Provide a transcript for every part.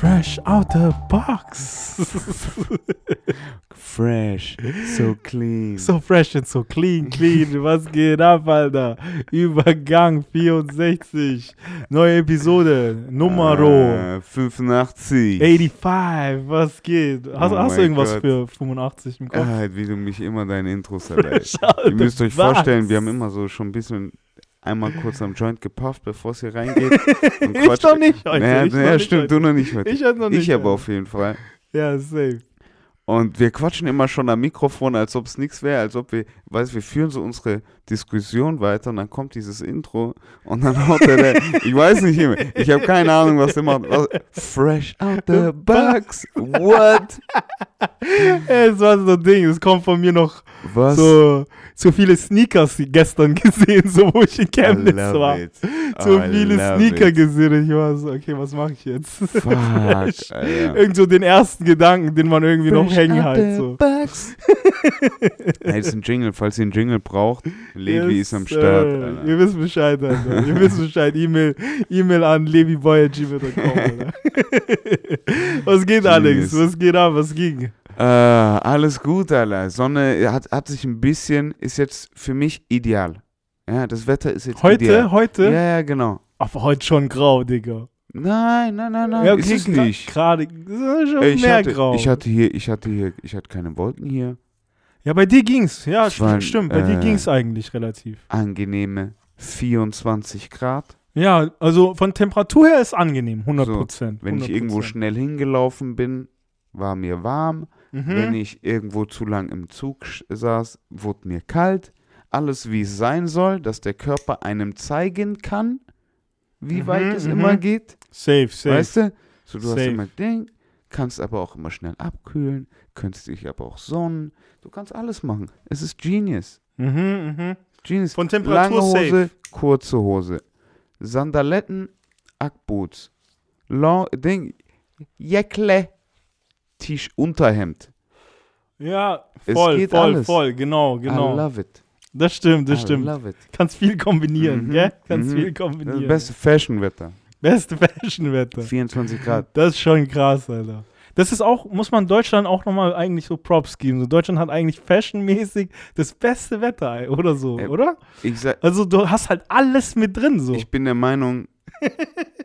Fresh out the box. Fresh, so clean. so fresh and so clean, clean. Was geht ab, Alter? Übergang 64. Neue Episode. Numero Äh, 85. 85. Was geht? Hast, Oh hast du irgendwas Gott. für 85 im Kopf? Ah, wie du mich immer deine Intros erreichst. Ihr müsst euch vorstellen, wir haben immer so schon ein bisschen einmal kurz am Joint gepufft, bevor es hier reingeht. Und Ich doch nicht heute. Naja, ich naja stimmt, heute. du noch nicht heute. Ich halt noch nicht. Ich aber auf jeden Fall. Ja, safe. Und wir quatschen immer schon am Mikrofon, als ob es nichts wäre, als ob wir, weißt wir führen so unsere Diskussion weiter und dann kommt dieses Intro und dann haut er ich weiß nicht immer, ich habe keine Ahnung, was der macht. Was, Fresh out the box, what? Es war so ein Ding, es kommt von mir noch Was? so, so viele Sneakers gestern gesehen, so wo ich in Chemnitz war. it. So I viele Sneaker it. gesehen und ich war so, okay, was mache ich jetzt? Fuck. Irgend so den ersten Gedanken, den man irgendwie noch Fresh hängen out halt the so. box. Hey, ist ein Jingle, falls ihr einen Jingle braucht, Levi Yes, ist am Start. Alter. Ihr wisst Bescheid, Alter. Ihr wisst Bescheid. E-Mail E-Mail an leviboy.gmail.com, Alter. Was geht, Alex? Genius. Was geht ab? Was ging? Äh, alles gut, Alter. Sonne hat, hat sich ein bisschen, ist jetzt für mich ideal. Ja, das Wetter ist jetzt Heute? ideal. Heute? Ja, ja, genau. Aber heute schon grau, Digga. Nein, nein, nein, nein, Ja, ist es nicht. Gerade schon Ich mehr hatte, grau. ich hatte hier, ich hatte hier, ich hatte keine Wolken hier. Ja, bei dir ging's. Ja, Es waren, st stimmt. Bei dir äh, ging's eigentlich relativ. Angenehme 24 Grad. Ja, also von Temperatur her ist angenehm, 100 Prozent. Wenn ich irgendwo schnell hingelaufen bin, war mir warm. Wenn Mhm. ich irgendwo zu lang im Zug saß, wurde mir kalt. Alles wie es sein soll, dass der Körper einem zeigen kann, wie Mhm, weit es mhm. immer geht. Safe, safe. Weißt du? So, du Safe. hast immer Ding, kannst aber auch immer schnell abkühlen, könntest dich aber auch sonnen. Du kannst alles machen. Es ist Genius. Mhm, mhm. Genius. Von Temperatur Lange Hose, safe. kurze Hose. Sandaletten, Ackboots. Long, Ding, Jäckle, Tisch, Unterhemd. Ja, voll, voll, alles. voll, genau, I genau. love it. Das stimmt, das I stimmt. love it. Kannst viel kombinieren, Mhm, gell? Kannst mhm. viel Das kombinieren. beste Fashionwetter. Beste Fashionwetter. 24 Grad. Das ist schon krass, Alter. Das ist auch, muss man Deutschland auch nochmal eigentlich so Props geben. So Deutschland hat eigentlich fashionmäßig das beste Wetter, oder so, Ja. oder? Sag, Also du hast halt alles mit drin, so. ich bin der Meinung,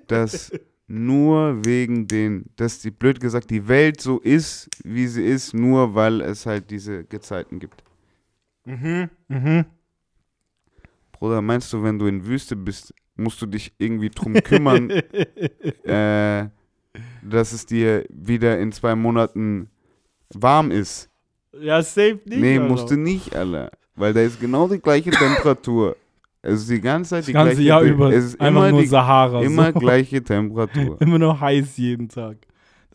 dass nur wegen den, dass die, blöd gesagt, die Welt so ist, wie sie ist, nur weil es halt diese Gezeiten gibt. mhm, mhm. Bruder, meinst du, wenn du in Wüste bist, musst du dich irgendwie drum kümmern, äh, dass es dir wieder in zwei Monaten warm ist? ja, safe nicht. nee, Alter. musst du nicht, Alter. Weil da ist genau die gleiche Temperatur. Es ist die ganze Zeit Das die ganze gleiche Jahr über Es ist einfach immer, nur die, Sahara. immer so. gleiche Temperatur. immer nur heiß jeden Tag.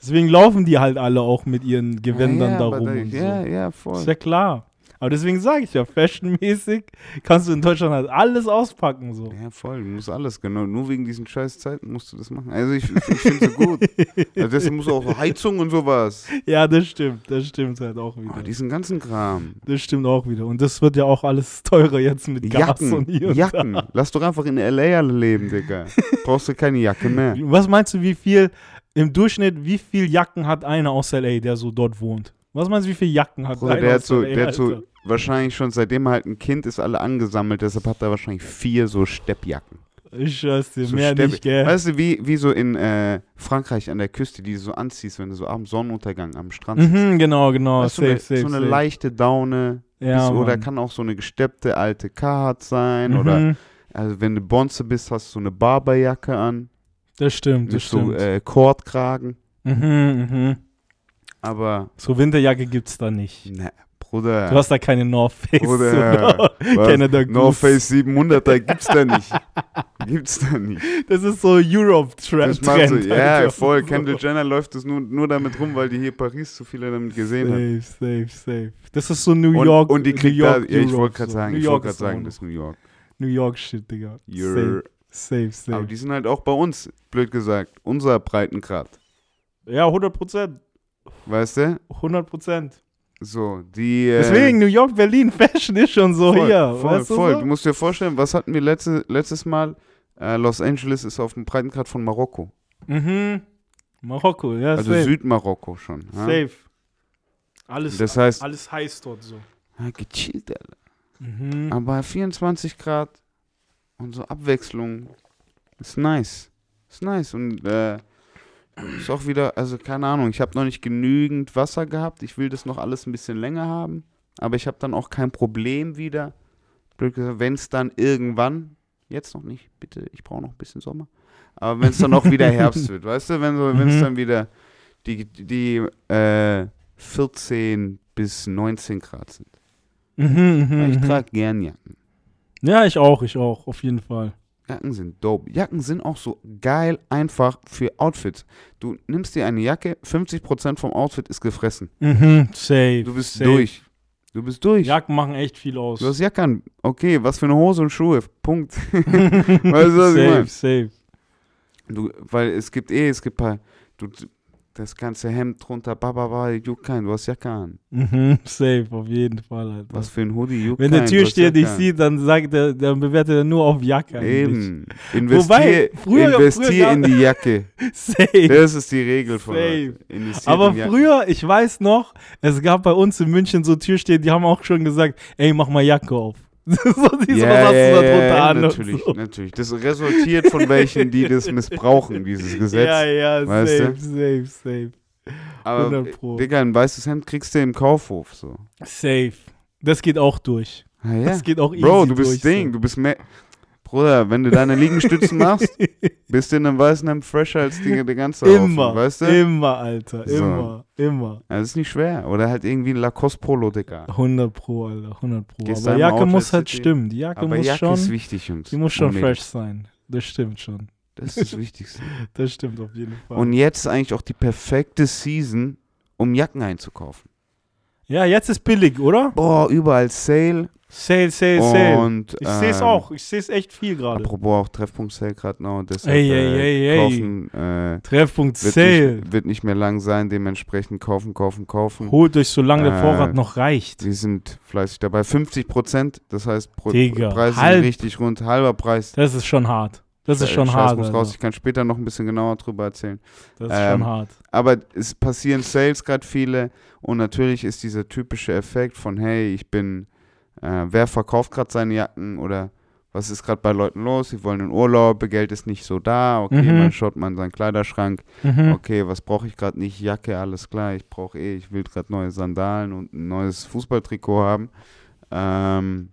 Deswegen laufen die halt alle auch mit ihren Gewändern ja, da rum da- und so. Ja, ja, voll. Ist ja klar. Aber deswegen sage ich ja, fashionmäßig kannst du in Deutschland halt alles auspacken. So. Ja, voll, du musst alles, genau. Nur wegen diesen scheiß Zeiten musst du das machen. Also ich, ich finde es so gut. Also deswegen musst du auch Heizung und sowas. Ja, das stimmt. Das stimmt halt auch wieder. Oh, diesen ganzen Kram. das stimmt auch wieder. Und das wird ja auch alles teurer jetzt mit Gas Jacken, und hier und Jacken. Lass doch einfach in L.A. alle leben, Digga. Brauchst du keine Jacke mehr. da. Was meinst du, wie viel im Durchschnitt, wie viel Jacken hat einer aus L.A., der so dort wohnt? Was meinst du, wie viele Jacken hat Bruder, der hat so, der hat so wahrscheinlich schon seitdem er halt ein Kind ist, alle angesammelt. Deshalb hat er wahrscheinlich vier so Steppjacken. Ich schwör's dir, So mehr Steppe- nicht, gell? Weißt du, wie, wie so in äh, Frankreich an der Küste, die du so anziehst, wenn du so abends Sonnenuntergang am Strand sitzt. Mhm, genau, genau. Weißt du, safe, eine, safe, so eine safe. leichte Daune. ja, bis, oder kann auch so eine gesteppte alte Carhartt sein. Mhm, Oder also wenn du Bonze bist, hast du so eine Barberjacke an. Das stimmt, Mit das so stimmt. äh, Kordkragen. mhm, mhm. Aber, So Winterjacke gibt's da nicht. ne, Bruder. Du hast da keine North Face Bruder? Canada Goose. North Face 700er gibt's da nicht. gibt's da nicht. Das ist so Europe-Trend. Das macht so, ja, Alter. voll. So. Kendall Jenner läuft das nur, nur damit rum, weil die hier Paris zu viele damit gesehen hat. Safe, safe, safe. Das ist so New Und, York. und die New kriegt da, ja, ich wollte gerade so. sagen, New ich York wollte gerade sagen, das ist New York. New York Shit, Digga. You're, Safe, safe, aber safe. die sind halt auch bei uns, blöd gesagt, unser Breitengrad. Ja, 100 Prozent. Weißt du? 100 Prozent. So, die. äh, Deswegen New York, Berlin, Fashion ist schon so voll, hier. Voll, weißt du voll. So? Du musst dir vorstellen, was hatten wir letzte, letztes Mal? Äh, Los Angeles ist auf dem Breitengrad von Marokko. Mhm. Marokko, ja, Also safe. Südmarokko schon. Ja? safe. Alles, Das heißt, alles heiß dort so. ja, gechillt, Alter. Mhm. Aber 24 Grad und so Abwechslung ist nice. Ist nice. Und äh, ist auch wieder, also keine Ahnung, ich habe noch nicht genügend Wasser gehabt. Ich will das noch alles ein bisschen länger haben. Aber ich habe dann auch kein Problem wieder. Wenn es dann irgendwann, jetzt noch nicht, bitte, ich brauche noch ein bisschen Sommer. Aber wenn es dann auch wieder Herbst wird, weißt du, wenn so, es Mhm. dann wieder die, die äh, 14 bis 19 Grad sind. Mhm, mhm, ich mhm. trage gern Jacken. Ja, ich auch, ich auch, auf jeden Fall. Jacken sind dope. Jacken sind auch so geil einfach für Outfits. Du nimmst dir eine Jacke, 50% vom Outfit ist gefressen. Mhm, safe. Du bist safe. durch. Du bist durch. Jacken machen echt viel aus. Du hast Jacke an. Okay, was für eine Hose und Schuhe. Punkt. weißt du, was ich safe, meine? safe. Du, weil es gibt eh, es gibt paar, du, das ganze Hemd drunter, bababa, juckt keinen, du hast Jacke an. Mhm, safe, auf jeden Fall, Alter. Was für ein Hoodie, juckt Wenn der Türsteher dich sieht, dann sagt er, dann bewertet er nur auf Jacke. Eben. Investier, Wobei, früher- investier früher in die Jacke. Safe. Das ist die Regel von Safe. Aber früher, ich weiß noch, es gab bei uns in München so Türsteher, die haben auch schon gesagt, ey, mach mal Jacke auf. so, die so, was hast du da drunter an? natürlich, so. natürlich. Das resultiert von welchen, die das missbrauchen, dieses Gesetz. Ja, ja, weißt safe, du? safe, safe. Aber, 100 Pro. Digga, ein weißes Hemd kriegst du im Kaufhof, so. Safe. Das geht auch durch. Ah, ja. Das geht auch easy Bro, du bist durch, Ding, du bist mehr... Bruder, wenn du deine Liegestützen machst, bist du in einem weißen Hemd fresher als die, der ganze So. Haufen, Immer, weißt du? immer, Alter, So. immer, immer. Das ist nicht schwer. Oder halt irgendwie ein Lacoste-Polo, Digga. 100 Pro, Alter, 100 Pro. Gehst Aber Jacke Outlet muss halt City. stimmen. Die Jacke Aber muss Jacke schon, ist wichtig, Jungs. die muss schon Mädels. fresh sein. Das stimmt schon. Das ist das Wichtigste. Das stimmt auf jeden Fall. Und jetzt ist eigentlich auch die perfekte Season, um Jacken einzukaufen. ja, jetzt ist billig, oder? Boah, überall Sale. Sale, sale, sale. Und, Ich sehe es ähm, auch. Ich sehe es echt viel gerade. Apropos auch Treffpunkt Sale gerade noch. Deshalb Ey, äh, ey, ey, ey. kaufen äh, Treffpunkt wird, Sale. nicht, wird nicht mehr lang sein. Dementsprechend kaufen, kaufen, kaufen. Holt euch, solange der Äh, Vorrat noch reicht. Die sind fleißig dabei. 50 Prozent, das heißt, Pro Digga, Preise halb. sind richtig rund. Halber Preis. Das ist schon hart. Das ist Äh, schon Scheiß hart. muss raus. Ich kann später noch ein bisschen genauer drüber erzählen. Das ist Ähm, schon hart. Aber es passieren Sales gerade viele und natürlich ist dieser typische Effekt von, hey, ich bin, äh, wer verkauft gerade seine Jacken oder was ist gerade bei Leuten los? Sie wollen in Urlaub, Geld ist nicht so da, okay, Mhm. man schaut mal in seinen Kleiderschrank, Mhm. okay, was brauche ich gerade nicht? Jacke, alles klar, ich brauche eh, ich will gerade neue Sandalen und ein neues Fußballtrikot haben ähm,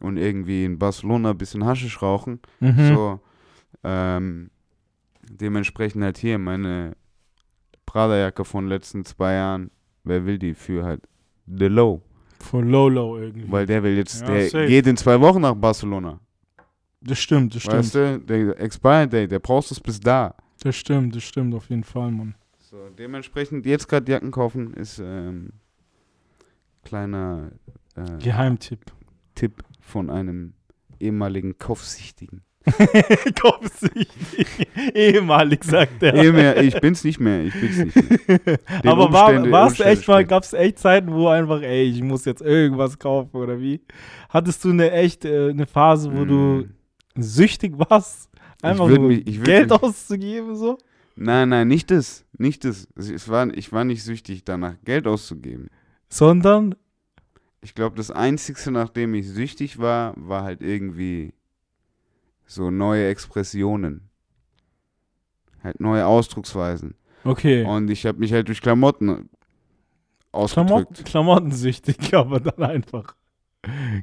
und irgendwie in Barcelona ein bisschen Haschisch rauchen. Mhm. So, ähm, dementsprechend halt hier meine Prada-Jacke von den letzten zwei Jahren. Wer will die für halt The Low? Von Lolo irgendwie. Weil der will jetzt, Ja, der safe. geht in zwei Wochen nach Barcelona. das stimmt, das stimmt. Weißt du, der Expired Day, der brauchst du es bis da. Das stimmt, das stimmt auf jeden Fall, Mann. So, dementsprechend jetzt gerade Jacken kaufen ist ähm, kleiner äh, Geheimtipp. Tipp von einem ehemaligen Kaufsichtigen. Kaufsüchtig. Ehemalig, sagt er. Eh mehr, ich bin's nicht mehr, ich bin's nicht mehr. Den Aber war, warst Umstände echt mal, sprechen. gab es echt Zeiten, wo einfach, ey, ich muss jetzt irgendwas kaufen oder wie? Hattest du eine echt äh, eine Phase, wo du Mm. süchtig warst, einfach nur mich- Geld mich- auszugeben so? Nein, nein, nicht das. Nicht das. Es war, ich war nicht süchtig, danach Geld auszugeben. Sondern, Ich glaube, das Einzige, nachdem ich süchtig war, war halt irgendwie so neue Expressionen. Halt neue Ausdrucksweisen. okay, Und ich habe mich halt durch Klamotten ausgedrückt. Klamotten, klamottensüchtig, aber dann einfach.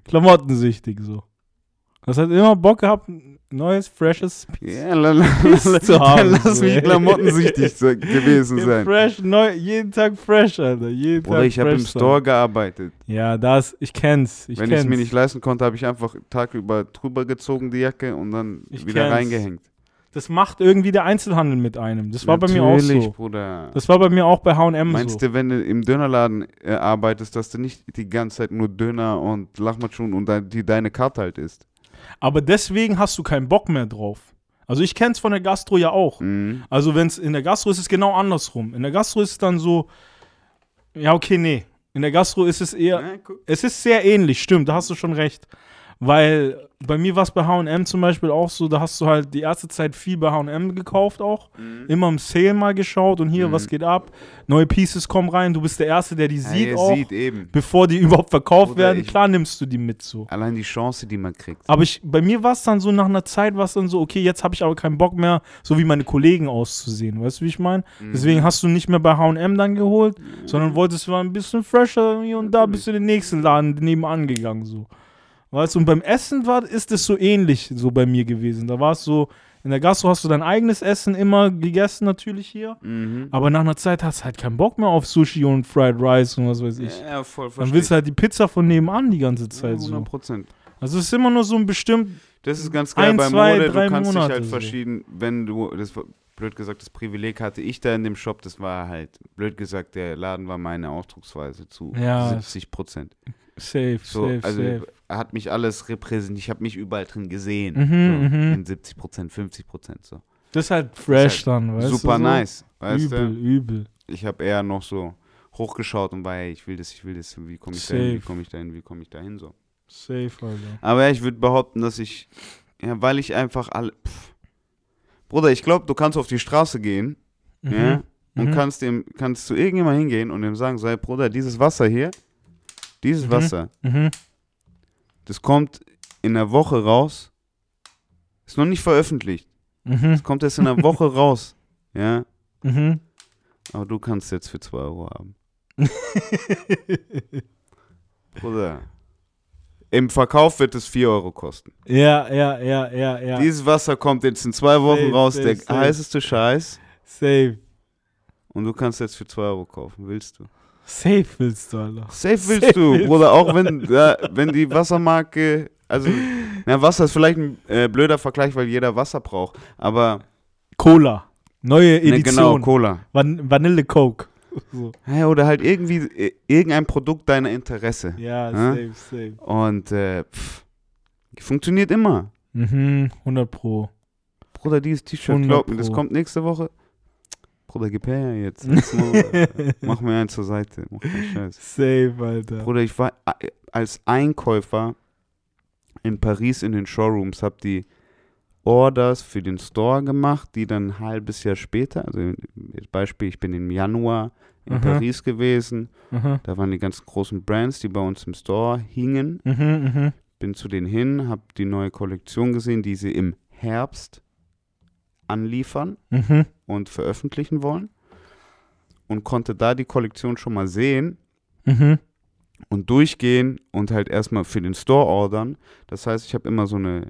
Klamottensüchtig so. Das hat immer Bock gehabt, neues, freshes Ja, la, la, Piece la, zu haben, dann lass mich klamottensüchtig se- gewesen sein. Fresh, neu, jeden Tag fresh, Alter. Jeden Oder Tag ich habe im. Store gearbeitet. Ja, das, ich kenn's. Ich Wenn ich es mir nicht leisten konnte, habe ich einfach tagüber drüber gezogen, die Jacke, und dann Ich wieder kenn's. reingehängt. Das macht irgendwie der Einzelhandel mit einem. Das war bei mir auch Natürlich, so. Bruder. Das war bei mir auch bei H&M Meinst so. du, wenn du im Dönerladen äh, arbeitest, dass du nicht die ganze Zeit nur Döner und Lachmatschun und die deine Karte halt isst? Aber deswegen hast du keinen Bock mehr drauf. Also ich kenn's von der Gastro ja auch. Mhm. Also wenn es in der Gastro ist es genau andersrum. In der Gastro ist es dann so, ja okay, nee. In der Gastro ist es eher, guck. es ist sehr ähnlich, stimmt, da hast du schon recht. Weil bei mir war es bei HM zum Beispiel auch so, da hast du halt die erste Zeit viel bei HM gekauft auch. Immer im Sale mal geschaut und hier, Mhm. was geht ab? Neue Pieces kommen rein, du bist der Erste, der die Ja, sieht auch. sieht eben. Bevor die überhaupt verkauft Oder werden, klar nimmst du die mit so. Allein die Chance, die man kriegt. Aber ich, bei mir war es dann so, nach einer Zeit war es dann so, okay, jetzt habe ich aber keinen Bock mehr, so wie meine Kollegen auszusehen. Weißt du, wie ich meine? Mhm. Deswegen hast du nicht mehr bei HM dann geholt, sondern wolltest du mal ein bisschen fresher hier und da, bist du in den nächsten Laden nebenan gegangen. So. Weißt du, und beim Essen war, ist es so ähnlich so bei mir gewesen. Da war es so, in der Gastro hast du dein eigenes Essen immer gegessen, natürlich hier. Mhm. Aber nach einer Zeit hast du halt keinen Bock mehr auf Sushi und Fried Rice und was weiß ich. Ja, voll Dann willst du halt die Pizza von nebenan die ganze Zeit ja, so. 100 Prozent. Also es ist immer nur so ein bestimmt Das ist ganz geil Ein, bei zwei, Mode. Du kannst Monate dich halt so. verschieden, wenn du, das war, blöd gesagt, das Privileg hatte ich da in dem Shop, das war halt, blöd gesagt, der Laden war meine Ausdrucksweise zu Ja. 70 Prozent. safe, So, safe, also safe. Er hat mich alles repräsentiert, ich habe mich überall drin gesehen. Mhm, so, mhm. In 70 Prozent, 50 Prozent so. Das ist halt fresh halt dann, weißt Super du? so? nice, weißt übel, du? übel. Ich habe eher noch so hochgeschaut und war, hey, ich will das, ich will das, wie komme ich da hin, wie komme ich da hin, wie komme ich da hin, so. Safe, Alter. Aber ja, ich würde behaupten, dass ich, ja, weil ich einfach alle, pff. Bruder, ich glaube, du kannst auf die Straße gehen, ja, und Mhm. kannst dem, kannst zu irgendjemandem hingehen und dem sagen, sei Bruder, dieses Wasser hier, dieses Mhm. Wasser, Mhm. Das kommt in der Woche raus, ist noch nicht veröffentlicht, Mhm. es kommt erst in der Woche raus, ja, Mhm. aber du kannst jetzt für 2 Euro haben. Bruder, im Verkauf wird es 4 Euro kosten. ja, ja, ja, ja, ja. Dieses Wasser kommt jetzt in zwei Wochen Safe, raus, safe, der safe. heißeste Scheiß. Safe. Und du kannst jetzt für 2 Euro kaufen, willst du? Safe willst du, Alter. Safe willst Safe du, willst Bruder, auch wenn, ja, wenn die Wassermarke, also, na, Wasser ist vielleicht ein äh, blöder Vergleich, weil jeder Wasser braucht, aber, Cola. Neue ne, genau, Edition. Cola. Van Vanille Coke. So. Ja, oder halt irgendwie äh, irgendein Produkt deiner Interesse. Ja, Hä? safe, safe. Und, äh, pff, funktioniert immer. Mhm, 100 Pro. Bruder, dieses T-Shirt, 100 glaub mir, das kommt nächste Woche. Bruder, gib her jetzt. Mal, Mach mir einen zur Seite. Mach keinen Scheiß. Safe, Alter. Bruder, ich war als Einkäufer in Paris in den Showrooms, hab die Orders für den Store gemacht, die dann ein halbes Jahr später, also Beispiel, ich bin im Januar in Mhm. Paris gewesen, Mhm. da waren die ganzen großen Brands, die bei uns im Store hingen. Mhm, mhm. Bin zu denen hin, hab die neue Kollektion gesehen, die sie im Herbst anliefern Mhm. Und veröffentlichen wollen und konnte da die Kollektion schon mal sehen Mhm. und durchgehen und halt erstmal für den Store ordern. Das heißt, ich habe immer so eine,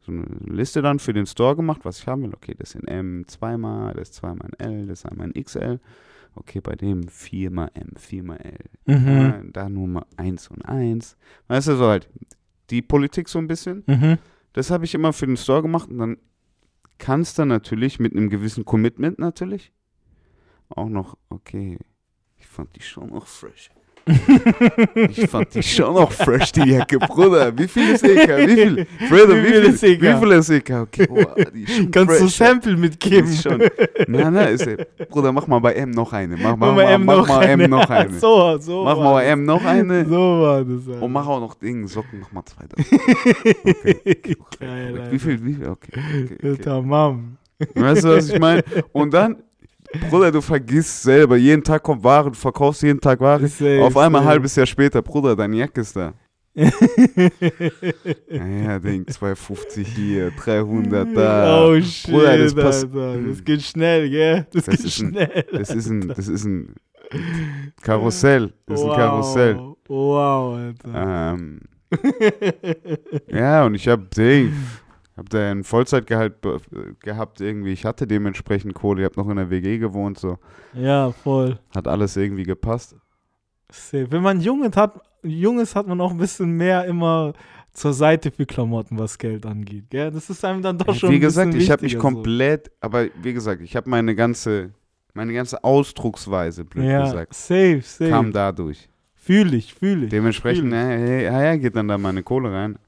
so eine Liste dann für den Store gemacht, was ich haben will. Okay, das in M zweimal, das ist zweimal in L, das ist einmal in XL. Okay, bei dem viermal M, viermal L. Mhm. Ja, da nur mal eins und eins. Weißt du, so halt die Politik so ein bisschen. Mhm. Das habe ich immer für den Store gemacht und dann kannst du natürlich mit einem gewissen Commitment natürlich auch noch, okay, ich fand die schon noch fresh. Ich fand die schon noch fresh, die Jacke, Bruder. Wie viel ist EK? Wie viel? Bruder, wie, Wie viel viel, ist EK? Wie viel ist EK? Okay, boah, die ist schon Kannst du fresh. Sample Die mitgeben? ist schon. Na, na, ist Bruder, mach mal bei M noch eine. Mach, mach, Mach mal M mach noch mal eine. M noch eine. so, so. Mach mal bei. M noch eine. So war das. Alter. Und mach auch noch Ding, Socken, mach mal zwei. Okay. Geil, Alter. Wie viel, wie viel? Okay. okay, okay. Tamam. Weißt du, was ich meine? Und dann, Bruder, du vergisst selber, jeden Tag kommt Ware, du verkaufst jeden Tag Ware. Safe, Auf einmal ein halbes Jahr später, Bruder, deine Jacke ist da. Naja, denk 250 hier, 300 da. Oh shit, Bruder, das pass- Alter. Das geht schnell, gell? Das, Das geht ist ein- schnell. Das ist ein, das ist ein Karussell. Das ist ein Karussell. Wow, Alter. Ähm, ja, und ich hab Ding. Hab da ein Vollzeitgehalt gehabt irgendwie. Ich hatte dementsprechend Kohle. Ich hab noch in der WG gewohnt, so. Ja, voll. Hat alles irgendwie gepasst. Safe. Wenn man Junges hat, Junges hat man auch ein bisschen mehr immer zur Seite für Klamotten, was Geld angeht. Gell? Das ist einem dann doch schon wie gesagt, ich habe mich komplett, aber wie gesagt, ich habe meine ganze, meine ganze Ausdrucksweise, so. blöd Ja, gesagt, safe, safe. kam dadurch. Fühl ich, fühl ich. Dementsprechend, Fühl äh, ja, ja, geht dann da meine Kohle rein,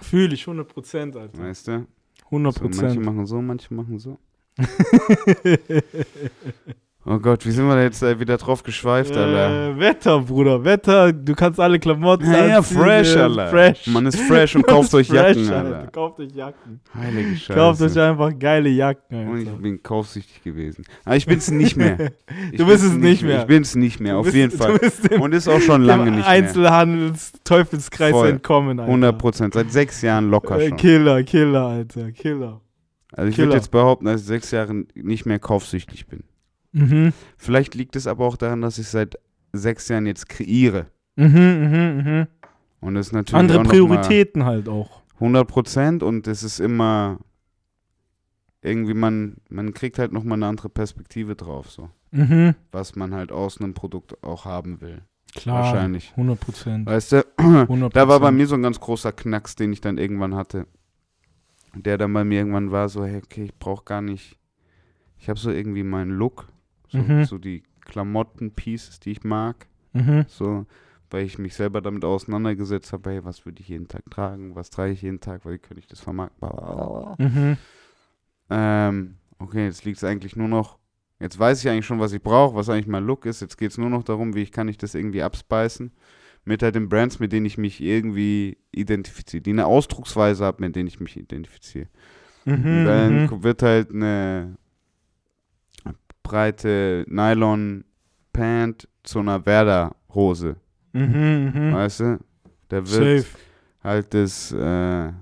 ich, fühl ich 100 Prozent, Alter. weißt du? 100 So, manche Prozent. machen so, manche machen so. Oh Gott, wie sind wir da jetzt äh, wieder drauf geschweift, Alter? Äh, Wetter, Bruder, Wetter. Du kannst alle Klamotten Ja, ja, anziehen, fresh, Alter. Fresh. Man ist fresh und kauft euch fresh, Jacken, Alter. Alter. Kauft euch Jacken. Heilige Scheiße. Kauft euch einfach geile Jacken, und ich Alter. bin kaufsüchtig gewesen. Aber ich bin's nicht mehr. Ich Du bist es nicht mehr. Ich bin's nicht mehr, Du auf bist- jeden Fall. bist dem, Und ist auch schon lange nicht mehr. Einzelhandels-Teufelskreis entkommen, Alter. 100 Prozent. Seit sechs Jahren locker Äh, schon. Killer, Killer, Alter, Killer. Also ich würde jetzt behaupten, dass ich sechs Jahre nicht mehr kaufsüchtig bin. Mhm. Vielleicht liegt es aber auch daran, dass ich seit sechs Jahren jetzt kreiere. Mhm, mhm, mhm. Und das ist natürlich Andere Prioritäten halt auch. Mal 100 Prozent und es ist immer irgendwie, man, man kriegt halt nochmal eine andere Perspektive drauf, so. Mhm. Was man halt aus einem Produkt auch haben will. Klar. Wahrscheinlich. 100 Prozent. Weißt du, 100 da war bei mir so ein ganz großer Knacks, den ich dann irgendwann hatte. Der dann bei mir irgendwann war so, hey, okay, ich brauche gar nicht, ich habe so irgendwie meinen Look, so, Mhm. so die Klamotten-Pieces, die ich mag, Mhm. so, weil ich mich selber damit auseinandergesetzt habe, hey, was würde ich jeden Tag tragen, was trage ich jeden Tag, wie könnte ich das vermarkten. Mhm. ähm, okay, jetzt liegt es eigentlich nur noch, jetzt weiß ich eigentlich schon, was ich brauche, was eigentlich mein Look ist, jetzt geht es nur noch darum, wie ich kann ich das irgendwie abspeisen, mit halt den Brands, mit denen ich mich irgendwie identifiziere, die eine Ausdrucksweise haben, mit denen ich mich identifiziere. Mhm. Dann mhm. wird halt eine breite Nylon-Pant zu einer Werder-Hose, Mhm, mhm. weißt du? Da wird Safe. halt das äh,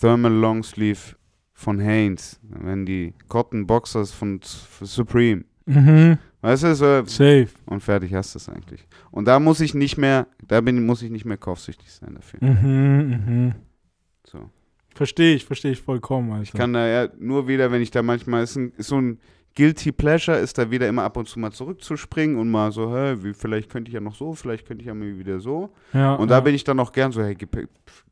Thermal Longsleeve von Hanes, wenn die Cotton Boxers von Supreme, Mhm. weißt du, so, Safe. und fertig hast du es eigentlich. Und da muss ich nicht mehr, da bin, muss ich nicht mehr kaufsüchtig sein dafür. Mhm, mhm. So. Verstehe ich, verstehe ich vollkommen, Alter. Ich kann da ja nur wieder, wenn ich da manchmal, ist, ein, ist so ein Guilty Pleasure, ist da wieder immer ab und zu mal zurückzuspringen und mal so, hä, wie, vielleicht könnte ich ja noch so, vielleicht könnte ich ja mal wieder so. ja, Und da bin ich dann auch gern so, hey,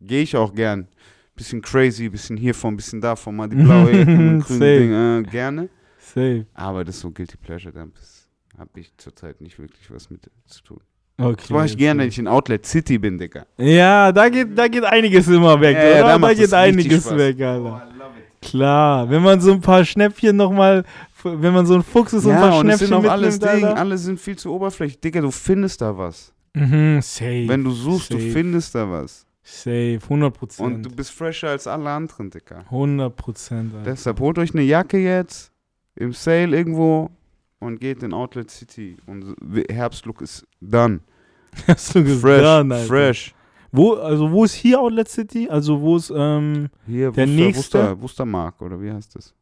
gehe ich auch gern. Bisschen crazy, bisschen hiervon, bisschen davon, mal die blaue dem grünen Safe. Ding, äh, gerne. Safe. Aber das ist so Guilty Pleasure, da habe ich zurzeit nicht wirklich was mit zu tun. Okay. Das mache ich gerne, wenn okay. ich in Outlet City bin, Digga. Ja, da geht, da geht einiges immer weg, Ja, ja, da Da, geht einiges weg, Alter. Klar, wenn man so ein paar Schnäppchen nochmal, wenn man so ein Fuchs ist und ein Ja, paar und es Schnäppchen sind auch alles Alter. alle sind viel zu oberflächlich. Digga, du findest da was. Mhm, safe. Wenn du suchst, du safe, findest da was. Safe, 100 Und Prozent. du bist fresher als alle anderen, Digga. 100 Prozent, Alter. Deshalb holt euch eine Jacke jetzt im Sale irgendwo und geht in Outlet City. Und Herbstlook ist done. Du gesagt, Fresh, Alter. fresh. Wo, also wo ist hier Outlet City? Also wo ist, ähm, Hier, Der Wuster, nächste? Wuster, Wustermark, oder wie heißt das?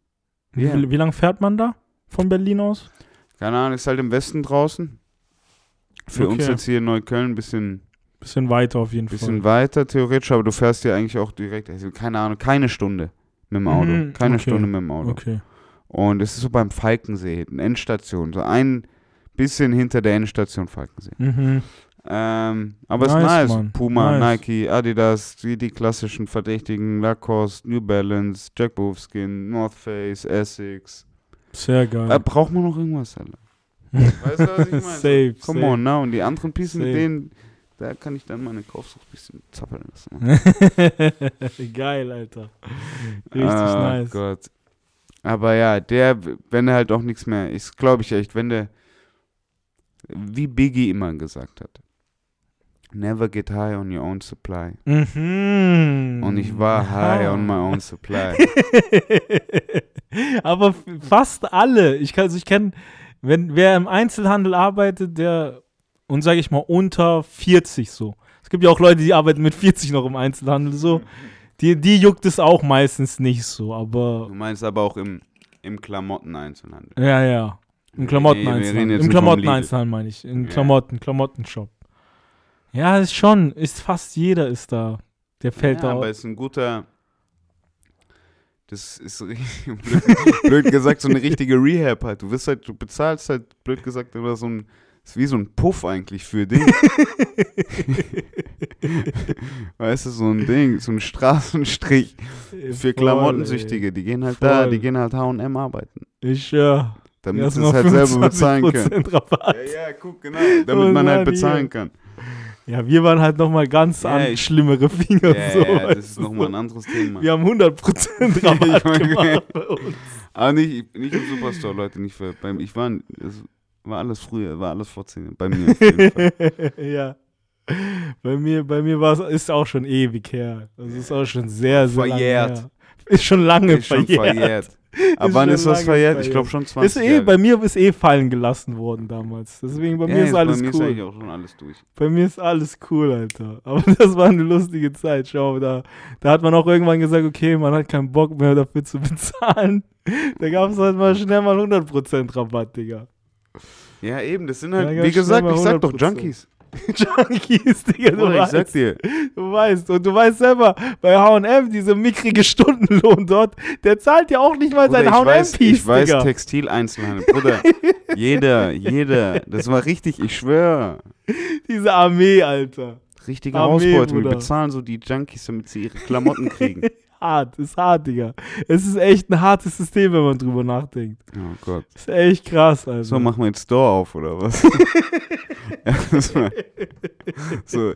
Wie, Ja. wie lange fährt man da von Berlin aus? Keine Ahnung, ist halt im Westen draußen. Für uns Okay. jetzt hier in Neukölln ein bisschen, Bisschen weiter auf jeden bisschen Fall. weiter theoretisch, aber du fährst ja eigentlich auch direkt, also keine Ahnung, keine Stunde mit dem Auto. Mhm, keine okay. Stunde mit dem Auto. Okay. Und es ist so beim Falkensee, eine Endstation, so ein bisschen hinter der Endstation Falkensee. Mhm. Ähm, aber es Nice, ist nice. Mann. Puma, Nice. Nike, Adidas, die, die klassischen Verdächtigen, Lacoste, New Balance, Jack Wolfskin, North Face, Essex. Sehr geil. Äh, braucht man noch irgendwas, Alter? Weißt du, was ich meine? Safe, Come safe. on, na, und die anderen Pieces, mit Safe. denen, da kann ich dann meine Kaufsucht ein bisschen zappeln lassen. geil, Alter. Richtig oh nice. Gott. Aber ja, der, wenn er halt auch nichts mehr ist, glaube ich echt, wenn der, wie Biggie immer gesagt hat, never get high on your own supply. Mhm. Und ich war high on my own supply. Aber fast alle. Ich kann, also ich kenne, wenn wer im Einzelhandel arbeitet, der und sage ich mal unter 40 so. Es gibt ja auch Leute, die arbeiten mit 40 noch im Einzelhandel so. Die, die juckt es auch meistens nicht so, aber Du meinst aber auch im, im Klamotten-Einzelhandel. ja, ja. Im Klamotten-Einzelhandel. jetzt Im Klamotten-Einzelhandel meine ich. Im Ja. Klamotten, Klamottenshop. Ja, ist schon, ist fast jeder ist da. Der fällt ja, da aber es ist ein guter. Das ist blöd, blöd gesagt so eine richtige Rehab halt. Du wirst halt, du bezahlst halt, blöd gesagt, immer so ein. Ist wie so ein Puff eigentlich für dich. weißt du, so ein Ding, so ein Straßenstrich für Klamottensüchtige. Die gehen halt da, Voll. die gehen halt HM arbeiten. Ich, ja. Damit sie es halt selber bezahlen können. 25% Rabatt. Ja, ja, guck, genau. Damit Oh man halt bezahlen kann. Ja, wir waren halt nochmal ganz Ja, an schlimmere Finger. Ja, so, ja, das ist nochmal ein anderes Thema. Wir haben 100% Rabatt gemacht bei uns. Aber nicht, nicht im Superstore, Leute, nicht für, beim, ich war, es war alles früher, war alles vor zehn Jahren, bei mir auf jeden Fall. ja. Bei mir, bei mir war es ist auch schon ewig her. Das ist auch schon sehr, sehr lange Verjährt. Ist schon lange Ist schon verjährt. Aber wann ist das verjährt? Ich glaube schon 20 Ist eh, Jahre. bei mir ist eh fallen gelassen worden damals. Deswegen bei ja, mir ist alles bei mir ist cool. eigentlich auch schon alles durch. Bei mir ist alles cool, Alter. Aber das war eine lustige Zeit. Schau, da, da hat man auch irgendwann gesagt, okay, man hat keinen Bock mehr dafür zu bezahlen. Da gab es halt mal schnell mal 100% Rabatt, Digga. Ja, eben, das sind halt, wie gesagt, ich sag doch 100%. Junkies. Junkies, Digga, du ich weißt. sag dir. Du weißt, und du weißt selber, bei H&M, diese mickrige Stundenlohn dort, der zahlt ja auch nicht mal Bruder, sein ich weiß, H&M-Piece, ich weiß Digga. Textileinzelhandel. Bruder, jeder, jeder. Das war richtig, ich schwöre. Diese Armee, Alter. Richtige Armee, Ausbeutung. Wir bezahlen so die Junkies, damit sie ihre Klamotten kriegen. Hart, ist hart, Digga. Es ist echt ein hartes System, wenn man drüber nachdenkt. Oh Gott. Ist echt krass, Alter. So, machen wir jetzt Store auf, oder was? so.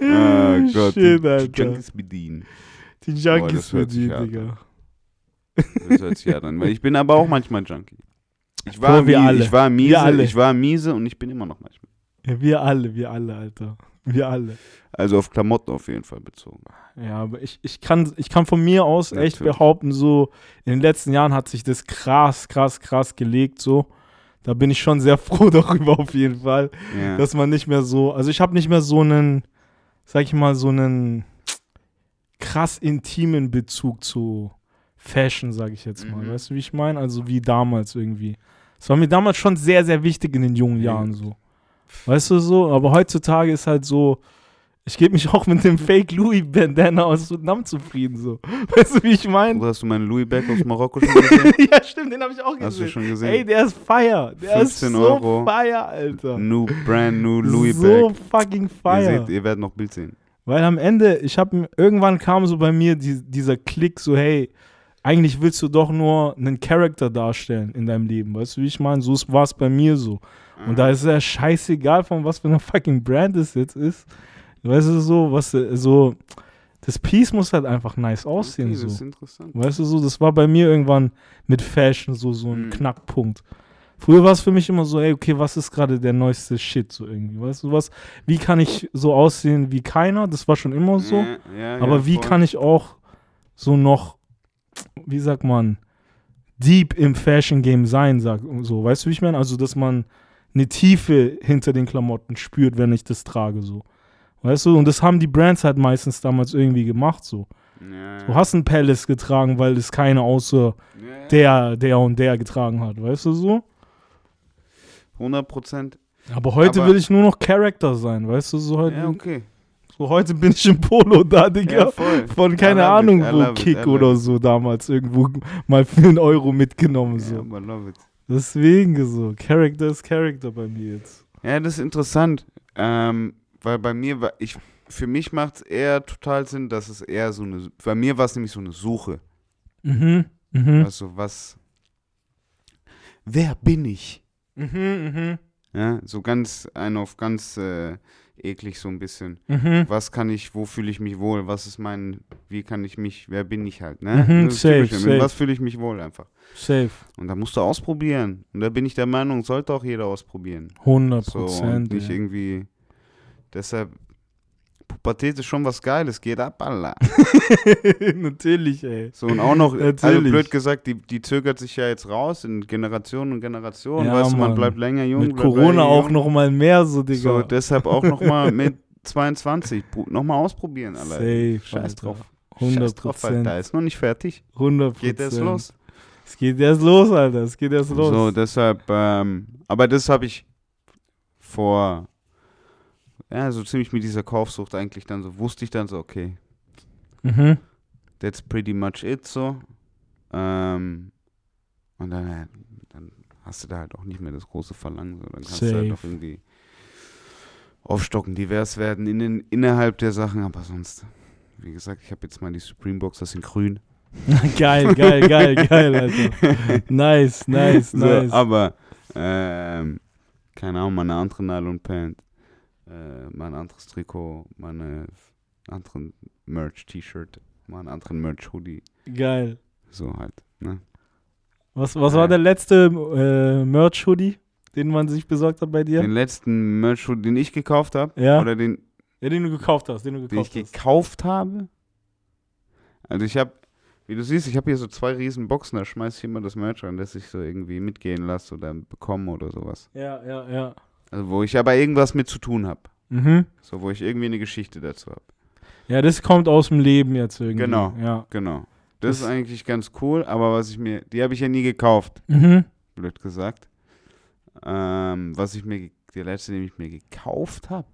oh Gott. Shit, die, Alter. die Junkies bedienen. Die Boah, Junkies hart an. Digga. Das hört sich ja dann. Weil ich bin aber auch manchmal Junkie. Ich war, Boah, wir alle. ich war miese, ich war miese und ich bin immer noch manchmal. Ja, wir alle, wir alle, Alter. Wir alle. Also auf Klamotten auf jeden Fall bezogen. Ja, aber ich, ich, kann, ich kann von mir aus echt Natürlich. behaupten, so in den letzten Jahren hat sich das krass, krass, krass gelegt, so. Da bin ich schon sehr froh darüber auf jeden Fall, Ja. dass man nicht mehr so, also ich habe nicht mehr so einen, sag ich mal, so einen krass intimen Bezug zu Fashion, sag ich jetzt mal. Mhm. Weißt du, wie ich meine? Also wie damals irgendwie. Es war mir damals schon sehr, sehr wichtig in den jungen Ja. Jahren so. Weißt du so? Aber heutzutage ist halt so, ich gebe mich auch mit dem Fake Louis Bandana aus Vietnam zufrieden so. Weißt du, wie ich meine? Oder hast du meinen Louis Bag aus Marokko schon gesehen? ja, stimmt, den habe ich auch Hast du gesehen. schon gesehen? Ey, der ist fire. Der ist 15 so Euro. fire, Alter. new, brand new Louis so Bag. fucking Ihr, fire. seht, ihr werdet noch Bild sehen. Weil am Ende, ich habe irgendwann kam so bei mir die, dieser Klick so, hey, eigentlich willst du doch nur einen Charakter darstellen in deinem Leben, weißt du, wie ich meine? So war es bei mir so. Und da ist es ja scheißegal, von was für einer fucking Brand es jetzt ist. Weißt du, so, was, äh, so, das Piece muss halt einfach nice aussehen, okay, Das ist so. interessant. Weißt du, so, das war bei mir irgendwann mit Fashion so, so ein Mhm. Knackpunkt. Früher war es für mich immer so, ey, okay, was ist gerade der neueste Shit, so irgendwie, weißt du was? Wie kann ich so aussehen wie keiner? Das war schon immer so. Ja, ja, Aber ja, wie voll. kann ich auch so noch, wie sagt man, deep im Fashion Game sein, sag, so, weißt du, wie ich meine? Also, dass man eine Tiefe hinter den Klamotten spürt, wenn ich das trage, so. Weißt du, und das haben die Brands halt meistens damals irgendwie gemacht, so. Ja, Du hast einen Palace getragen, weil es keiner außer ja, der, der und der getragen hat, weißt du so? 100 Prozent. Aber heute Aber- will ich nur noch Charakter sein, weißt du, so heute, Ja, okay. so heute bin ich im Polo da, Digga. Ja. Von keine Ahnung it, wo it, Kick love oder it. so damals irgendwo mal für einen Euro mitgenommen so. aber love it. Deswegen so, Character ist Character bei mir jetzt. Ja, das ist interessant. Ähm, weil bei mir war, ich, für mich macht es eher total Sinn, dass es eher so eine, bei mir war es nämlich so eine Suche. Mhm, mhm. Also was, wer bin ich? Mhm, mhm, Ja, so ganz, ein auf ganz äh, eklig so ein bisschen. mhm. Was kann ich, wo fühle ich mich wohl? Was ist mein, wie kann ich mich, wer bin ich halt, ne? Mhm, safe, safe. Was fühle ich mich wohl einfach? Safe. Und da musst du ausprobieren. Und da bin ich der Meinung, sollte auch jeder ausprobieren. 100 So, und Prozent. nicht ja. irgendwie. Deshalb, Pubertät ist schon was Geiles, geht ab, Allah. Natürlich, ey. So, und auch noch, also Natürlich. blöd gesagt, die, die zögert sich ja jetzt raus in Generationen und Generationen. Ja, weißt du, man bleibt länger jung. Mit Corona auch jung. noch mal mehr so, Digga. So, deshalb auch nochmal mit 22 nochmal ausprobieren, Allah. Safe, Scheiß Alter. drauf. 100 Scheiß drauf, Alter. Ist noch nicht fertig. 100 Geht erst los. Es geht erst los, Alter. Es geht erst los. So, deshalb, ähm, aber das habe ich vor, ja, so ziemlich mit dieser Kaufsucht eigentlich dann so, wusste ich dann so, okay, mhm. that's pretty much it so. Ähm, und dann, äh, dann hast du da halt auch nicht mehr das große Verlangen. So. Dann kannst du halt Safe. noch irgendwie aufstocken, divers werden in den, innerhalb der Sachen, aber sonst, wie gesagt, ich habe jetzt mal die Supreme Box, das in grün. geil, geil, geil, geil, Alter. Nice, nice, So, nice. aber, ähm, keine Ahnung, mal eine andere Nylon-Pant. Äh, mal ein anderes Trikot, mal einen anderen Merch-T-Shirt, mal einen anderen Merch-Hoodie. Geil. So halt. Ne? Was, was Ja. war der letzte äh, Merch-Hoodie, den man sich besorgt hat bei dir? Den letzten Merch-Hoodie, den ich gekauft habe, Ja. oder den, ja, den du gekauft hast, den du den ich gekauft hast. gekauft habe. Also ich habe, wie du siehst, ich habe hier so zwei riesen Boxen, da schmeiße ich immer das Merch rein, das ich so irgendwie mitgehen lasse oder bekomme oder sowas. Ja, ja, ja. Also wo ich aber irgendwas mit zu tun habe. Mhm. So, wo ich irgendwie eine Geschichte dazu habe. Ja, das kommt aus dem Leben jetzt irgendwie. Genau. Ja. Genau. Das, Das- ist eigentlich ganz cool, aber was ich mir, die habe ich ja nie gekauft, Mhm. blöd gesagt. Ähm, was ich mir, der letzte, den ich mir gekauft habe,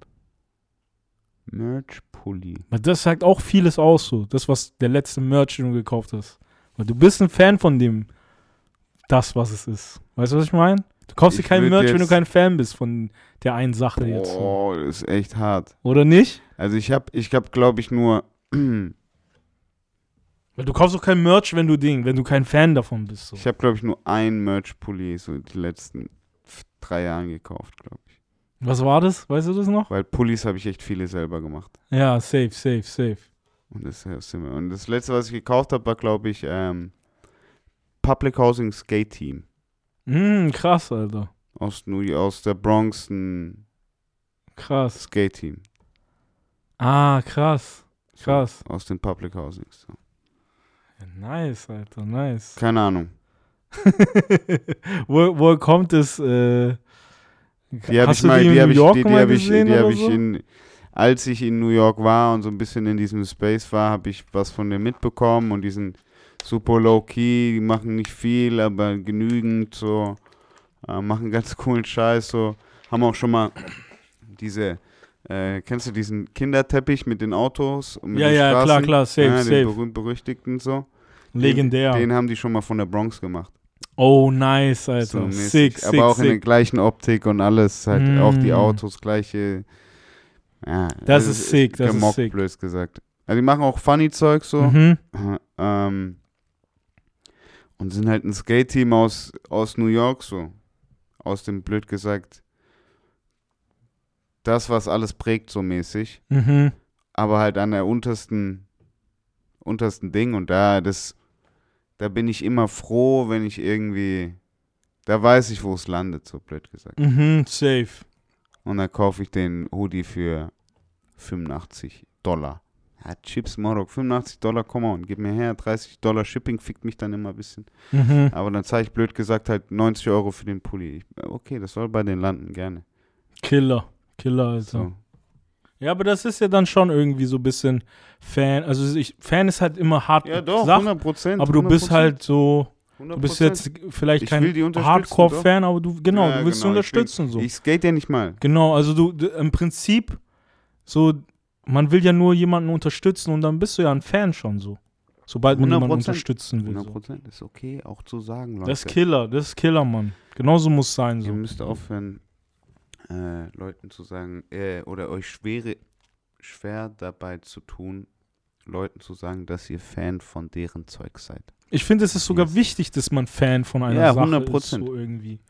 Merch-Pulli. Das sagt auch vieles aus, so. Das, was der letzte Merch, den du gekauft hast. Weil du bist ein Fan von dem, das, was es ist. Weißt du, was ich meine? Du kaufst dir kein Merch, wenn du jetzt- kein Fan bist von der einen Sache jetzt. So. Oh, das ist echt hart. Oder nicht? Also ich habe, ich habe, glaube ich, nur, Weil du kaufst auch kein Merch, wenn du Ding, wenn du kein Fan davon bist. So. ich habe, glaube ich, nur ein Merch-Pulli so die letzten drei Jahren gekauft, glaube ich. Was war das? Weißt du das noch? Weil Pullis habe ich echt viele selber gemacht. Ja, safe, safe, safe. Und das, und das letzte, was ich gekauft habe, war, glaube ich, ähm, Public Housing Skate Team. Mm, krass, Alter. Aus, New, aus der Bronx ein Krass. Skate Team. Ah, krass. So, Krass. Aus den Public Housings. So. Ja, nice, Alter, nice. Keine Ahnung. wo, wo kommt es? Äh, Die habe ich mal, die habe ich, die, die habe ich, die habe ich so? in, als ich in New York war und so ein bisschen in diesem Space war, habe ich was von denen mitbekommen und die sind super low key, die machen nicht viel, aber genügend so, äh, machen ganz coolen Scheiß so, haben auch schon mal diese, äh, kennst du diesen Kinderteppich mit den Autos? Und mit Ja, den ja, klar, Straßen? klar, safe, ja, Den safe. berühmt berüchtigten so. Legendär. Den haben die schon mal von der Bronx gemacht. oh, nice, Alter. So mäßig. sick, sick, aber auch in der sick. gleichen Optik und alles, halt auch die Mm. Autos, gleiche. Ja, Das es ist sick, das ist sick. blöd gesagt. Also die machen auch funny Zeug so. Mhm. Ähm, und sind halt ein Skate-Team aus, aus New York so. Aus dem, blöd gesagt, das, was alles prägt so mäßig. Mhm. Aber halt an der untersten, untersten Ding und da, das, da bin ich immer froh, wenn ich irgendwie, da weiß ich, wo es landet, so blöd gesagt. Mhm, safe. Und dann kaufe ich den Hoodie für 85 Dollar. Ja, Chips Morok, 85 Dollar, komm on, gib mir her, 30 Dollar Shipping fickt mich dann immer ein bisschen. Mhm. Aber dann zahle ich blöd gesagt halt 90 Euro für den Pulli. Ich, okay, das soll bei den landen, gerne. Killer. Killer, Alter. So. Ja, aber das ist ja dann schon irgendwie so ein bisschen Fan. Also ich, Fan ist halt immer hart Ja, doch, gesagt, 100 Prozent. aber du bist halt so, du 100%. bist jetzt vielleicht Ich kein unterstützen, Hardcore-Fan, aber du, genau, Ja, du willst genau, sie ich will- unterstützen so. Ich skate ja nicht mal. Genau, also du, du im Prinzip so, man will ja nur jemanden unterstützen und dann bist du ja ein Fan schon so. Sobald man jemanden 100%. unterstützen will. 100 So. Prozent ist okay, auch zu sagen, Leute. Das ist Killer, das ist Killer, Mann. Genauso muss es sein Ihr so. müsst aufhören, äh, Leuten zu sagen, äh, oder euch schwere, schwer dabei zu tun, Leuten zu sagen, dass ihr Fan von deren Zeug seid. Ich finde, es ist sogar Yes. wichtig, dass man Fan von einer Ja, Sache 100%. ist, so irgendwie.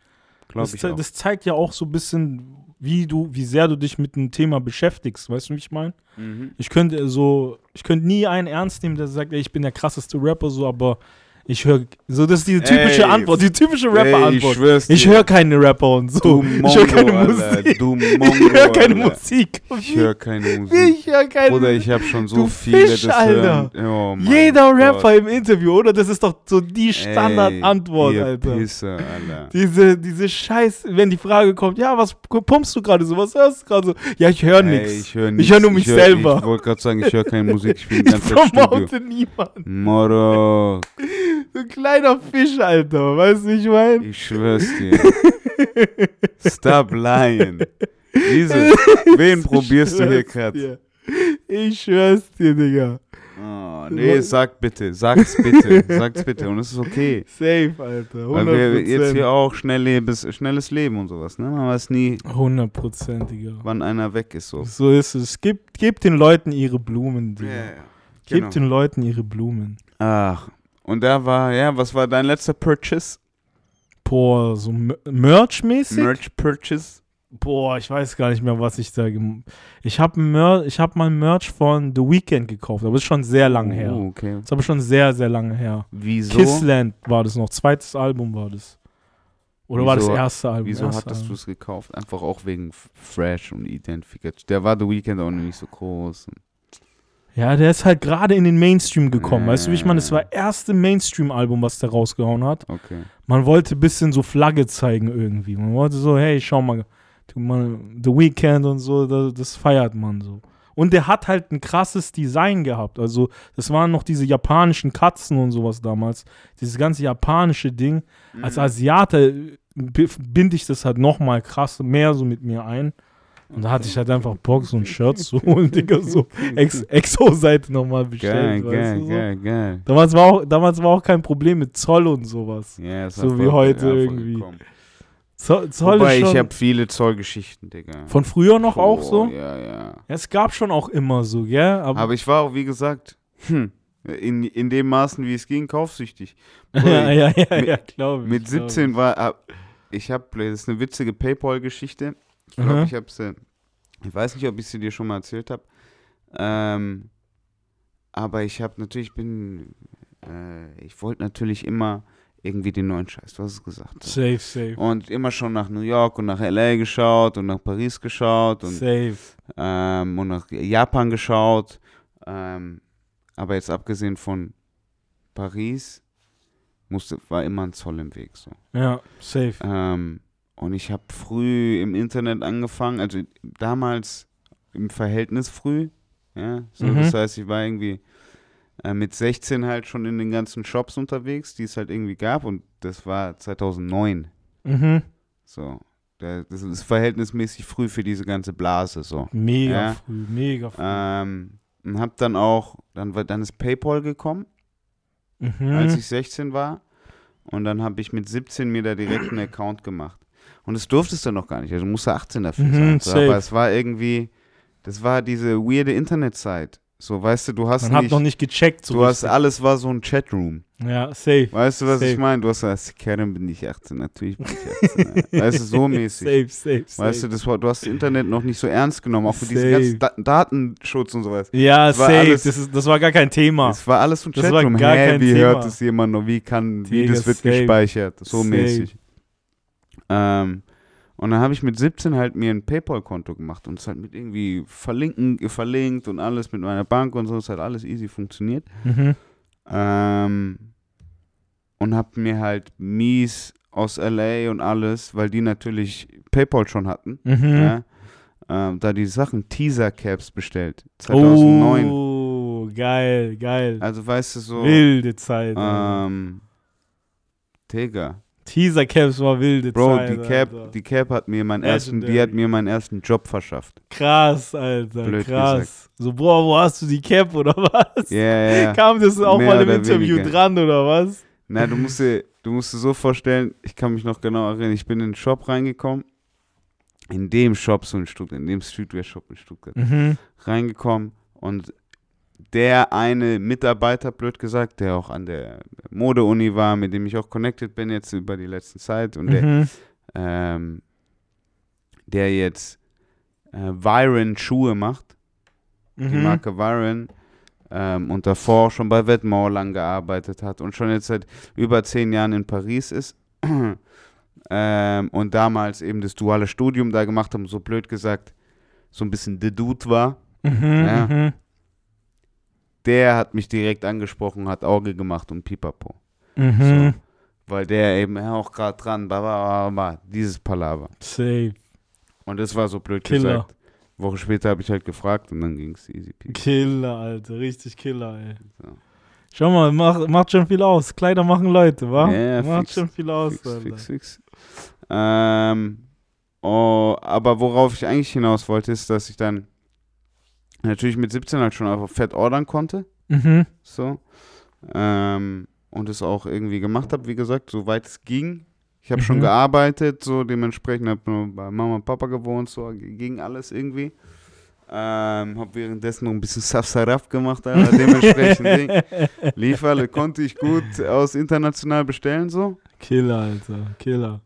Glaube Das, ich auch. das zeigt ja auch so ein bisschen, wie du, wie sehr du dich mit einem Thema beschäftigst. Weißt du, wie ich meine? Mhm. Ich könnte so, ich könnte nie einen ernst nehmen, der sagt, ey, ich bin der krasseste Rapper, so, aber ich höre, so, das ist die typische Ey, Antwort, die typische ich Rapper-Antwort. Ich dir. höre keine Rapper und so. Du ich höre keine Mongo, Musik. Du Ich Mongo, höre keine Alter. Musik. Ich höre keine Musik. Ich höre keine Bruder, ich habe schon so Du viele Fisch, das Alter. Oh Jeder Gott. Rapper im Interview, oder? Das ist doch so die Standardantwort, Alter. Pisser, Alter. Diese, diese Scheiß, wenn die Frage kommt, ja, was pumpst du gerade so, was hörst du gerade so? Ja, ich höre nichts. Ich höre Ich hör nur mich selber. Ich wollte gerade sagen, ich höre keine Musik, ich bin die Ich promote niemanden. Moro, So ein kleiner Fisch, Alter. Weißt du, wie ich meine? ich schwör's dir. Stop lying. Jesus, wen probierst du hier gerade? Ich schwör's dir, Digga. Oh, nee, sag bitte, sag's bitte, sag's bitte und es ist okay. Safe, Alter. Weil wir jetzt 100%. hier auch schnelllebes, schnelles Leben und sowas, ne? Man weiß nie, 100%, Digga. wann einer weg ist so. So ist es. Gib, gib den Leuten ihre Blumen, Digga. Gib Genau. den Leuten ihre Blumen. Ach, und da war, ja, was war dein letzter Purchase? Boah, so Mer- Merch-mäßig? Merch Purchase? Boah, ich weiß gar nicht mehr, was ich da. Ich habe Mer ich hab mal Merch von The Weeknd gekauft, aber das ist schon sehr lange her. Oh, okay. Das ist aber schon sehr, sehr lange her. Wieso? Kissland war das noch, zweites Album war das. Oder war das Wieso- erste Album? Wieso erste hattest du es gekauft? Einfach auch wegen Fresh und Identification. Der war The Weeknd auch noch nicht so groß. Ja, der ist halt gerade in den Mainstream gekommen. Weißt du, wie ich meine? Das war erste Mainstream-Album, was der rausgehauen hat. Okay. Man wollte ein bisschen so Flagge zeigen irgendwie. Man wollte so, hey, schau mal, The Weeknd und so, das, das feiert man so. Und der hat halt ein krasses Design gehabt. Also, das waren noch diese japanischen Katzen und sowas damals. Dieses ganze japanische Ding. Als Mhm. Asiate b- binde ich das halt nochmal krass mehr so mit mir ein. Und da hatte ich halt einfach Bock, so ein Shirt zu holen, Digga, so Ex Exo-Seite nochmal bestellt. Geil, geil, so. geil, geil. Damals, war auch, damals war auch kein Problem mit Zoll und sowas. Ja, es So wie heute irgendwie. gekommen. Zoll, Zoll Wobei, schon ich habe viele Zollgeschichten, Digga. von früher noch auch Oh, so. Ja, ja. Ja, es gab schon auch immer so, gell? Aber, Aber ich war auch, wie gesagt, hm, in, in dem Maßen, wie es ging, kaufsüchtig. Bro, ja, ja, ja, mit- ja, glaube ich. Mit glaub 17 war, hab- ich habe, das ist eine witzige Paypal-Geschichte. Ich glaube, Mhm. ich habe sie, ich weiß nicht, ob ich sie dir schon mal erzählt habe. Ähm, aber ich habe natürlich, ich bin, äh, ich wollte natürlich immer irgendwie den neuen Scheiß, du hast es gesagt. ich. Safe, safe. Und immer schon nach New York und nach LA geschaut und nach Paris geschaut und, Safe. ähm, und nach Japan geschaut. Ähm, aber jetzt abgesehen von Paris, musste, war immer ein Zoll im Weg. So. Ja, safe. Ähm, und ich habe früh im Internet angefangen, also damals im Verhältnis früh. Ja, so, Mhm. das heißt, ich war irgendwie äh, mit 16 halt schon in den ganzen Shops unterwegs, die es halt irgendwie gab. Und das war 2009. Mhm. So, Da- das ist verhältnismäßig früh für diese ganze Blase. So. Mega Ja. früh, mega früh. Ähm, und hab dann auch, dann, war, dann ist PayPal gekommen, mhm. als ich 16 war. Und dann habe ich mit 17 mir da direkt einen Account gemacht. Und das durftest du noch gar nicht. Also du musste 18 dafür Mhm, sein. So, aber es war irgendwie, das war diese weirde Internetzeit. So, weißt du, du hast Man hat nicht, noch nicht gecheckt. So du hast, richtig. alles war so ein Chatroom. Ja, safe. Weißt du, was Safe. ich meine? Du hast gesagt, Karen bin ich 18, natürlich bin ich 18. ja. weißt du, so mäßig. Safe, safe, safe. Weißt du, das war, du hast das Internet noch nicht so ernst genommen, auch für diesen Safe. ganzen Da Datenschutz und sowas. ja, das safe. alles- das, ist, das war gar kein Thema. Es war alles so ein Das war Chatroom. gar kein wie Thema. hört es jemand noch? Wie kann, wie Digga, das wird safe. gespeichert? So mäßig. Ähm, und dann habe ich mit 17 halt mir ein PayPal-Konto gemacht und es halt mit irgendwie verlinken, verlinkt und alles mit meiner Bank und so. Es hat alles easy funktioniert. Mhm. Ähm, und hab mir halt mies aus LA und alles, weil die natürlich PayPal schon hatten, Mhm. ja, ähm, da die Sachen Teaser-Caps bestellt. 2009. Oh, geil, geil. Also weißt du so, wilde Zeit. Ähm, Digga. Teaser Caps war wilde Bro, Zeit. die Cap, Alter. die Cap hat mir meinen ersten, die hat mir meinen ersten Job verschafft. Krass, Alter. Blöd krass. So, boah, wo hast du die Cap oder was? Ja, ja, ja. Kam das auch Mehr mal im Interview weniger. dran oder was? Na, du musst dir, du musst dir so vorstellen, ich kann mich noch genau erinnern, ich bin in den Shop reingekommen, in dem Shop so in Stuttgart, in dem Streetwear-Shop in Stuttgart, Mhm. reingekommen und der eine Mitarbeiter, blöd gesagt, der auch an der Mode-Uni war, mit dem ich auch connected bin jetzt über die letzte Zeit und der, Mhm. ähm, der jetzt äh, Viren Schuhe macht, die Mhm. Marke Viren, ähm, und davor schon bei Vetements lang gearbeitet hat und schon jetzt seit über zehn Jahren in Paris ist. ähm, und damals eben das duale Studium da gemacht haben, so blöd gesagt, so ein bisschen the Dude war. Mhm. Ja. Der hat mich direkt angesprochen, hat Auge gemacht und Pipapo. Mhm. Weil der eben auch gerade dran, ba, ba, ba, ba, dieses Palaver. Safe. Und das war so blöd Killer. gesagt. Woche später habe ich halt gefragt und dann ging es easy peasy. Killer, Alter. Richtig Killer, ey. So. Schau mal, macht, macht schon viel aus. Kleider machen Leute, wa? Ja, macht fix, schon viel aus, Fix, Alter. fix, fix. Ähm, oh, aber worauf ich eigentlich hinaus wollte, ist, dass ich dann natürlich mit 17 halt schon einfach fett ordern konnte. Mhm. So. Ähm, und es auch irgendwie gemacht habe, wie gesagt, soweit es ging. Ich habe schon Mhm. gearbeitet, so dementsprechend habe nur bei Mama und Papa gewohnt, so ging alles irgendwie. Ähm, habe währenddessen noch ein bisschen Safsaraf gemacht, Alter, dementsprechend lief alle, konnte ich gut aus international bestellen, so. Killer, Alter. Killer.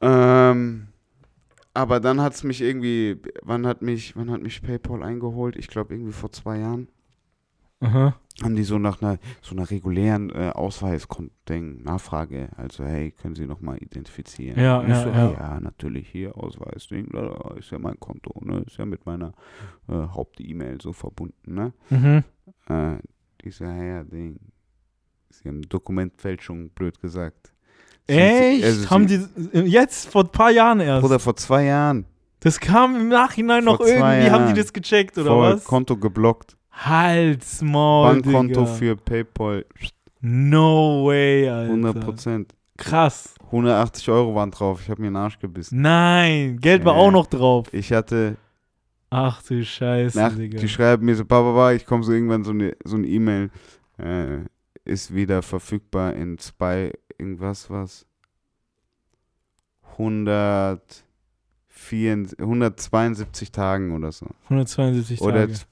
Ähm, aber dann hat es mich irgendwie, wann hat mich, wann hat mich PayPal eingeholt? Ich glaube irgendwie vor zwei Jahren. Aha. Haben die so nach einer, so einer regulären äh, Ausweisding, Nachfrage, also hey, können Sie nochmal identifizieren? Ja, Und ja, so, ja. hey, ja, natürlich, hier, Ausweisding, lalala, ist ja mein Konto, ne, ist ja mit meiner äh, Haupt-E-Mail so verbunden, ne? Mhm. Äh, die so, hey, ja, Ding, Sie haben Dokumentfälschung, blöd gesagt. Echt? also Haben die jetzt vor ein paar Jahren erst? Bruder, vor zwei Jahren, das kam im Nachhinein Vor noch irgendwie, haben die Jahren. das gecheckt oder voll was? Konto geblockt, Halt's Maul, Bankkonto Digga. für PayPal, No way, Alter. 100 Prozent. Krass. 180 Euro waren drauf, ich habe mir den Arsch gebissen. Nein, Geld war Ja. auch noch drauf. Ich hatte Ach du Scheiße, Nach, Digga. die schreiben mir so, Papa, ich komme so irgendwann so eine so E-Mail, äh, ist wieder verfügbar in zwei, irgendwas was, 104, 172 Tagen oder so. 172 Oder Tage. z-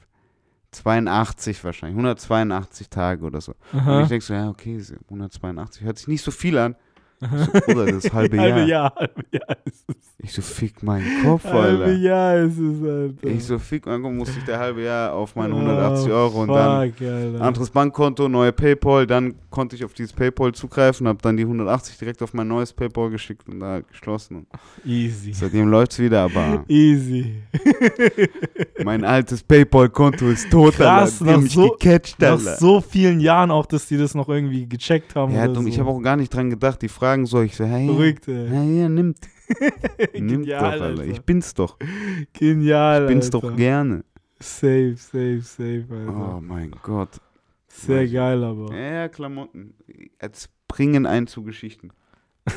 82 wahrscheinlich, 182 Tage oder so. Und Aha. ich denke so, ja, okay, so 182, hört sich nicht so viel an. So, Bruder, das halbe Jahr. Halbe Jahr, halbe Jahr ist es. Ich so, fick meinen Kopf, Halbe Alter. Jahr ist es, Alter. Ich so, fick meinen Kopf, musste ich der halbe Jahr auf meine 180 Oh, Euro und dann fuck, Alter. anderes Bankkonto, neue PayPal, dann konnte ich auf dieses PayPal zugreifen, habe dann die 180 direkt auf mein neues PayPal geschickt und da geschlossen. Und Easy. seitdem läuft's wieder, aber Easy. mein altes PayPal-Konto ist tot, Krass, Alter. Nach so- gecatcht, Nach Alter. so vielen Jahren auch, dass die das noch irgendwie gecheckt haben. Ja, oder dumm, so. ich habe auch gar nicht dran gedacht. Die fragen so, ich so, hey, ja, ey. ja, nimmt, nimmt Genial, doch, Alter. Alter. Ich bin's doch, Genial, ich bin's Alter. doch gerne. Safe, safe, safe, Alter. Oh mein Gott. Sehr geil, aber. Ja, ja, Klamotten. Jetzt bringen einen zu Geschichten.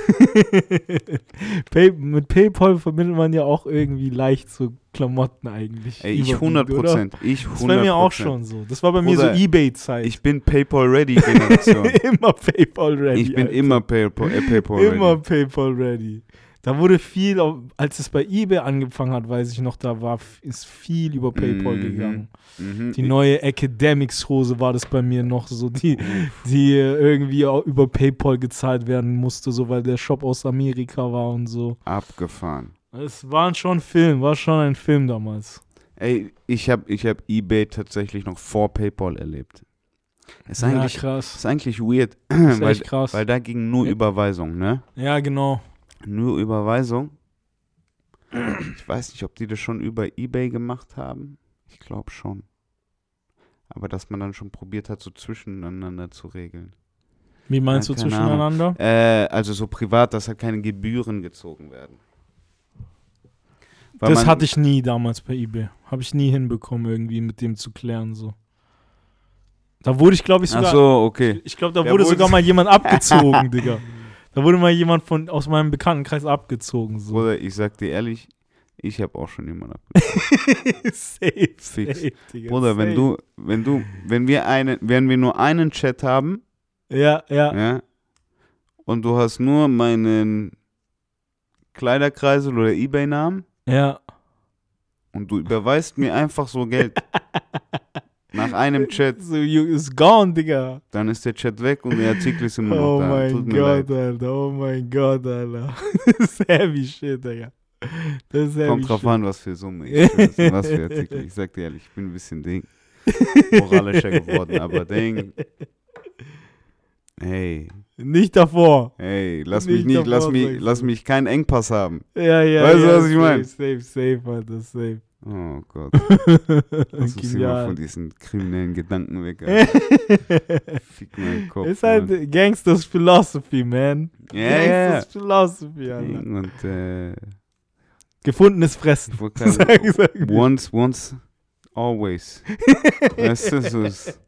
Pay mit PayPal verbindet man ja auch irgendwie leicht so Klamotten eigentlich. Ey, ich überwiegend, 100 oder? Prozent. Ich 100 Das war bei mir auch schon so. Das war bei mir Bruder, so Ebay-Zeit. Ich bin PayPal-Ready-Generation. immer PayPal ready. ich bin Alter. immer PayPal, äh, PayPal-Ready. immer PayPal ready. Da wurde viel, als es bei eBay angefangen hat, weiß ich noch, da war, ist viel über PayPal Mhm. gegangen. Mhm. Die neue Academics-Hose war das bei mir noch so, die, die irgendwie auch über PayPal gezahlt werden musste, so weil der Shop aus Amerika war und so. Abgefahren. Es war schon ein Film, war schon ein Film damals. Ey, ich habe ich hab eBay tatsächlich noch vor PayPal erlebt. Ist Ja, eigentlich, krass. ist eigentlich weird, Ist weil, echt krass. weil da ging nur Ja. Überweisung, ne? Ja, genau. Nur Überweisung. Ich weiß nicht, ob die das schon über eBay gemacht haben. Ich glaube schon. Aber dass man dann schon probiert hat, so zwischeneinander zu regeln. Wie meinst Ja, du zwischeneinander? Äh, also so privat, dass halt keine Gebühren gezogen werden. Weil Das hatte ich nie damals bei eBay. Habe ich nie hinbekommen, irgendwie mit dem zu klären. So. Da wurde ich, glaube ich, Ach sogar. so, okay. Ich glaube, da Ja, wurde wurde- sogar mal jemand abgezogen, Digga. Da wurde mal jemand von, aus meinem Bekanntenkreis abgezogen. So. Bruder, ich sag dir ehrlich, ich habe auch schon jemanden abgezogen. safe, Fix. safe, Digga. Bruder, wenn safe. du, wenn du, wenn wir einen, wenn wir nur einen Chat haben, Ja, ja. ja, und du hast nur meinen Kleiderkreisel oder Ebay-Namen Ja. und du überweist mir einfach so Geld nach einem Chat, So, you is gone, Digga. dann ist der Chat weg und der Artikel ist immer noch Oh da. mein Gott. Alter. Oh mein Gott, Alter. Das ist heavy shit, Digga. Das ist heavy Kommt drauf shit. an, was für Summe ich und was für Artikel. Ich sag dir ehrlich, ich bin ein bisschen Ding, moralischer geworden, aber Ding, hey, Nicht davor. hey, lass mich Nicht nicht, lass davor, mich, lass du. mich keinen Engpass haben. Ja, ja. Weißt du, ja, was ich mein? Safe, safe, safe, Alter, safe. Oh Gott, lass uns immer von diesen kriminellen Gedanken weg. Fick meinen Kopf. Ist halt Mann. Gangsters Philosophy, man. Ja. Gangsters Philosophy, Alter. Und äh, Gefundenes Fressen. ich wollte Sag, gerade sag. once, once, always. weißt du, so ist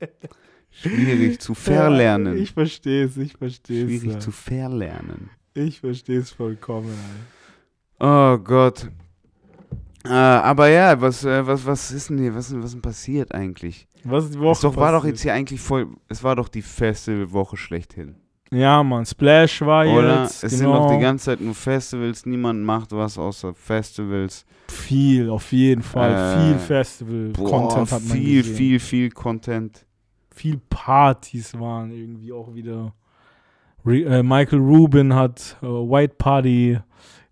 schwierig zu verlernen. Ja, ich verstehe es, ich verstehe es. schwierig ja. zu verlernen. Ich verstehe es vollkommen. Alter. Oh Gott. Äh, aber ja, was, äh, was, was ist denn hier, was, was ist denn passiert eigentlich? Was ist die Woche Es doch, war doch jetzt hier eigentlich voll, es war doch die Festivalwoche schlechthin. Ja, Mann, Splash war Oder? jetzt. es genau, sind doch die ganze Zeit nur Festivals, niemand macht was außer Festivals. Viel, auf jeden Fall. Äh, viel Festival-Content hat man viel, gesehen. viel, viel Content. viel Partys waren irgendwie auch wieder. Re äh, Michael Rubin hat äh, White Party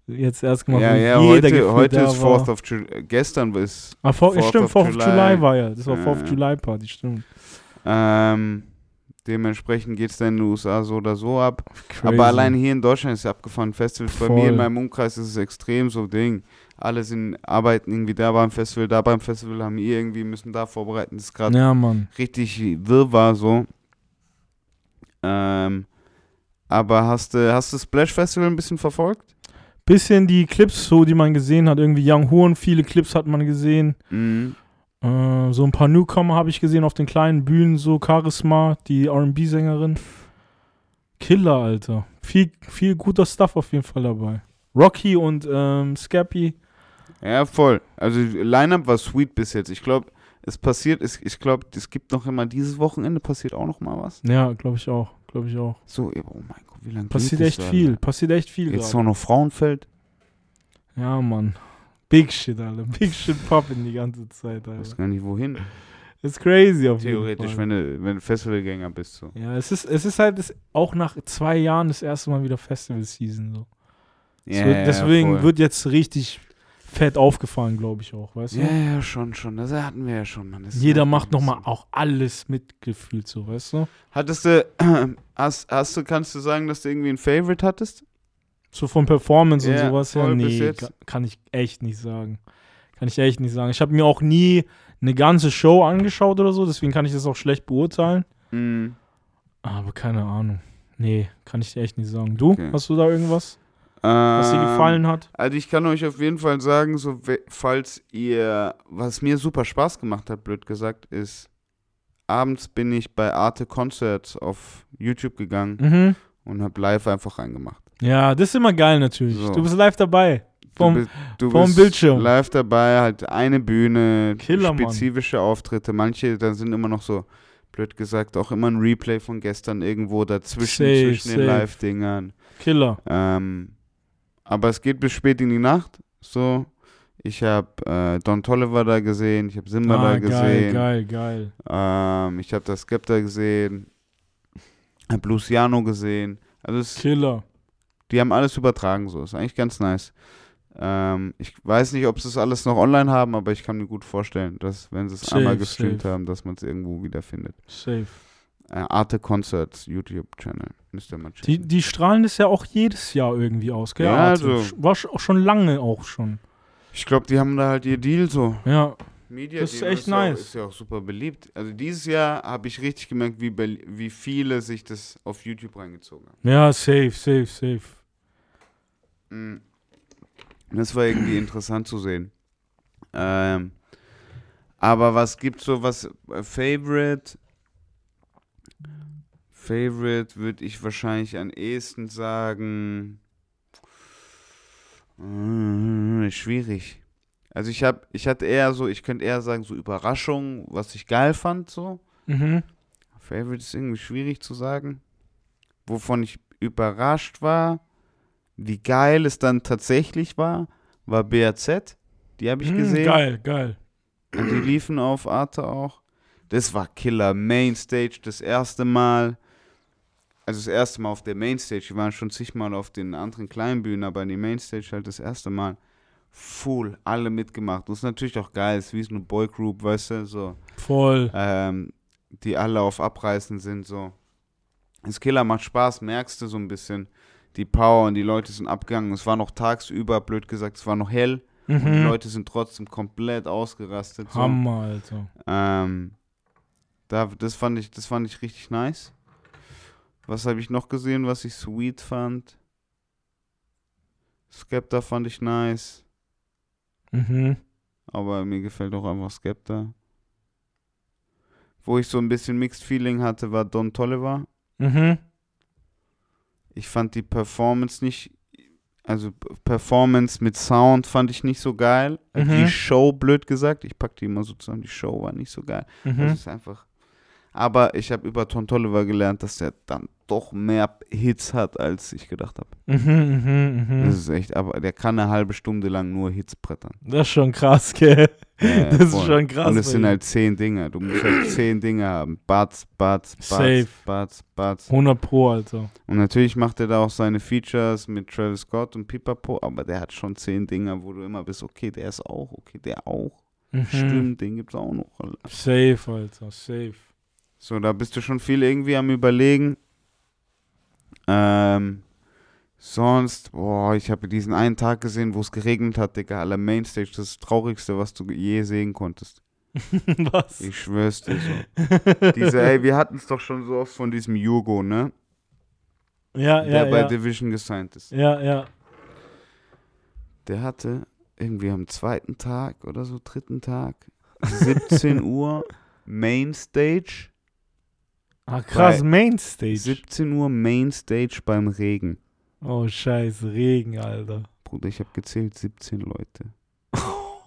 jetzt erst gemacht, Ja, ja, heute, heute ist war. 4th of July. Gestern ist. Ah, vor, 4th stimmt, of 4th of July. War ja. Das war Ja, 4th of ja. July Party, stimmt. Ähm, dementsprechend geht es dann in den USA so oder so ab. Crazy. Aber allein hier in Deutschland ist ja abgefahren. Festivals bei mir Voll. in meinem Umkreis ist es extrem so Ding. Alle sind, arbeiten irgendwie da beim Festival, da beim Festival, haben ihr irgendwie, müssen da vorbereiten. Das ist gerade Ja, richtig wirrwarr so. Ähm, aber hast du hast du Splash Festival ein bisschen verfolgt? Bisschen die Clips, so, die man gesehen hat. Irgendwie Young Horn, viele Clips hat man gesehen. Mhm. Äh, so ein paar Newcomer habe ich gesehen auf den kleinen Bühnen, so Charisma, die RB-Sängerin. Killer, Alter. Viel, viel guter Stuff auf jeden Fall dabei. Rocky und ähm, Scappy. Ja, voll. Also Line-Up war sweet bis jetzt. Ich glaube, es passiert, es, ich glaube, es gibt noch immer dieses Wochenende passiert auch noch mal was. Ja, glaube ich auch. Glaube ich auch. So, oh mein Gott, wie lange Passiert echt das, viel. Alter? Passiert echt viel Jetzt gerade. auch noch Frauenfeld. Ja, Mann. Big shit, Alter. Big shit poppin' die ganze Zeit, Ich weiß Alter. gar nicht wohin. Ist crazy auf Theoretisch, jeden Fall. wenn du, wenn du Festivalgänger bist. So. Ja, es ist, es ist halt das, auch nach zwei Jahren das erste Mal wieder Festival-Season. So. Ja, wird, deswegen voll. wird jetzt richtig fett aufgefahren, glaube ich auch, weißt du? Ja, ja, schon, schon. Das hatten wir ja schon, Mann. Das ist Jeder macht nochmal auch alles mitgefühlt, so, weißt du? Hattest du, hast, hast du, kannst du sagen, dass du irgendwie ein Favorite hattest? So von Performance Ja, und sowas her, nee, kann ich echt nicht sagen. Kann ich echt nicht sagen. Ich habe mir auch nie eine ganze Show angeschaut oder so, deswegen kann ich das auch schlecht beurteilen. Mhm. Aber keine Ahnung. Nee, kann ich dir echt nicht sagen. Du, Okay. hast du da irgendwas, was dir Ähm, gefallen hat? Also ich kann euch auf jeden Fall sagen, so falls ihr, was mir super Spaß gemacht hat, blöd gesagt, ist, abends bin ich bei Arte Concerts auf YouTube gegangen Mhm. und habe live einfach reingemacht. Ja, das ist immer geil natürlich. So. Du bist live dabei. Vom- du bist, du vom bist Bildschirm. live dabei, halt eine Bühne, Killer, Mann. spezifische Auftritte. Manche, da sind immer noch so, blöd gesagt, auch immer ein Replay von gestern irgendwo dazwischen, Safe, zwischen den safe. Live-Dingern. Killer. Ähm, aber es geht bis spät in die Nacht. So, ich habe äh, Don Tolliver da gesehen, ich habe Simba da Ah, geil, gesehen, geil, geil. Ähm, ich habe das Skepta gesehen, habe Luciano gesehen. Also es, Killer. die haben alles übertragen, so ist eigentlich ganz nice. Ähm, ich weiß nicht, ob sie es alles noch online haben, aber ich kann mir gut vorstellen, dass wenn sie es einmal gestreamt safe. haben, dass man es irgendwo wiederfindet. Safe. Äh, Arte Concerts YouTube-Channel, müsst ihr mal Die, checken. die strahlen das ja auch jedes Jahr irgendwie aus, gell? Ja, Arte? also- War auch schon lange auch schon. Ich glaube, die haben da halt ihr Deal so. Ja, Media Das ist Deal echt ja, auch- nice. Ist ja auch super beliebt. Also dieses Jahr habe ich richtig gemerkt, wie, wie viele sich das auf YouTube reingezogen haben. ja, safe, safe, safe. Mm. Das war irgendwie interessant zu sehen. Ähm, aber was gibt so was äh, Favorite? Favorite würde ich wahrscheinlich am ehesten sagen. Äh, schwierig. Also ich habe, ich hatte eher so, ich könnte eher sagen so Überraschung, was ich geil fand so. Mhm. Favorite ist irgendwie schwierig zu sagen. Wovon ich überrascht war, wie geil es dann tatsächlich war, war BAZ. Die habe ich Mhm, gesehen. Geil, geil. Und die liefen auf Arte auch. Das war Killer. Mainstage das erste Mal. Also das erste Mal auf der Mainstage. Die waren schon zigmal auf den anderen kleinen Bühnen, aber in die Mainstage halt das erste Mal. Full, alle mitgemacht. Das ist natürlich auch geil. Es ist wie so eine Boygroup, weißt du, so Voll. ähm, die alle auf Abreißen sind. So. Das Killer macht Spaß, merkst du so ein bisschen die Power und die Leute sind abgegangen. Es war noch tagsüber, blöd gesagt, es war noch hell und die Mhm. Leute sind trotzdem komplett ausgerastet. So. Hammer, Alter. Ähm, da, das, fand ich, das fand ich richtig nice. Was habe ich noch gesehen, was ich sweet fand? Skepta fand ich nice, Mhm. aber mir gefällt auch einfach Skepta. Wo ich so ein bisschen Mixed Feeling hatte, war Don Tolliver. Mhm. Ich fand die Performance nicht, also Performance mit Sound fand ich nicht so geil. Also Mhm. Die Show, blöd gesagt, ich pack die immer so zusammen, die Show war nicht so geil. Mhm. Das ist einfach, Aber ich habe über Ton Toliver gelernt, dass der dann doch mehr Hits hat, als ich gedacht habe. Mhm, mhm, mhm. Das ist echt, aber der kann eine halbe Stunde lang nur Hits brettern. Das ist schon krass, gell? Ja, Das ist voll. schon krass Und es sind halt zehn Dinger. Du musst halt zehn Dinge haben. Bats, Bats, Safe. Bats, Bats, Bats. 100 Pro, Alter. Und natürlich macht er da auch seine Features mit Travis Scott und Pipapo, aber der hat schon zehn Dinger, wo du immer bist, okay, der ist auch, okay, der auch. Mhm. Stimmt, den gibt's auch noch. Alter. Safe, Alter, safe. So, da bist du schon viel irgendwie am überlegen. Ähm, sonst, boah, ich habe diesen einen Tag gesehen, wo es geregnet hat, Digga, aller Mainstage, das ist das Traurigste, was du je sehen konntest. Was? Ich schwör's dir so. Diese, ey, wir hatten es doch schon so oft von diesem Jugo, ne? ja, Der ja, bei ja. Division gesigned ist. Ja, ja. Der hatte irgendwie am zweiten Tag oder so, dritten Tag, 17 Uhr Mainstage. Ah, krass, Mainstage. 17 Uhr Mainstage beim Regen. Oh, scheiße, Regen, Alter. Bruder, ich habe gezählt, 17 Leute.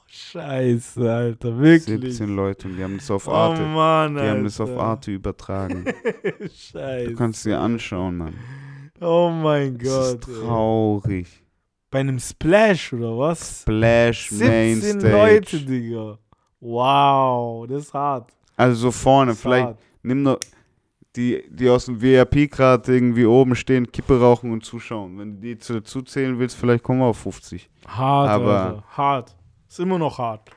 Scheiße, Alter, wirklich. 17 Leute und die haben das auf Oh Arte. Mann, die Alter. haben das auf Arte übertragen. Scheiße. Du kannst dir anschauen, Mann. Oh mein Das ist Gott. ey. traurig. Bei einem Splash oder was? Splash 17 Mainstage. Leute, Digga. Wow, das ist hart. Also so vorne, vielleicht hart. nimm nur die, die aus dem VIP gerade irgendwie oben stehen, Kippe rauchen und zuschauen. Wenn du die zu dazu zählen willst, vielleicht kommen wir auf 50. Hart, Aber- Alter. Hart. Ist immer noch hart.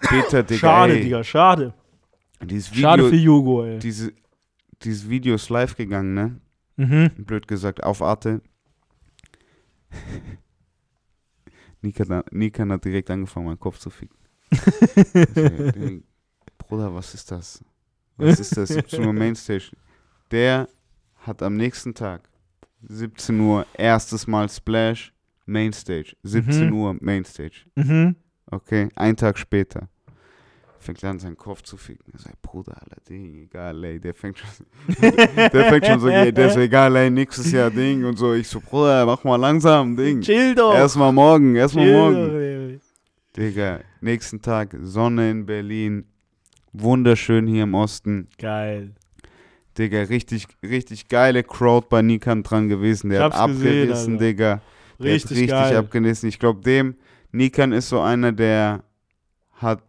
Peter, Digga, schade, ey, Digga, schade. Dieses Video, Schade für Jugo, ey. diese, dieses Video ist live gegangen, ne? Mhm. Blöd gesagt, auf Arte. Nikan, hat direkt angefangen, meinen Kopf zu ficken. Bruder, was ist das? Was ist das? 17 Uhr Mainstage. Der hat am nächsten Tag 17 Uhr erstes Mal Splash, Mainstage. 17 Mhm. Uhr Mainstage. Mhm. Okay, ein Tag später. Fängt an, seinen Kopf zu ficken. Ich sag, Bruder, Alter, Ding, egal, ey. Der fängt schon, der fängt schon so, ey, der ist egal, ey, nächstes Jahr Ding und so. Ich so, Bruder, mach mal langsam, Ding. Chill doch. Erstmal morgen, erstmal morgen. doch. Digga, nächsten Tag, Sonne in Berlin. Wunderschön hier im Osten. Geil. Digga, richtig, richtig geile Crowd bei Nikan dran gewesen. Der hat gesehen, abgerissen, Alter. Digga. Der Richtig, richtig geil. abgerissen. Ich glaube, dem, Nikan ist so einer, der hat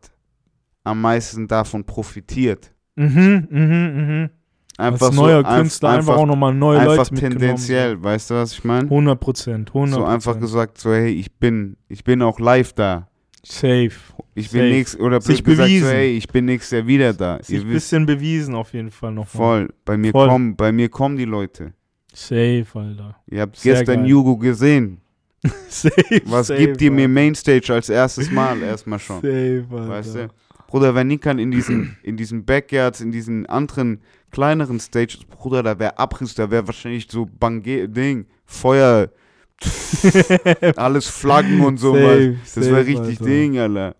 am meisten davon profitiert. Mhm, mhm, mhm. Einfach Als neuer so, Künstler einfach, einfach, auch nochmal neue einfach Leute mitgenommen. tendenziell, weißt du, was ich meine? 100 Prozent, 100 So einfach gesagt, so, hey, ich bin, ich bin auch live da. Safe. Ich bin Safe. nächst, oder Sich gesagt, so, bewiesen. hey, ich bin nächstes Jahr wieder da. Sich ein bisschen bewiesen auf jeden Fall noch. voll, bei mir Voll. kommen, bei mir kommen die Leute. Safe, Alter. Ihr habt Sehr gestern geil. Jugo gesehen. Safe. Was safe, gibt ihr mir. Mainstage als erstes Mal erstmal schon? Safe, Alter. Weißt du? Bruder, wenn Nikan in diesen, in diesen Backyards, in diesen anderen kleineren Stages, Bruder, da wäre Abriss, da wäre wahrscheinlich so Bange Ding, Feuer, alles Flaggen und so. Safe, weißt. Das wäre richtig Alter. Ding, Alter.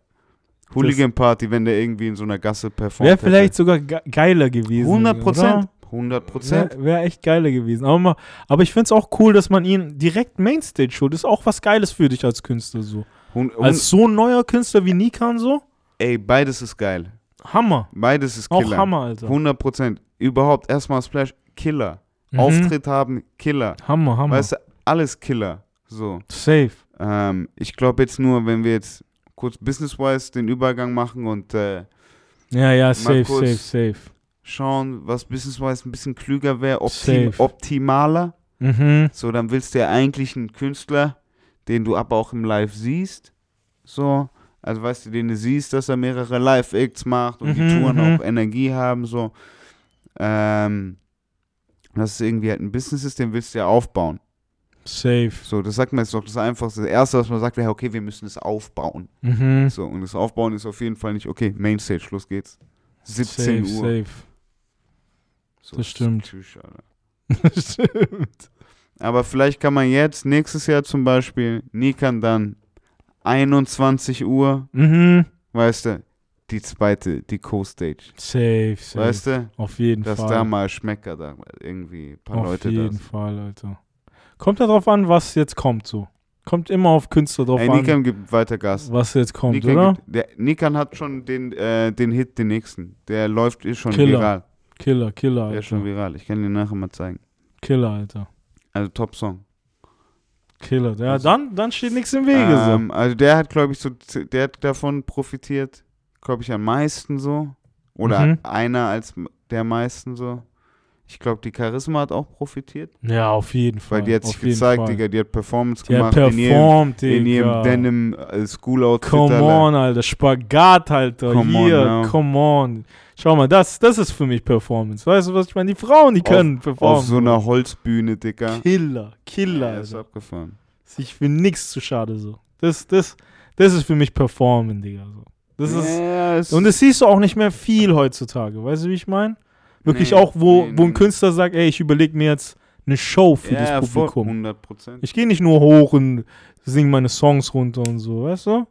Hooligan Party, wenn der irgendwie in so einer Gasse performt. Wäre vielleicht sogar ge geiler gewesen. 100 Prozent. oder? 100 Prozent. Wäre wär echt geiler gewesen. Aber, mal, aber ich finde es auch cool, dass man ihn direkt Mainstage holt. Ist auch was Geiles für dich als Künstler so. Hun- hun- Als so ein neuer Künstler wie Nikan so, Ey, beides ist geil. Hammer. Beides ist Auch Killer. Hammer, Alter. 100 Prozent. Überhaupt erstmal Splash, Killer. Mhm. Auftritt haben, Killer. Hammer, Hammer. Weißt du, alles Killer. So. Safe. Ähm, ich glaube jetzt nur, wenn wir jetzt kurz business-wise den Übergang machen und äh, Ja, ja, safe, safe, safe. schauen, was business-wise ein bisschen klüger wäre, optim optimaler. Mhm. So, dann willst du ja eigentlich einen Künstler, den du aber auch im Live siehst. So, also weißt du, den du siehst, dass er mehrere Live-Acts macht und die Mhm, Touren mhm. auch Energie haben, so. Ähm, dass es irgendwie halt ein Business ist, den willst du ja aufbauen. Safe. So, das sagt man jetzt doch das Einfachste. Das Erste, was man sagt, wäre, okay, wir müssen es aufbauen. Mhm. So, und das Aufbauen ist auf jeden Fall nicht, okay, Mainstage, los geht's. 17 safe, Uhr. safe. So, das stimmt. Tschüss, Alter. Stimmt. Aber vielleicht kann man jetzt, nächstes Jahr zum Beispiel, Nikan dann 21 Uhr, Mhm. weißt du, die zweite, die Co-Stage. Safe, safe. Weißt du, Auf jeden dass Fall. da mal Schmecker da irgendwie ein paar Auf Leute da jeden sind. Fall, Alter. Kommt ja drauf an, was jetzt kommt so. Kommt immer auf Künstler drauf Ey, an, Nikan gibt weiter Gas. was jetzt kommt, Nikan, oder? gibt, der, Nikan hat schon den, äh, den Hit, den nächsten. Der läuft, ist schon Killer, viral. Killer, Killer, Der ist schon Alter. viral. Ich kann dir nachher mal zeigen. Killer, Alter. Also Top-Song. Killer. Ja, Also- dann, dann steht nichts im Wege. Ähm, also der hat, glaube ich, so, der hat davon profitiert, glaube ich, am meisten so. Oder Mhm. einer als der meisten so. Ich glaube, die Charisma hat auch profitiert. Ja, auf jeden Fall. weil die hat sich gezeigt, Fall. Digga, die hat Performance Die hat gemacht in jedem, performt, in jedem Digga. Denim äh, School Outfit. Come on, Alter. Spagat, Alter. Come on Hier, now. come on. Schau mal, das, das ist für mich Performance. Weißt du, was ich meine? Die Frauen, die Auf- können performen. Auf so einer Holzbühne, Digga. Killer, Killer, Ja, ist Alter. abgefahren. Sich für nichts zu schade so. Das, das, das ist für mich Performen, Digga. So. Das ist, ja, es und das siehst du auch nicht mehr viel heutzutage. Weißt du, wie ich meine? Wirklich Nee, auch, wo, nee, wo ein Künstler sagt, ey, ich überlege mir jetzt eine Show für ja, das Publikum. 100 Prozent. Ich gehe nicht nur hoch und singe meine Songs runter und so, weißt du?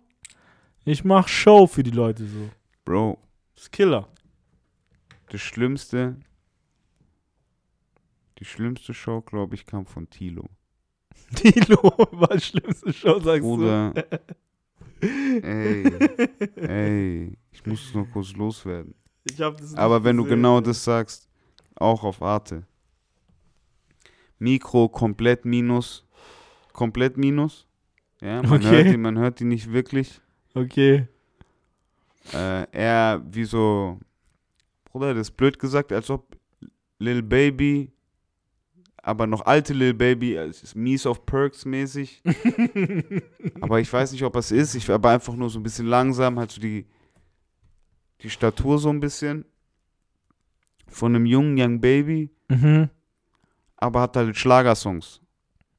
Ich mach Show für die Leute so. Bro, Das ist Killer. das Schlimmste, die schlimmste Show, glaube ich, kam von Tilo. Tilo war die schlimmste Show, sagst Bruder, ey, ey, ich muss es noch kurz loswerden. Ich hab das Aber wenn du gesehen, genau ey. das sagst, auch auf Arte. Mikro komplett minus, komplett minus. Ja, man, Okay. hört die, man hört die nicht wirklich. Okay. Äh, eher wie so, Bruder, das ist blöd gesagt, als ob Lil Baby, aber noch alte Lil Baby, äh, es ist Mies of Perks mäßig. aber ich weiß nicht, ob es ist. Ich aber einfach nur so ein bisschen langsam, halt so die, die Statur so ein bisschen. Von einem jungen Young Baby, mhm. aber hat halt Schlagersongs.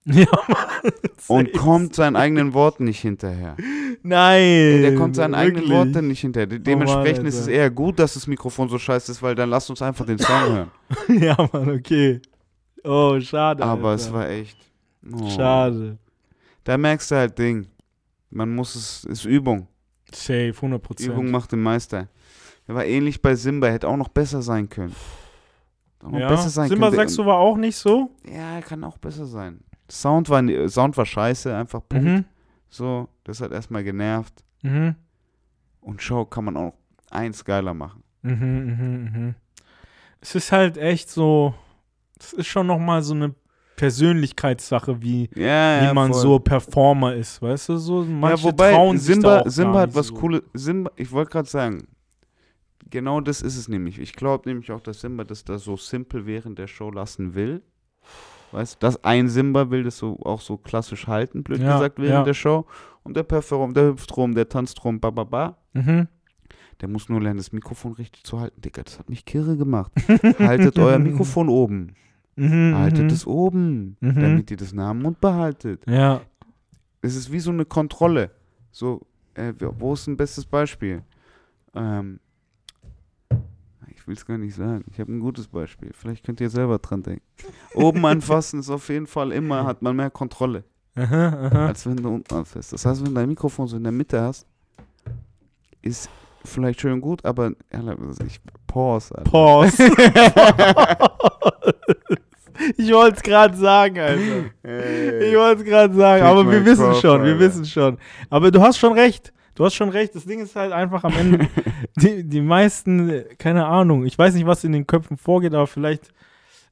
Ja, Mann. Und kommt seinen eigenen Worten nicht hinterher. Nein. Der kommt seinen eigenen wirklich. Worten nicht hinterher. De dementsprechend ist es eher gut, dass das Mikrofon so scheiße ist, weil dann lasst uns einfach den Song hören. ja, Mann, okay. Oh, schade. Aber Alter. es war echt. oh. Schade. Da merkst du halt Ding. Man muss es, ist Übung. Safe, 100 Prozent. Übung macht den Meister. Der war ähnlich bei Simba, hätte auch noch besser sein können. Auch noch Ja. besser sein Simba, können. sagst du, war auch nicht so? Ja, kann auch besser sein. Sound war, Sound war scheiße, einfach Punkt. Mhm. So, das hat erstmal genervt. Mhm. Und Show kann man auch eins geiler machen. Mhm, mhm, mhm. Es ist halt echt so, es ist schon nochmal so eine Persönlichkeitssache, wie, Ja, wie ja, man voll. so Performer ist, weißt du, so manche ja, wobei trauen sich da Simba, auch Simba hat was so. Cooles. Simba, ich wollte gerade sagen, genau das ist es nämlich. Ich glaube nämlich auch, dass Simba das da so simpel während der Show lassen will. Weißt du, dass ein Simba will das so auch so klassisch halten, blöd Ja, gesagt, während ja. der Show. Und der performt, der hüpft rum, der tanzt rum, ba, ba, ba. Mhm. Der muss nur lernen, das Mikrofon richtig zu halten. Digga, das hat mich kirre gemacht. Haltet euer Mikrofon oben. Mhm, Haltet mhm. es oben, Mhm. damit ihr das nah am Mund behaltet. Ja, es ist wie so eine Kontrolle. So, äh, wo ist ein bestes Beispiel? Ähm, ich will es gar nicht sagen. Ich habe ein gutes Beispiel. Vielleicht könnt ihr selber dran denken. Oben anfassen ist auf jeden Fall immer, hat man mehr Kontrolle, aha, aha. als wenn du unten anfasst. Das heißt, wenn du dein Mikrofon so in der Mitte hast, ist vielleicht schön gut, aber ich pause. Alter. Pause. ich wollte es gerade sagen, Alter. Hey. Ich wollte es gerade sagen, aber wir wissen Kopf, schon, wir Alter. wissen schon. Aber du hast schon recht. Du hast schon recht. Das Ding ist halt einfach am Ende, die, die meisten, keine Ahnung, ich weiß nicht, was in den Köpfen vorgeht, aber vielleicht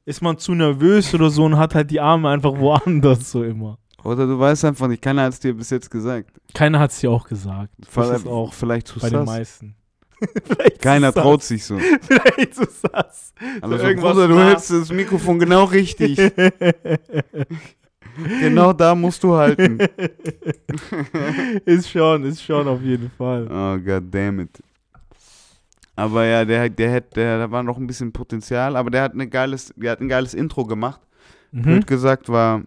ist man zu nervös oder so und hat halt die Arme einfach woanders so immer. Oder du weißt einfach nicht, keiner hat es dir bis jetzt gesagt. Keiner hat es dir auch gesagt. Das Vielleicht, auch vielleicht zu bei den meisten. Keiner traut sass. sich so. Vielleicht zu sass. Also, So Bruder, du hältst das Mikrofon genau richtig. Genau da musst du halten. ist schon, ist schon auf jeden Fall. Oh, god damn it. Aber ja, der, der, hat, der, da war noch ein bisschen Potenzial, aber der hat, eine geiles, der hat ein geiles Intro gemacht. Mhm. Blöd gesagt war,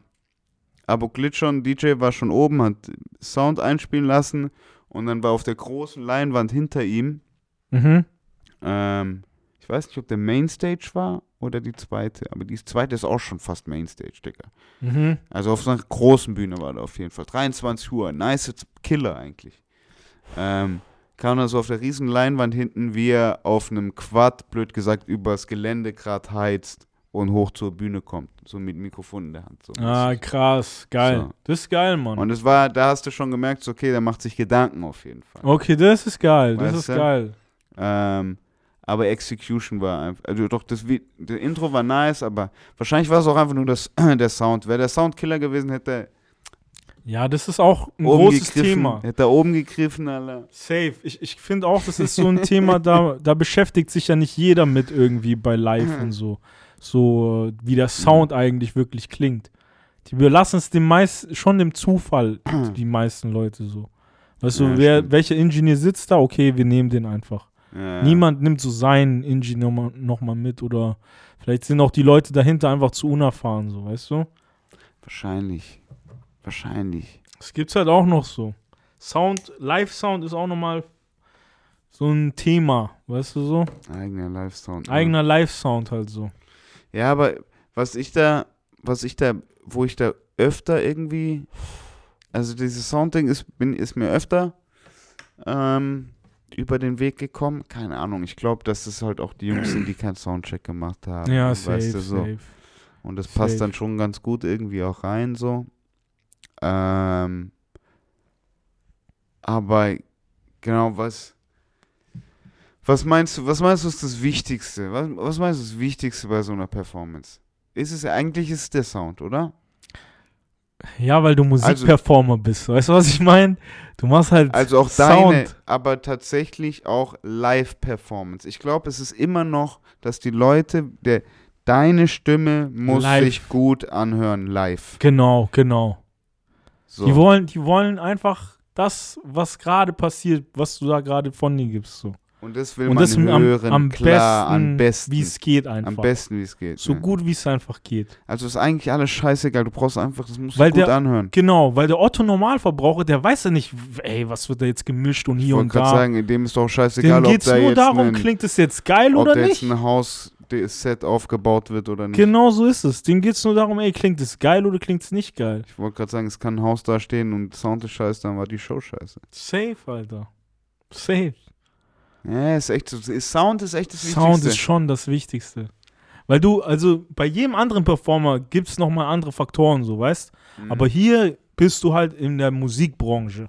Abo Glitchon, DJ war schon oben, hat Sound einspielen lassen und dann war auf der großen Leinwand hinter ihm, Mhm. ähm, ich weiß nicht, ob der Mainstage war oder die zweite, aber die zweite ist auch schon fast Mainstage, Digga. Mhm. Also auf so einer großen Bühne war da auf jeden Fall. 23 Uhr, nice Killer eigentlich. Ähm, kam dann so auf der riesen Leinwand hinten, wie er auf einem Quad, blöd gesagt, übers Gelände gerade heizt und hoch zur Bühne kommt, so mit Mikrofon in der Hand. So Ah, krass, geil. So. Das ist geil, Mann. und es war, da hast du schon gemerkt, so, okay, der macht sich Gedanken auf jeden Fall. okay, das ist geil, das Weißt ist du? geil. Ähm, aber Execution war einfach, also doch, das, das Intro war nice, aber wahrscheinlich war es auch einfach nur das, der Sound. Wäre der Sound Killer gewesen, hätte Ja, das ist auch ein oben großes gegriffen, Thema. hätte er oben gegriffen, Alter. Safe. Ich, ich finde auch, das ist so ein Thema, da, da beschäftigt sich ja nicht jeder mit irgendwie bei Live und so. So, wie der Sound eigentlich wirklich klingt. Die überlassen es dem meist, schon dem Zufall, die meisten Leute so. Weißt Ja, du, wer, stimmt. welcher Ingenieur sitzt da? Okay, wir nehmen den einfach. Ja, Niemand nimmt so seinen Ingenieur nochmal noch mal mit oder vielleicht sind auch die Leute dahinter einfach zu unerfahren, so, weißt du? Wahrscheinlich. Wahrscheinlich. Das gibt's halt auch noch so. Sound, Live-Sound ist auch nochmal so ein Thema, weißt du so? Eigener Live-Sound. Eigener Live-Sound halt so. Ja, aber was ich da, was ich da, wo ich da öfter irgendwie, also dieses Soundding ist, bin, ist mir öfter ähm, über den Weg gekommen. Keine Ahnung, ich glaube, dass es halt auch die Jungs sind, die keinen Soundcheck gemacht haben. Ja, weißt safe, du, so. safe. Und das passt Safe. dann schon ganz gut irgendwie auch rein, so. Ähm, aber genau, was, was meinst du, was meinst du ist das Wichtigste? Was, was meinst du ist das Wichtigste bei so einer Performance? Ist es, eigentlich ist es der Sound, oder? Ja, weil du Musikperformer bist. Weißt du, was ich meine? Du machst halt Also auch Sound. deine, aber tatsächlich auch Live-Performance. Ich glaube, es ist immer noch, dass die Leute, der, deine Stimme muss Live. sich gut anhören live. Genau, genau. So. Die, wollen, die wollen einfach das, was gerade passiert, was du da gerade von dir gibst. So. Und das will Und man das am, hören, am klar, besten, am besten. wie es geht einfach. Am besten, wie es geht. so ja. gut, wie es einfach geht. Also ist eigentlich alles scheißegal. Du brauchst einfach, das musst Weil du gut der- anhören. Genau, weil der Otto-Normalverbraucher, der weiß ja nicht, ey, was wird da jetzt gemischt und Ich hier wollte und gerade da. sagen, dem ist doch scheißegal, Dem ob geht's da nur jetzt darum, ein, klingt es jetzt geil ob oder nicht? jetzt ein Haus Set aufgebaut wird oder nicht. Genau so ist es. Dem geht es nur darum, ey, klingt es geil oder klingt es nicht geil? Ich wollte gerade sagen, es kann ein Haus da stehen und Sound ist scheiße, dann war die Show scheiße. Safe, Alter. Safe. Ja, ist echt so. Sound ist echt das Sound Wichtigste. ist schon das Wichtigste. Weil du, also bei jedem anderen Performer gibt es nochmal andere Faktoren, so, weißt Mhm. Aber hier bist du halt in der Musikbranche.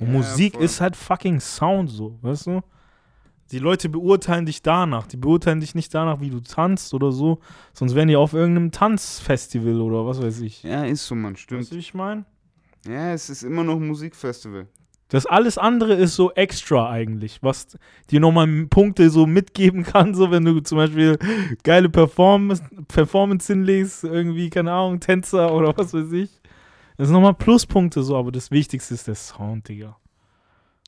Und Ja, Musik voll. ist halt fucking Sound, so, weißt du? Die Leute beurteilen dich danach. Die beurteilen dich nicht danach, wie du tanzt oder so. Sonst wären die auf irgendeinem Tanzfestival oder was weiß ich. Ja, ist so, man, stimmt. Weißt du, wie ich meine? Ja, es ist immer noch ein Musikfestival. Das alles andere ist so extra eigentlich, was dir nochmal Punkte so mitgeben kann, so wenn du zum Beispiel geile Performance, Performance hinlegst, irgendwie, keine Ahnung, Tänzer oder was weiß ich. Das sind nochmal Pluspunkte so, aber das Wichtigste ist der Sound, Digga.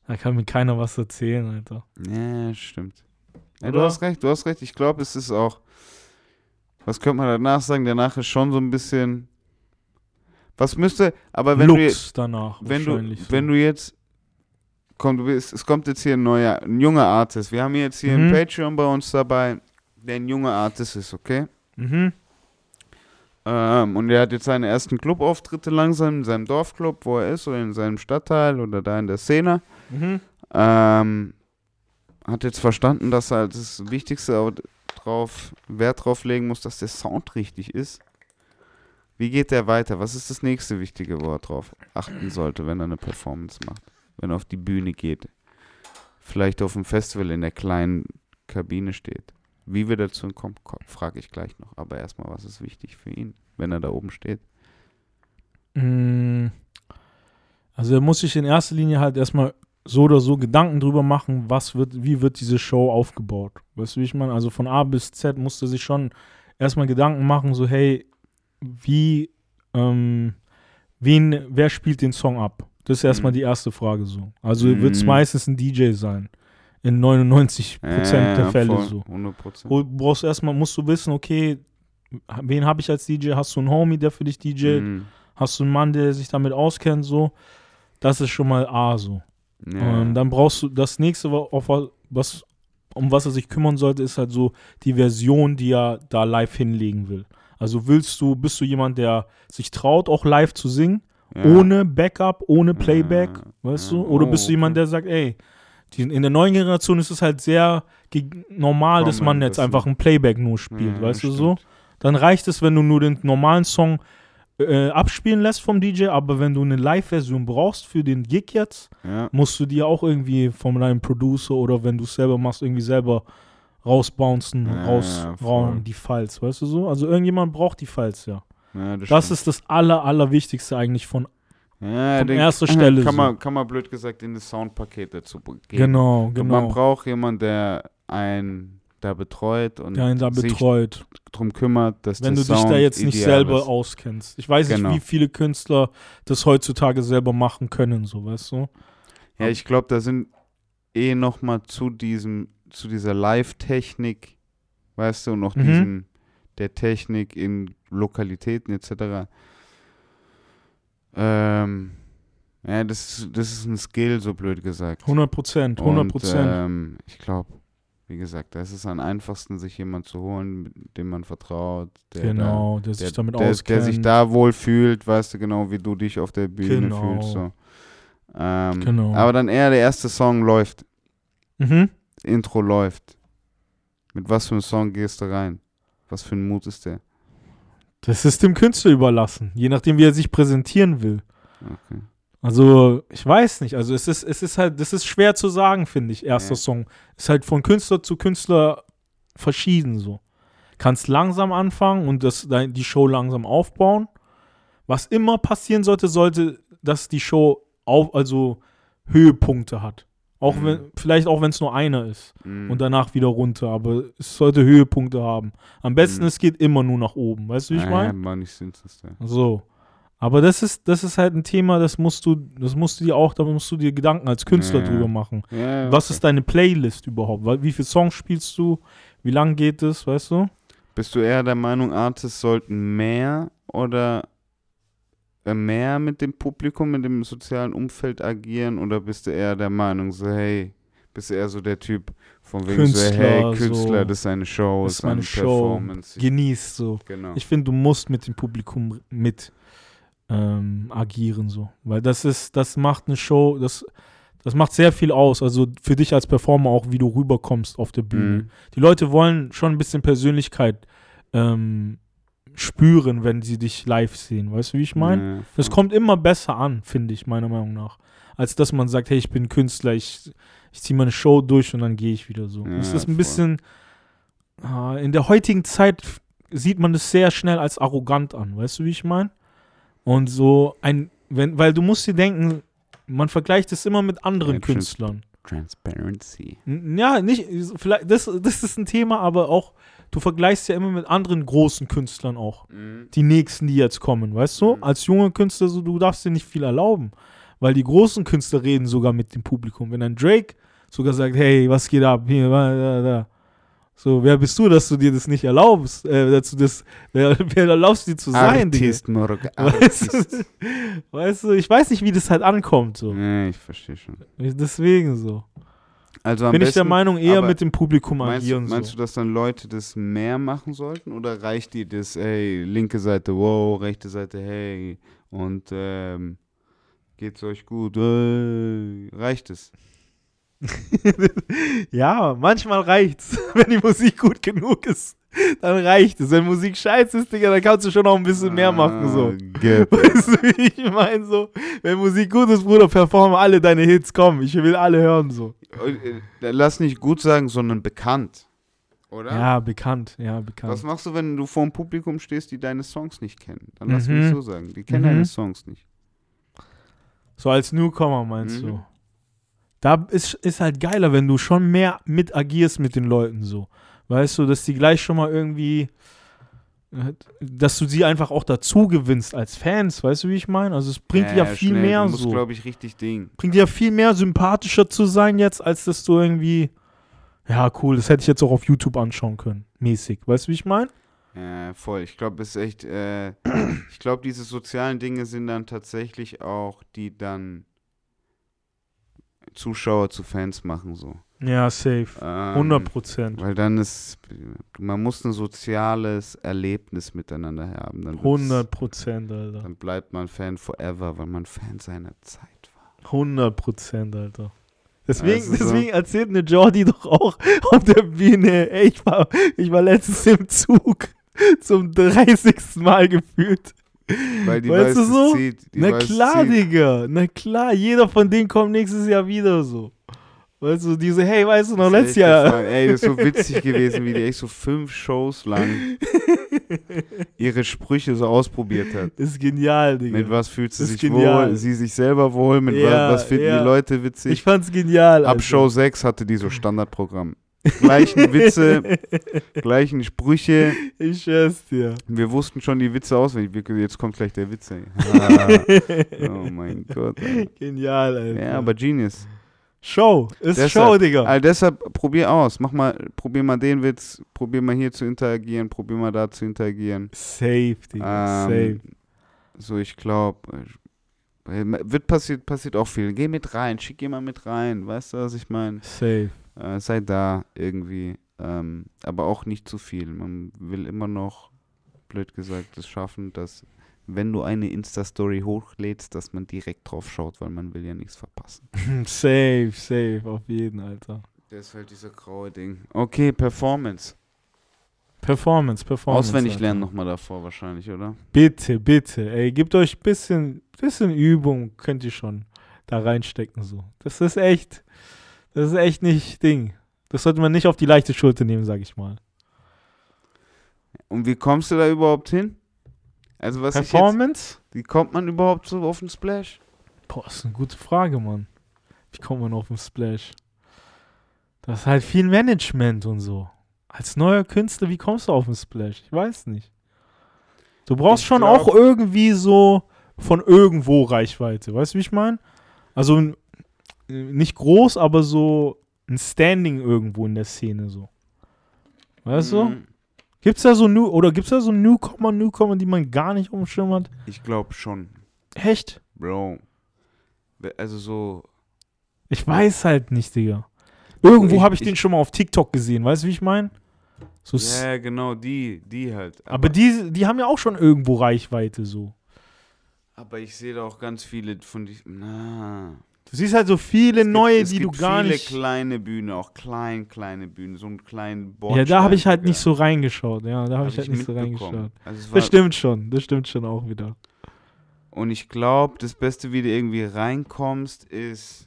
Da kann mir keiner was erzählen, Alter. Ja, stimmt. Ja, du hast recht, du hast recht. Ich glaube, es ist auch. Was könnte man danach sagen? Danach ist schon so ein bisschen. Was müsste. Aber wenn du, Lux danach wenn du, so. wenn du jetzt. Komm, du bist, es kommt jetzt hier ein neuer, ein junger Artist. Wir haben jetzt hier einen Mhm. Patreon bei uns dabei, der ein junger Artist ist, okay? Mhm. Ähm, und er hat jetzt seine ersten Clubauftritte langsam in seinem Dorfclub, wo er ist, oder in seinem Stadtteil oder da in der Szene. Mhm. Ähm, hat jetzt verstanden, dass er das Wichtigste drauf, Wert drauf legen muss, dass der Sound richtig ist. Wie geht der weiter? Was ist das nächste Wichtige, wo er drauf achten sollte, wenn er eine Performance macht? Wenn er auf die Bühne geht? Vielleicht auf dem Festival in der kleinen Kabine steht. Wie wir dazu kommen, frage ich gleich noch. Aber erstmal, was ist wichtig für ihn, wenn er da oben steht? Mm, Also er muss sich in erster Linie halt erstmal so oder so Gedanken drüber machen, was wird, wie wird diese Show aufgebaut. Weißt du, wie ich meine? Also von A bis Z musste sich schon erstmal Gedanken machen, so hey, wie, ähm, wen, wer spielt den Song ab? Das ist erstmal Mhm. die erste Frage so. Also Mhm. wird es meistens ein DJ sein. In 99% der Fälle voll, so. 100%. Du brauchst erstmal, musst du wissen, okay, wen habe ich als DJ? Hast du einen Homie, der für dich DJ? Mhm. Hast du einen Mann, der sich damit auskennt, so? Das ist schon mal A so. Ja. Ähm, dann brauchst du das nächste, was, um was er sich kümmern sollte, ist halt so die Version, die er da live hinlegen will. Also willst du, bist du jemand, der sich traut, auch live zu singen, Ja. ohne Backup, ohne Playback, Ja, weißt du? Oder Oh, bist du jemand, okay. der sagt, ey, die, in der neuen Generation ist es halt sehr normal, dass man jetzt einfach ein Playback nur spielt, weißt du so? Dann reicht es, wenn du nur den normalen Song äh, abspielen lässt vom DJ, aber wenn du eine Live-Version brauchst für den Gig jetzt, Ja. musst du dir auch irgendwie von deinem Producer oder wenn du es selber machst, irgendwie selber rausbouncen, Ja, raus, ja, die Files, weißt du so? Also irgendjemand braucht die Files, ja. Ja das Das ist das aller, allerwichtigste eigentlich von, ja, von erster Stelle Kann man, kann man blöd gesagt in das Soundpaket dazu geben. genau, Und genau, Man braucht jemanden, der einen da betreut und der ihn da sich betreut. drum kümmert, dass Wenn du dich Sound da jetzt nicht selber ist. auskennst. Ich weiß Genau. nicht, wie viele Künstler das heutzutage selber machen können, so, weißt du? Ja, ich glaube, da sind eh noch mal zu diesem, zu dieser Live-Technik, weißt du, und noch Mhm. diesem, der Technik in Lokalitäten etc. Ähm, ja, das, ist- das ist ein Skill, so blöd gesagt. 100 Prozent, 100 Und, Prozent. ähm, ich glaube, wie gesagt, da ist es am einfachsten, sich jemanden zu holen, dem man vertraut, der, genau, der da, sich der, damit der, auskennt. der sich da wohl fühlt, weißt du genau, wie du dich auf der Bühne Genau. fühlst. So. Ähm, Genau. Aber dann eher der erste Song läuft, mhm. Intro läuft. Mit was für einem Song gehst du rein? Was für ein Mut ist der? Das ist dem Künstler überlassen, je nachdem, wie er sich präsentieren will. Okay. Also, ich weiß nicht. Also, es ist, es ist halt, das ist schwer zu sagen, finde ich, erster Ja. Song. Ist halt von Künstler zu Künstler verschieden so. Kannst langsam anfangen und das, die Show langsam aufbauen. Was immer passieren sollte, sollte, dass die Show auf, also Höhepunkte hat. Auch Mhm. wenn, vielleicht auch wenn es nur einer ist. Mhm. Und danach wieder runter. Aber es sollte Höhepunkte haben. Am besten, Mhm. es geht immer nur nach oben. Weißt du, wie ich meine? Ja, Mann, ich sind's das da. So. Aber das ist, das ist halt ein Thema, das musst du, das musst du dir auch, da musst du dir Gedanken als Künstler Ja. drüber machen. Ja, Was okay. ist deine Playlist überhaupt? Wie viele Songs spielst du? Wie lang geht es, weißt du? Bist du eher der Meinung, Artists sollten mehr oder mehr mit dem Publikum, mit dem sozialen Umfeld agieren oder bist du eher der Meinung, so hey, bist du eher so der Typ von wegen so, Künstler, hey, so. Künstler, das ist seine Show, Das ist meine eine Show. Performance. Genieß so. genau. Ich finde, du musst mit dem Publikum mit ähm, agieren so. Weil das ist, das macht eine Show, das, das macht sehr viel aus. Also für dich als Performer auch, wie du rüberkommst auf der Bühne. Mhm. Die Leute wollen schon ein bisschen Persönlichkeit ähm, spüren, wenn sie dich live sehen. Weißt du, wie ich meine? Ja, Das kommt immer besser an, finde ich, meiner Meinung nach. Als dass man sagt, hey, ich bin Künstler, ich, ich ziehe meine Show durch und dann gehe ich wieder so. Ja, das ist ein voll. bisschen. ah, in der heutigen Zeit sieht man das sehr schnell als arrogant an, weißt du, wie ich meine? Und so ein, wenn, weil du musst dir denken, man vergleicht es immer mit anderen trans- Künstlern. Transparency. Ja, nicht, vielleicht, das, das ist ein Thema, aber auch, du vergleichst ja immer mit anderen großen Künstlern auch. Die nächsten, die jetzt kommen, weißt du? Mhm. Als junger Künstler, so, du darfst dir nicht viel erlauben. Weil die großen Künstler reden sogar mit dem Publikum. Wenn ein Drake sogar sagt, hey, was geht ab? Hier, da, da. So, wer bist du, dass du dir das nicht erlaubst? Äh, dass du das, wer, wer erlaubst dir zu sein? Artist, Morg, Weißt du, weißt du, ich weiß nicht, wie das halt ankommt. So. Ja, ich verstehe schon. Deswegen so. Also Bin ich besten, der Meinung, eher mit dem Publikum Meinst, agieren. meinst so. du, dass dann Leute das mehr machen sollten oder reicht dir das, ey, linke Seite, wow, rechte Seite, hey, und ähm, geht's euch gut, äh, reicht es? Ja, manchmal reicht's. Wenn die Musik gut genug ist, dann reicht es. Wenn Musik scheiße ist, Digga, dann kannst du schon noch ein bisschen mehr machen. So. Ah. Weißt du, wie ich meine? So, wenn Musik gut ist, Bruder, performe alle deine Hits, komm. Ich will alle hören, so. Äh, Lass nicht gut sagen, sondern bekannt. Oder? Ja, bekannt. Ja, bekannt. Was machst du, wenn du vor dem Publikum stehst, die deine Songs nicht kennen? Dann lass Mhm. mich so sagen. Die kennen Mhm. deine Songs nicht. So als Newcomer meinst Mhm. du? Da ist, ist halt geiler, wenn du schon mehr mit agierst mit den Leuten so. Weißt du, dass die gleich schon mal irgendwie, äh, dass du sie einfach auch dazu gewinnst als Fans, weißt du, wie ich meine? Also es bringt dir ja viel schnell. mehr Du musst, so. glaube ich, richtig Ding. Bringt dir ja viel mehr sympathischer zu sein jetzt, als dass du irgendwie, ja cool, das hätte ich jetzt auch auf YouTube anschauen können, mäßig. Weißt du, wie ich meine? Ja, voll. Ich glaube, es ist echt, äh, ich glaube, diese sozialen Dinge sind dann tatsächlich auch, die dann Zuschauer zu Fans machen, so. Ja, safe. Ähm, 100 Prozent. Weil dann ist, man muss ein soziales Erlebnis miteinander haben. Dann, wird's- 100 Prozent, Alter. dann bleibt man Fan forever, weil man Fan seiner Zeit war. 100 Prozent, Alter. Deswegen, Weißt du so? deswegen erzählt eine Jordi doch auch auf der Bühne, ey, ich war, ich war letztens im Zug Zum 30. Mal gefühlt. Weil die Weißt weiß, du so? zieht. Na klar, zieht. Digga. Na klar, jeder von denen kommt nächstes Jahr wieder so. Weißt du, diese, hey, weißt du noch, Das letztes Jahr. gefallen. Ey, das ist so witzig gewesen, wie die echt so fünf Shows lang ihre Sprüche so ausprobiert hat. Ist genial, Digga. Mit was fühlt sie Das sich genial. wohl? Sie sich selber wohl? Mit Ja, was, was finden ja. die Leute witzig? Ich fand's genial. Ab Alter. Show 6 hatte die so Standardprogramm. Gleichen Witze, gleichen Sprüche. Ich schwör's dir. Wir wussten schon die Witze auswendig. Wir- Jetzt kommt gleich der Witz. Ey. Ah, oh mein Gott. Alter. Genial, Alter. Ja, aber Genius. Show. Ist Deshalb- Show, Digga. Also deshalb probier aus. Mach mal, probier mal den Witz, probier mal hier zu interagieren, probier mal da zu interagieren. Safe, Digga. Safe. Ähm, so, ich glaube, wird passiert, passiert auch viel. Geh mit rein, schick jemand mit rein. Weißt du, was ich meine? Safe. Äh, sei da irgendwie. Ähm, aber auch nicht zu viel. Man will immer noch, blöd gesagt, es schaffen, dass, wenn du eine Insta-Story hochlädst, dass man direkt drauf schaut, weil man will ja nichts verpassen. safe, safe. Auf jeden, Alter. Das ist halt dieser graue Ding. Okay, Performance. Performance, Performance. Auswendig Alter. lernen nochmal davor wahrscheinlich, oder? Bitte, bitte. Ey, gebt euch ein bisschen, bisschen Übung, könnt ihr schon da reinstecken. so. Das ist echt, das ist echt nicht Ding. Das sollte man nicht auf die leichte Schulter nehmen, sag ich mal. Und wie kommst du da überhaupt hin? Also was ich jetzt, Performance? wie kommt man überhaupt so auf den Splash? Boah, das ist eine gute Frage, Mann. Wie kommt man auf den Splash? Das ist halt viel Management und so. Als neuer Künstler, wie kommst du auf den Splash? Ich weiß nicht. Du brauchst Ich schon glaub- auch irgendwie so von irgendwo Reichweite. Weißt du, wie ich meine? Also n- nicht groß, aber so ein Standing irgendwo in der Szene so. Weißt du? Mhm. Gibt's da so New oder gibt's da so Newcomer, Newcomer, die man gar nicht auf dem Schirm hat? Ich glaube schon, Echt? Bro. Also so, Ich weiß halt nicht, Digga. Irgendwo habe ich, ich- den schon mal auf TikTok gesehen, weißt du, wie ich meine? So ja genau, die, die halt. aber die, die haben ja auch schon irgendwo Reichweite so. aber ich sehe da auch ganz viele von die, na. Du siehst halt so viele Es gibt- neue, es die du gibt gar viele nicht. kleine Bühne, auch klein, kleine Bühne, so einen kleinen Ja, Bordstein. da habe ich halt nicht so reingeschaut. Ja, da habe Hab ich halt nicht so reingeschaut. Also es Das stimmt schon, das stimmt schon auch wieder. Und ich glaube, das Beste, wie du irgendwie reinkommst, ist,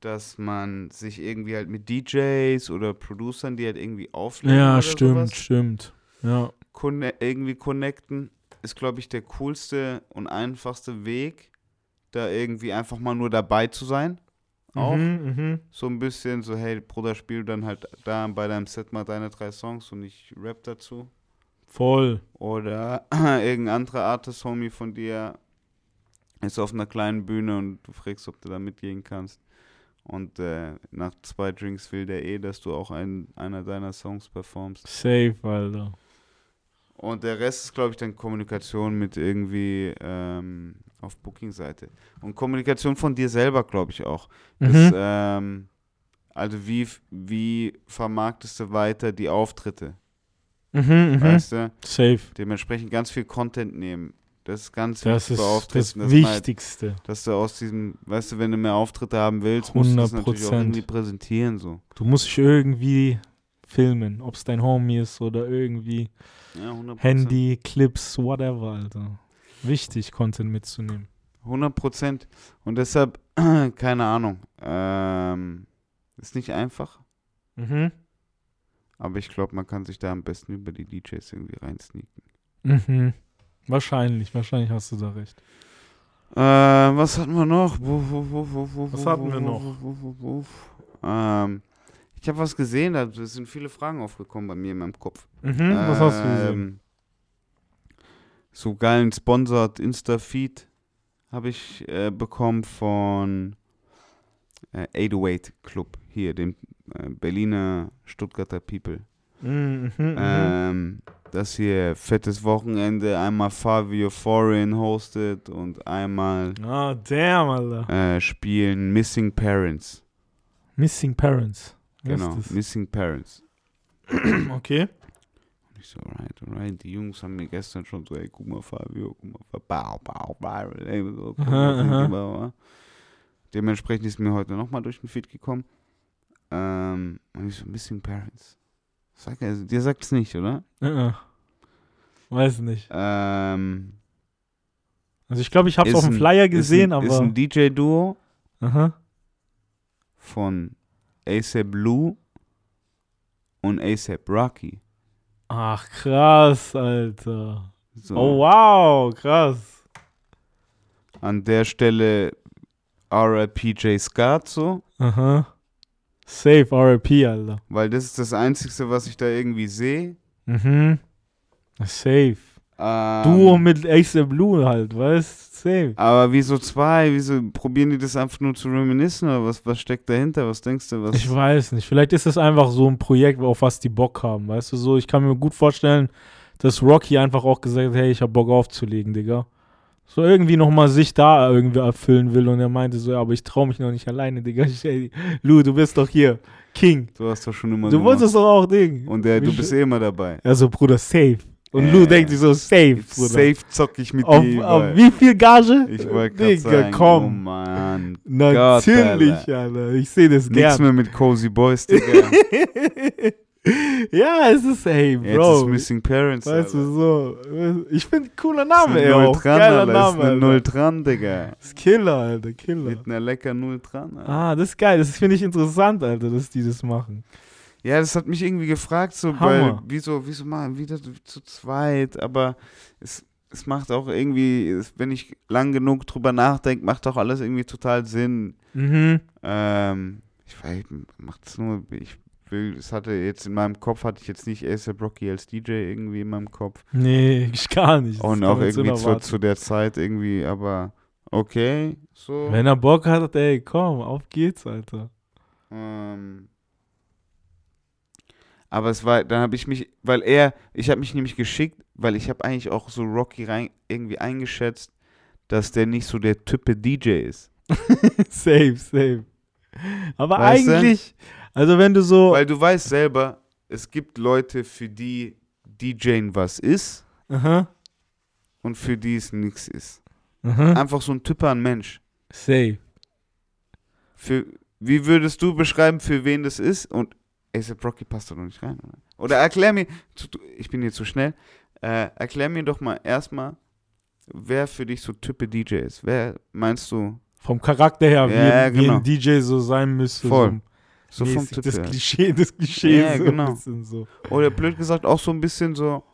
dass man sich irgendwie halt mit DJs oder Producern, die halt irgendwie auflegen Ja, oder stimmt, sowas, stimmt. Ja. conne irgendwie connecten, ist, glaube ich, der coolste und einfachste Weg, da irgendwie einfach mal nur dabei zu sein. Auch. Mhm, mhm. So ein bisschen so, hey, Bruder, spiel dann halt da bei deinem Set mal deine drei Songs und ich rap dazu. Voll. Oder irgendein anderer Artist-Homie von dir ist auf einer kleinen Bühne und du fragst, ob du da mitgehen kannst. Und äh, nach zwei Drinks will der eh, dass du auch einen, einer deiner Songs performst. Safe, Alter. Und der Rest ist, glaube ich, dann Kommunikation mit irgendwie ähm, auf Booking-Seite. Und Kommunikation von dir selber, glaube ich auch. Das, Mhm. ähm, also wie, wie vermarktest du weiter die Auftritte, Mhm, mhm. weißt du? Safe. Dementsprechend ganz viel Content nehmen. Das ist ganz Das wichtig ist das man halt, Wichtigste. dass du aus diesem, weißt du, wenn du mehr Auftritte haben willst, musst du das natürlich auch 100%. irgendwie präsentieren. So. Du musst dich irgendwie filmen, ob es dein Homie ist oder irgendwie Ja, 100%. Handy, Clips, whatever, Alter. Wichtig, Content mitzunehmen. 100 Prozent. Und deshalb, keine Ahnung. Ähm, ist nicht einfach, Mhm. aber ich glaube, man kann sich da am besten über die DJs irgendwie reinsneaken. Mhm. Wahrscheinlich, wahrscheinlich hast du da recht. Äh, was hatten wir noch? Was hatten wir noch? Ähm, ich habe was gesehen, da sind viele Fragen aufgekommen bei mir in meinem Kopf. Mhm. Was hast du gesehen? So geilen Sponsored Insta-Feed habe ich äh, bekommen von äh, 808 Club, hier, dem äh, Berliner Stuttgarter People. Mhm, mhm, mhm. Ähm, das hier, fettes Wochenende, einmal Fabio Foreign hostet und einmal Ah, damn, Alter. äh, spielen Missing Parents. Missing Parents. Was Genau, Missing Parents. Okay. Ich so, alright, alright. Die Jungs haben mir gestern schon so, ey, guck mal, Fabio, guck mal, bau, bau, viral, ey, so, guck mal, bau, bau. Dementsprechend ist mir heute nochmal durch den Feed gekommen. Ähm, und ich so, Missing Parents. Sag er, dir sagt's nicht, oder? Uh -uh. Weiß nicht. Ähm, Also ich glaube, ich habe es ist auf dem ein- Flyer ist gesehen, ein, Ist aber. ein DJ-Duo Aha. von ASAP Blue und ASAP Rocky. Ach, krass, Alter. So. Oh, wow, krass. An der Stelle RIP J Scarzo, Aha. Safe, RIP, Alter. weil das ist das Einzige, was ich da irgendwie sehe. Mhm. Safe. Ähm, Duo mit Ace Blue halt, weißt Safe. Aber wieso zwei? Wieso probieren die das einfach nur zu reminiszen oder was, was steckt dahinter? Was denkst du? Was Ich weiß nicht. Vielleicht ist es einfach so ein Projekt, auf was die Bock haben, weißt du so. Ich kann mir gut vorstellen, dass Rocky einfach auch gesagt hat, hey, ich hab Bock aufzulegen, Digga. So irgendwie nochmal sich da irgendwie erfüllen will und er meinte so, ja, aber ich trau mich noch nicht alleine, Digga. Ich, ey, Lou, du bist doch hier King. Du hast doch schon immer Du gemacht. wolltest doch auch Ding. Und der, du bist eh immer dabei. Also, Bruder, safe. Und Äh, Lou denkt sich so, safe, Bruder. Safe zock ich mit Auf, dir. auf wie viel Gage? Ich wollte gerade Digga, sagen, komm. oh Mann. Natürlich, Gott, Alter. Ich sehe das Nichts gern. mehr mit Cozy Boys, Digga. ja, es ist, hey, Jetzt Bro. ist Missing Parents. weißt Alter. du, so. Ich finde, cooler Name, ey. Null dran, Geiler Alter. Name, Ist Alter. Null dran, Digga. Ist Killer, Alter, Killer. Mit einer lecker Null dran. Alter. Ah, das ist geil. Das finde ich interessant, Alter, dass die das machen. Ja, das hat mich irgendwie gefragt, so, weil, wieso, wieso machen wieder zu zweit, aber es, es macht auch irgendwie, wenn ich lang genug drüber nachdenke, macht auch alles irgendwie total Sinn. Mhm. Ähm, ich weiß, macht es nur, ich will, es hatte jetzt in meinem Kopf, hatte ich jetzt nicht ASAP Rocky als DJ irgendwie in meinem Kopf. Nee, ich gar nicht. Das Und auch irgendwie zu, zu der Zeit irgendwie, aber okay, so. Wenn er Bock hat, ey, komm, auf geht's, Alter. Ähm, aber es war, dann habe ich mich, weil er, ich habe mich nämlich geschickt, weil ich habe eigentlich auch so Rocky rein, irgendwie eingeschätzt, dass der nicht so der Type DJ ist. safe, safe. Aber Weißt du? eigentlich, also wenn du so. Weil du weißt selber, es gibt Leute, für die DJing was ist Aha, und für die es nichts ist. aha. Einfach so ein Typ an Mensch. Safe. Für, wie würdest du beschreiben, für wen das ist? Und ASAP Rocky passt da noch nicht rein, oder? Oder erklär mir, ich bin hier zu schnell, äh, erklär mir doch mal erstmal, wer für dich so Type DJ ist. Wer meinst du Vom Charakter her, wie, Ja, wie genau. ein DJ so sein müsste. Voll. So, so vom. Typ das her? Klischee, das Klischee Ja, so genau. so. Oder blöd gesagt auch so ein bisschen so,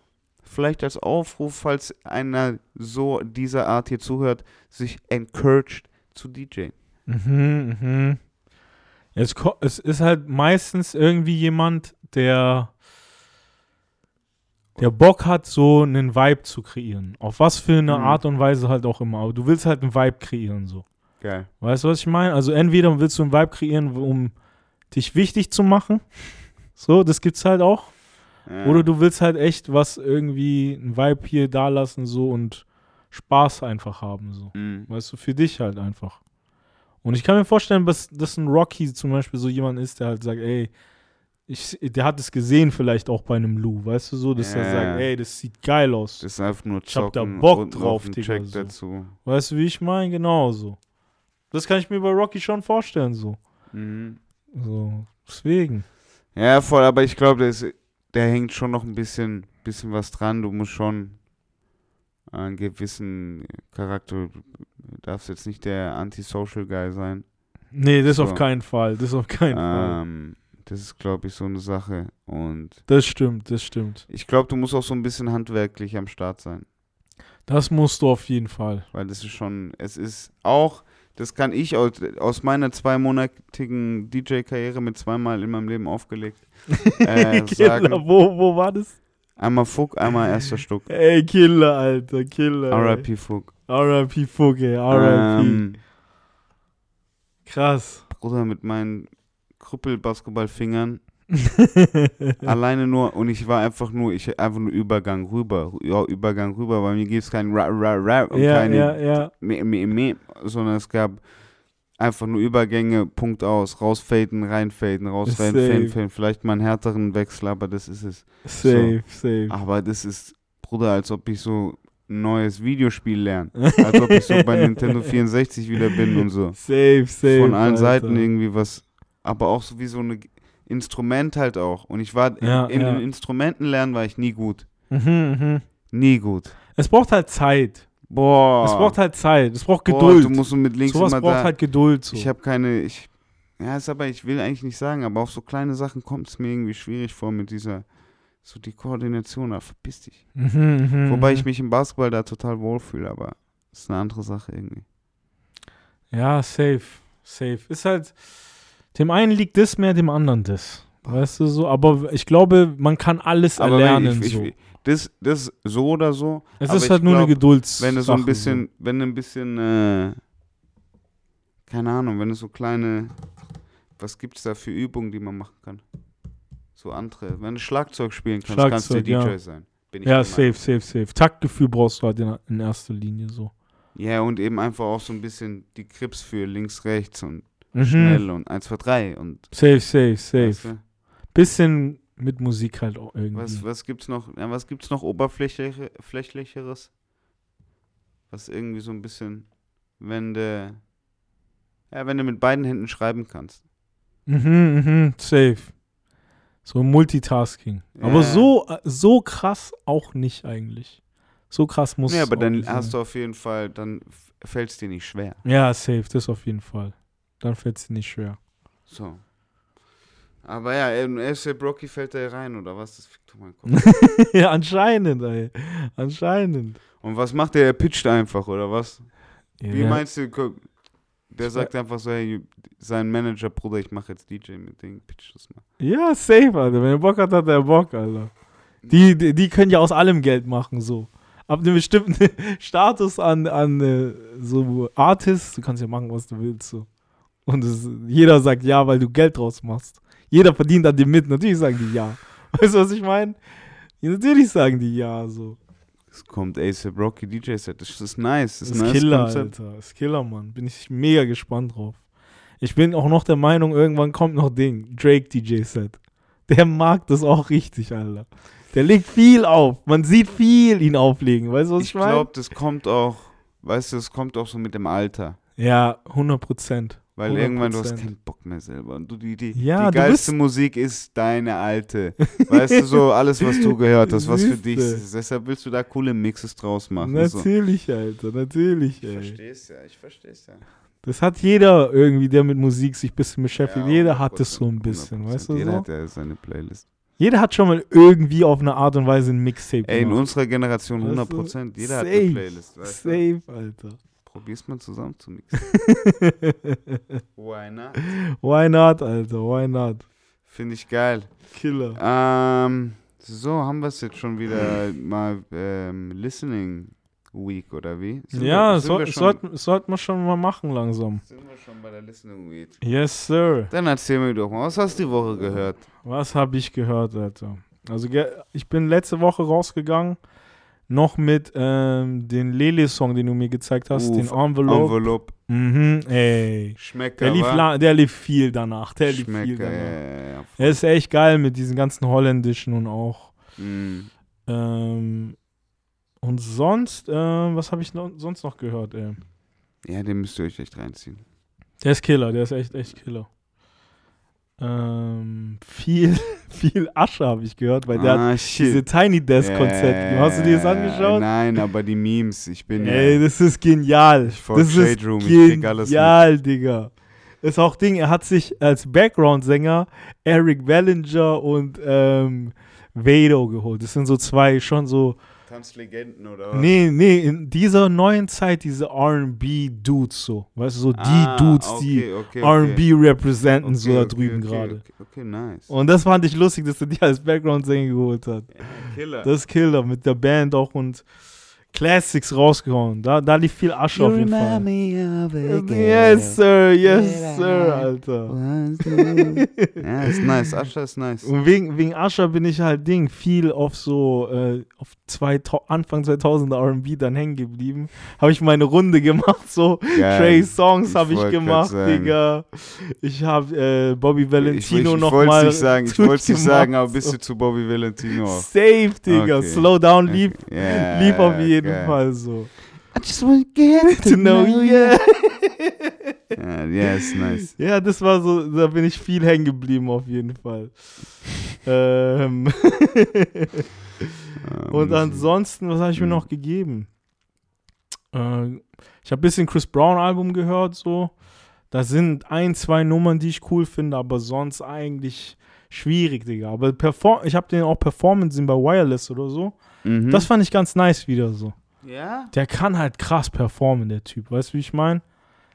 vielleicht als Aufruf, falls einer so dieser Art hier zuhört, sich encouraged zu DJ. Mhm, mhm. Es, es ist halt meistens irgendwie jemand, der, der Bock hat, so einen Vibe zu kreieren. Auf was für eine Mhm. Art und Weise halt auch immer. Aber du willst halt einen Vibe kreieren, so. Geil. Weißt du, was ich meine? Also entweder willst du einen Vibe kreieren, um dich wichtig zu machen. So, das gibt's halt auch. Ja. Oder du willst halt echt was irgendwie, einen Vibe hier da lassen, so und Spaß einfach haben, so. Mhm. Weißt du, für dich halt einfach. Und ich kann mir vorstellen, dass, dass ein Rocky zum Beispiel so jemand ist, der halt sagt, ey, ich, der hat es gesehen vielleicht auch bei einem Lou, weißt du so, dass er Ja. sagt, ey, das sieht geil aus. Das ist einfach nur Ich hab da zocken Bock drauf, Digga, Check so. dazu. Weißt du, wie ich meine? Genau so. Das kann ich mir bei Rocky schon vorstellen, so. Mhm. So, deswegen. Ja, voll, aber ich glaube, der hängt schon noch ein bisschen, bisschen was dran. Du musst schon einen gewissen Charakter, du darfst jetzt nicht der Antisocial Guy sein. Nee, das So. auf keinen Fall. Das auf keinen Fall. Ähm, das ist, glaube ich, so eine Sache. Und Das stimmt, das stimmt. ich glaube, du musst auch so ein bisschen handwerklich am Start sein. Das musst du auf jeden Fall. Weil das ist schon, es ist auch, das kann ich aus, aus meiner zweimonatigen DJ-Karriere mit zweimal in meinem Leben aufgelegt. äh, Killer, sagen, wo, wo war das? Einmal Fuck, einmal erster Stück. Ey, Killer, Alter, Killer. RIP Fuck. R.I.P. Fuck, ey, R.I.P. Ähm, Krass. Bruder, mit meinen Krüppel-Basketballfingern alleine nur und ich war einfach nur, ich einfach nur Übergang rüber, ja, Übergang rüber, bei mir gibt es keinen Ra, Ra, Ra und ja, keine ja, ja. Me, Me, Me, sondern es gab einfach nur Übergänge, Punkt aus, rausfaden, reinfaden, raus, rein, Safe. faden, faden, vielleicht mal einen härteren Wechsel, aber das ist es. Safe, safe. Aber das ist, Bruder, als ob ich so ein neues Videospiel lerne, als ob ich so bei Nintendo 64 wieder bin und so. Safe, safe. Von allen Alter. Seiten irgendwie was, aber auch so wie so ein Instrument halt auch. Und ich war, Ja, in, in ja. Instrumenten lernen war ich nie gut. Mhm, mhm. Nie gut. Es braucht halt Zeit. Boah. Es braucht halt Zeit. Es braucht Boah, Geduld. du musst so mit links Sowas immer braucht da. halt Geduld. So. Ich habe keine, ich, ja, ist aber, ich will eigentlich nicht sagen, aber auf so kleine Sachen kommt es mir irgendwie schwierig vor mit dieser, so die Koordination, da verpiss dich. Mhm, Wobei ich mhm. mich im Basketball da total wohlfühle, aber ist eine andere Sache irgendwie. Ja, safe. Safe. Ist halt. Dem einen liegt das mehr, dem anderen das. Weißt du so? Aber ich glaube, man kann alles Aber erlernen. ich, so. ich, das, das so oder so, es ist halt nur eine glaub, Gedulds. wenn du so ein bisschen, wenn du ein bisschen, äh, keine Ahnung, wenn du so kleine, was gibt's da für Übungen, die man machen kann? So andere. Wenn du Schlagzeug spielen kannst, kannst du Schlagzeug, DJ ja. sein. Ja, safe, safe, safe. Taktgefühl brauchst du halt in, in erster Linie so. Ja, und eben einfach auch so ein bisschen die Krips für links, rechts und Mhm. schnell und 1, 2, 3 und Safe, safe, safe. weißt du, Bisschen mit Musik halt auch irgendwie. was, was gibt's noch, ja, was gibt's noch oberflächlicher- flächlicheres? Was irgendwie so ein bisschen, wenn du, ja, wenn du mit beiden Händen schreiben kannst. Mhm, mhm, safe. So Multitasking. Aber Ja. so, äh, so krass auch nicht eigentlich. So krass muss Nee, es aber auch dann nicht hast sein. du auf jeden Fall, dann fällt es dir nicht schwer. Ja, safe, das auf jeden Fall. Dann fällt es dir nicht schwer. So. Aber ja, in FC Brocky fällt der rein, oder was? Das fickt doch meinen Kopf. ja, anscheinend, ey. Anscheinend. Und was macht der? Er pitcht einfach, oder was? Wie ja. meinst du, der sagt einfach so, hey, sein Manager, Bruder, ich mache jetzt DJ mit Ding, pitch das mal. Ja, safe, Alter. Wenn er Bock hat, hat er Bock, Alter. Die, die, die können ja aus allem Geld machen, so. Ab einem bestimmten Status an, an äh, so Artists, du kannst ja machen, was du willst, so. Und es, jeder sagt ja, weil du Geld draus machst. Jeder verdient an dem mit. Natürlich sagen die ja. Weißt du, was ich meine? Natürlich sagen die ja, so. Es kommt ASAP Rocky DJ Set, das ist nice, das ist nice Killer, Konzept. Alter. Das ist Killer, Mann. Bin ich mega gespannt drauf. Ich bin auch noch der Meinung, irgendwann kommt noch Ding. Drake DJ Set. Der mag das auch richtig, Alter. Der legt viel auf. Man sieht viel ihn auflegen. Weißt du, was ich, Ich meine? glaube, das kommt auch, weißt du, das kommt auch so mit dem Alter. Ja, 100 Prozent. Weil irgendwann du hast 100%. keinen Bock mehr selber. Und du, die, die, Ja, die geilste Musik ist deine alte. Weißt du, so alles, was du gehört hast, was für dich ist. Deshalb willst du da coole Mixes draus machen. So. Natürlich, Alter. Natürlich, Ich ey. versteh's ja, ich versteh's ja. Das hat jeder irgendwie, der mit Musik sich ein bisschen beschäftigt. Ja, jeder hat es 100%, so ein bisschen, 100%. weißt du Jeder so? hat ja seine Playlist. Jeder hat schon mal irgendwie auf eine Art und Weise ein Mixtape Ey, in unserer Generation Weißt du? 100%. Jeder hat Safe. eine Playlist. Weißt du? Safe, Alter. Probier's mal zusammen zu mixen. Why not? Why not, Alter? Why not? Finde ich geil. Killer. Ähm, so, haben wir es jetzt schon wieder mal ähm, Listening Week oder wie? Sind ja, wir, sind soll, wir schon, sollte sollte man schon mal machen langsam. sind wir schon bei der Listening Week? Yes, sir. Dann erzähl mir doch mal, was hast du die Woche gehört? Was habe ich gehört, Alter? Also, ich bin letzte Woche rausgegangen, noch mit ähm, den Lele-Song, den du mir gezeigt hast, Uff, den Envelope. Envelope. Mhm, ey. Schmecker, Der lief, der lief viel danach. Der lief viel Schmecker, danach. ja, ja. Er ist echt geil mit diesen ganzen holländischen und auch. Mm. Ähm, und sonst, ähm, was habe ich noch, sonst noch gehört, ey? Ja, den müsst ihr euch echt reinziehen. Der ist Killer, der ist echt, echt Killer. Ähm, viel, viel Asche habe ich gehört, weil der hat ah, diese shit. Tiny Desk Konzert. Hast du dir das Äh, angeschaut? Nein, aber die Memes, ich bin Ey, ja, das ist genial. Ich das ist Shade Room, ich krieg alles genial, Digga. Ist auch Ding, er hat sich als Background-Sänger Eric Bellinger und ähm, Vado geholt. Das sind so zwei schon so Tanzlegenden oder Nee, nee, in dieser neuen Zeit, diese RB-Dudes so. Weißt du, so die Ah, Dudes, okay, die okay, okay. RB representen, so da drüben okay, gerade. Okay, okay, nice. Und das fand ich lustig, dass er die als Background-Sänger geholt hat. Ja, Killer. Das ist Killer mit der Band auch und Classics rausgehauen. Da, da lief viel Asche auf jeden Fall. Yes, sir, yes, sir, Alter. ja, ist nice. Ascha ist nice. Und wegen, wegen Ascher bin ich halt Ding viel auf so äh, auf zwei, Anfang 2000er R&B dann hängen geblieben. Habe ich meine Runde gemacht, so Geil. Trey Songs Ich habe ich gemacht. Digga. Ich habe äh, Bobby Ich, ich, Valentino ich noch wollte mal es nicht sagen, ich wollte es nicht sagen, aber bist du zu Bobby Valentino. Safe, Digga. Okay. Slow down, lieb, Ja, lieb auf jeden geil. Fall so. I just want to get To know, yeah. Ja, ja, ist nice. Ja, das war so, da bin ich viel hängen geblieben auf jeden Fall. ähm. Und ansonsten, was habe ich mir Mhm. noch gegeben? Äh, ich habe ein bisschen Chris Brown Album gehört, so. Da sind ein, zwei Nummern, die ich cool finde, aber sonst eigentlich schwierig, Digga. Aber Perform ich habe den auch Performance sehen bei Wireless oder so. Mhm. Das fand ich ganz nice wieder so. ja, Der kann halt krass performen, der Typ. Weißt du, wie ich meine?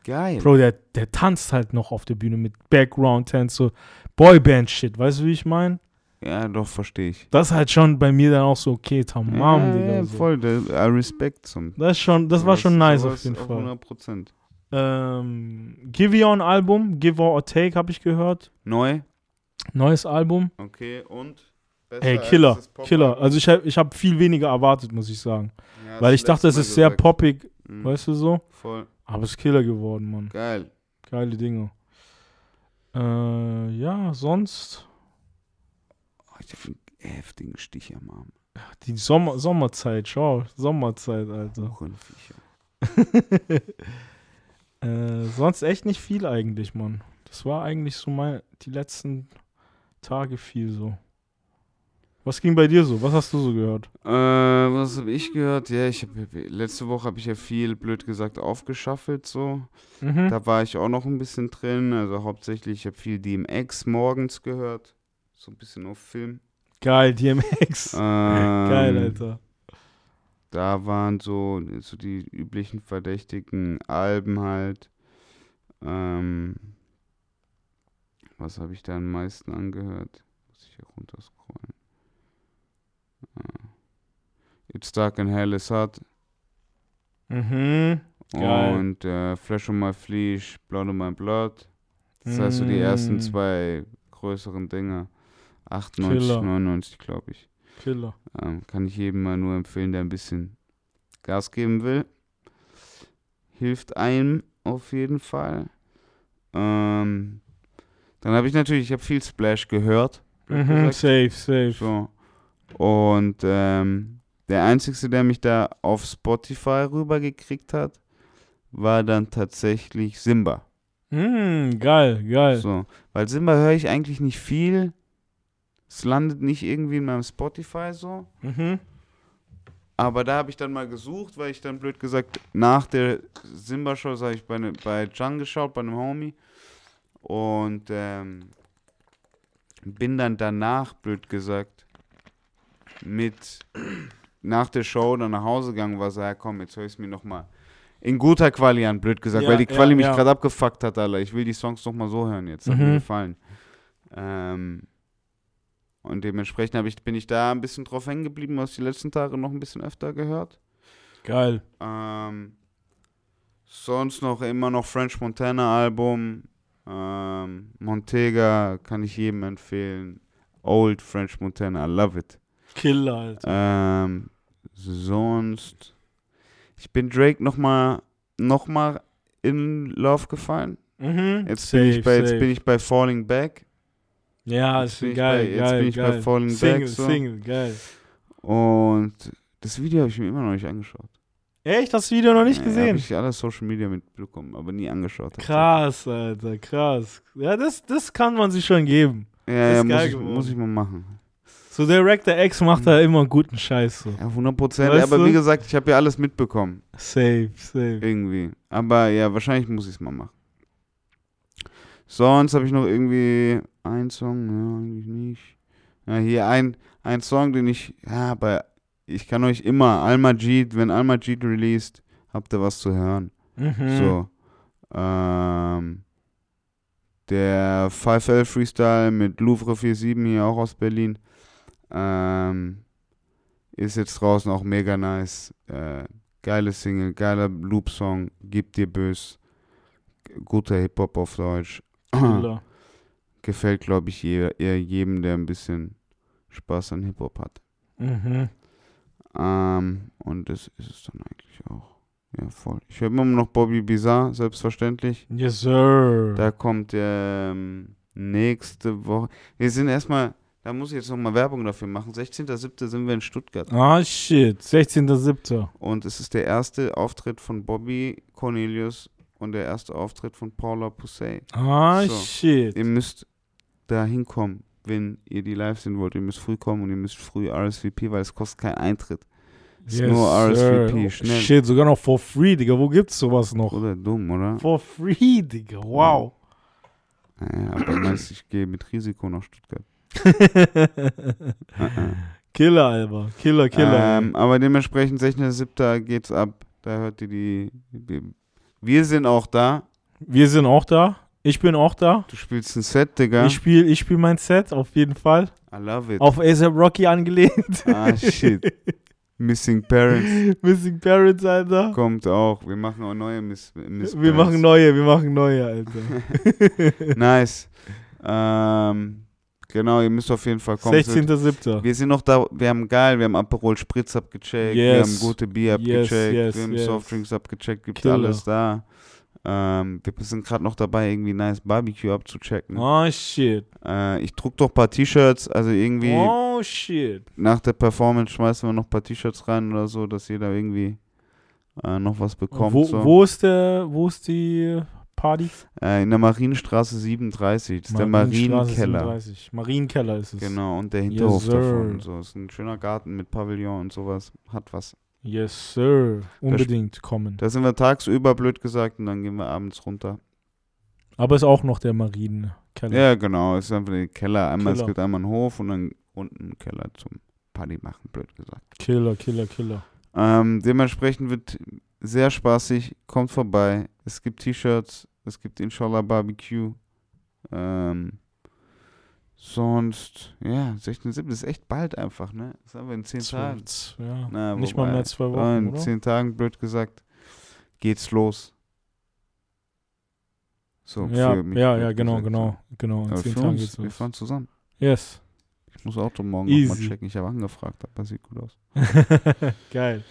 geil. Bro, der, der tanzt halt noch auf der Bühne mit Background-Tanz, so Boyband-Shit. Weißt du, wie ich meine? Ja, doch, verstehe ich. Das ist halt schon bei mir dann auch so, okay, tamam, ja, Digga. ja, so. voll, der, äh, Respekt zum. Das, ist schon, das war schon nice auf jeden Fall. 100 Prozent. Ähm, Giveon Album, Give or Take habe ich gehört. Neu? Neues Album. Okay, und? Ey, als Killer, Pop- Killer. Also ich habe ich hab viel weniger erwartet, muss ich sagen. Ja, Weil ich dachte, es ist Mal sehr poppig, Mhm, weißt du so. Voll. Aber es ist Killer geworden, Mann. Geil. Geile Dinge. Äh, ja, sonst Oh, ich hab einen heftigen Stich am Arm. die Sommer Sommerzeit, schau, Sommerzeit, Alter. Äh, sonst echt nicht viel eigentlich, Mann. Das war eigentlich so mein, die letzten Tage viel so. Was ging bei dir so? Was hast du so gehört? Äh, was habe ich gehört? Ja, ich hab, letzte Woche habe ich ja viel, blöd gesagt, aufgeschaffelt so. Mhm. Da war ich auch noch ein bisschen drin. Also hauptsächlich, ich habe viel DMX morgens gehört. So ein bisschen auf Film. Geil, DMX. Ähm, Geil, Alter. Da waren so, so die üblichen verdächtigen Alben halt. Ähm, was habe ich da am meisten angehört? Muss ich hier runterscrollen. Äh, It's Dark and Hell is Hot. Mhm. Geil. Und äh, Flesh on My Flesh, Blood on My Blood. Das heißt so die ersten Mm. zwei größeren Dinge. 98, Killer. 99, glaube ich. Killer. Ähm, kann ich jedem mal nur empfehlen, der ein bisschen Gas geben will. Hilft einem auf jeden Fall. Ähm, dann habe ich natürlich, ich habe viel Splash gehört. Mhm, safe, safe. So. Und ähm, der Einzige, der mich da auf Spotify rübergekriegt hat, war dann tatsächlich Simba. Mhm, geil, geil. So. Weil Simba höre ich eigentlich nicht viel. Es landet nicht irgendwie in meinem Spotify so. Mhm. Aber da habe ich dann mal gesucht, weil ich dann blöd gesagt, nach der Simba-Show habe ich bei, ne, bei Can geschaut, bei einem Homie. Und ähm, bin dann danach, blöd gesagt, mit nach der Show dann nach Hause gegangen, war so, ja komm, jetzt höre ich es mir nochmal in guter Quali an, blöd gesagt, Ja, weil die ja, Quali mich ja. gerade abgefuckt hat, Alter. Ich will die Songs nochmal so hören jetzt, hat Mhm. mir gefallen. Ähm, und dementsprechend hab ich, bin ich da ein bisschen drauf hängen geblieben, was die letzten Tage noch ein bisschen öfter gehört. Geil. Ähm, sonst noch immer noch French Montana Album. Ähm, Montega kann ich jedem empfehlen. Old French Montana, I love it. Killer, Alter. Ähm, sonst. Ich bin Drake nochmal noch mal in Love gefallen. Mhm. Jetzt, safe, bin, ich bei, jetzt bin ich bei Falling Back. Ja, jetzt ist geil, bei- jetzt geil, bin ich bei geil. Falling Single, Back, so. Single, geil. Und das Video habe ich mir immer noch nicht angeschaut. Echt? Hast du das Video noch nicht Ja, gesehen? Habe ich alle Social Media mitbekommen, aber nie angeschaut. Krass, Alter, krass. Ja, das, das kann man sich schon geben. Ja, ja muss, ich, muss ich mal machen. So, Director X macht da immer guten Scheiß so. Ja, 100 Prozent. Aber du? wie gesagt, ich habe ja alles mitbekommen. Safe, safe. Irgendwie. Aber ja, wahrscheinlich muss ich es mal machen. Sonst habe ich noch irgendwie einen Song, ja, eigentlich nicht. Ja, hier ein, ein Song, den ich, ja, aber ich kann euch immer, Al-Majid, wenn Al-Majid released, habt ihr was zu hören. Mhm. So. Ähm, der 5L Freestyle mit Louvre 47 hier auch aus Berlin. Ähm, ist jetzt draußen auch mega nice. Äh, geile Single, geiler Loop-Song, Gib dir bös. Guter Hip-Hop auf Deutsch. Gefällt, glaube ich, je, eher jedem, der ein bisschen Spaß an Hip-Hop hat. Mhm. Ähm, und das ist es dann eigentlich auch. Ja, voll. Ich höre immer noch Bobby Bizarre, selbstverständlich. Yes, sir. Da kommt ähm, nächste Woche. Wir sind erstmal, da muss ich jetzt nochmal Werbung dafür machen. 16.07. sind wir in Stuttgart. Ah, shit. 16.07. Und es ist der erste Auftritt von Bobby, Cornelius und der erste Auftritt von Paula Pousset. Ah, So. shit. Ihr müsst da hinkommen, wenn ihr die live sehen wollt. Ihr müsst früh kommen und ihr müsst früh RSVP, weil es kostet keinen Eintritt. Ist nur RSVP, Oh, schnell. Shit, sogar noch for free, Digga. Wo gibt's sowas noch? Oder dumm, oder? For free, Digga. Wow. Naja, aber meinst, ich gehe mit Risiko nach Stuttgart. Killer, Alter. Killer, Killer. Ähm, aber dementsprechend 16.07. geht's ab. Da hört ihr die, die. Wir sind auch da. Wir sind auch da. Ich bin auch da. Du spielst ein Set, Digga. Ich spiele ich spiel mein Set, auf jeden Fall. I love it. Auf ASAP Rocky angelehnt. Ah, shit. Missing Parents Missing Parents, Alter. kommt auch. Wir machen auch neue Miss, Miss Wir Parents. machen neue, wir machen neue, Alter. Nice. Ähm, genau, ihr müsst auf jeden Fall kommen. 16.07. Wir sind noch da, wir haben geil, wir haben Aperol Spritz abgecheckt, wir Yes. haben gute Bier Yes, abgecheckt, yes, wir haben yes. Softdrinks abgecheckt, gibt Killer. alles da. Ähm, wir sind gerade noch dabei, irgendwie nice Barbecue abzuchecken. Oh, shit. Äh, ich druck doch ein paar T-Shirts, also irgendwie Oh, shit. nach der Performance schmeißen wir noch ein paar T-Shirts rein oder so, dass jeder irgendwie äh, noch was bekommt. Wo, so. wo, ist der, wo ist die Party? Äh, in der Marienstraße 37, das ist der Marienkeller. 37. Marienkeller ist es. Genau, und der Hinterhof sir. davon. So, ist ein schöner Garten mit Pavillon und sowas. Hat was. Yes, sir. Unbedingt kommen. Da sind wir tagsüber, blöd gesagt, und dann gehen wir abends runter. Aber ist auch noch der Marienkeller. Ja, genau. Es ist einfach der Keller. Einmal, es Keller. gibt einmal einen Hof und dann unten einen Keller zum Party machen, blöd gesagt. Killer, Killer, Killer. Ähm, dementsprechend wird sehr spaßig. Kommt vorbei. Es gibt T-Shirts. Es gibt Inshallah Barbecue. Ähm, sonst, ja, 16.7. ist echt bald einfach, ne? Das haben wir in 10 Tagen. Ja. Na, Nicht wobei, mal mehr zwei Wochen, In oder? zehn Tagen, blöd gesagt, geht's los. So, ja, für mich ja, ja, genau, gesagt, genau, genau. So. In Aber zehn Tagen uns, geht's wir los. fahren zusammen. Yes. Ich muss Auto morgen nochmal checken. Ich habe angefragt, aber sieht gut aus. Geil.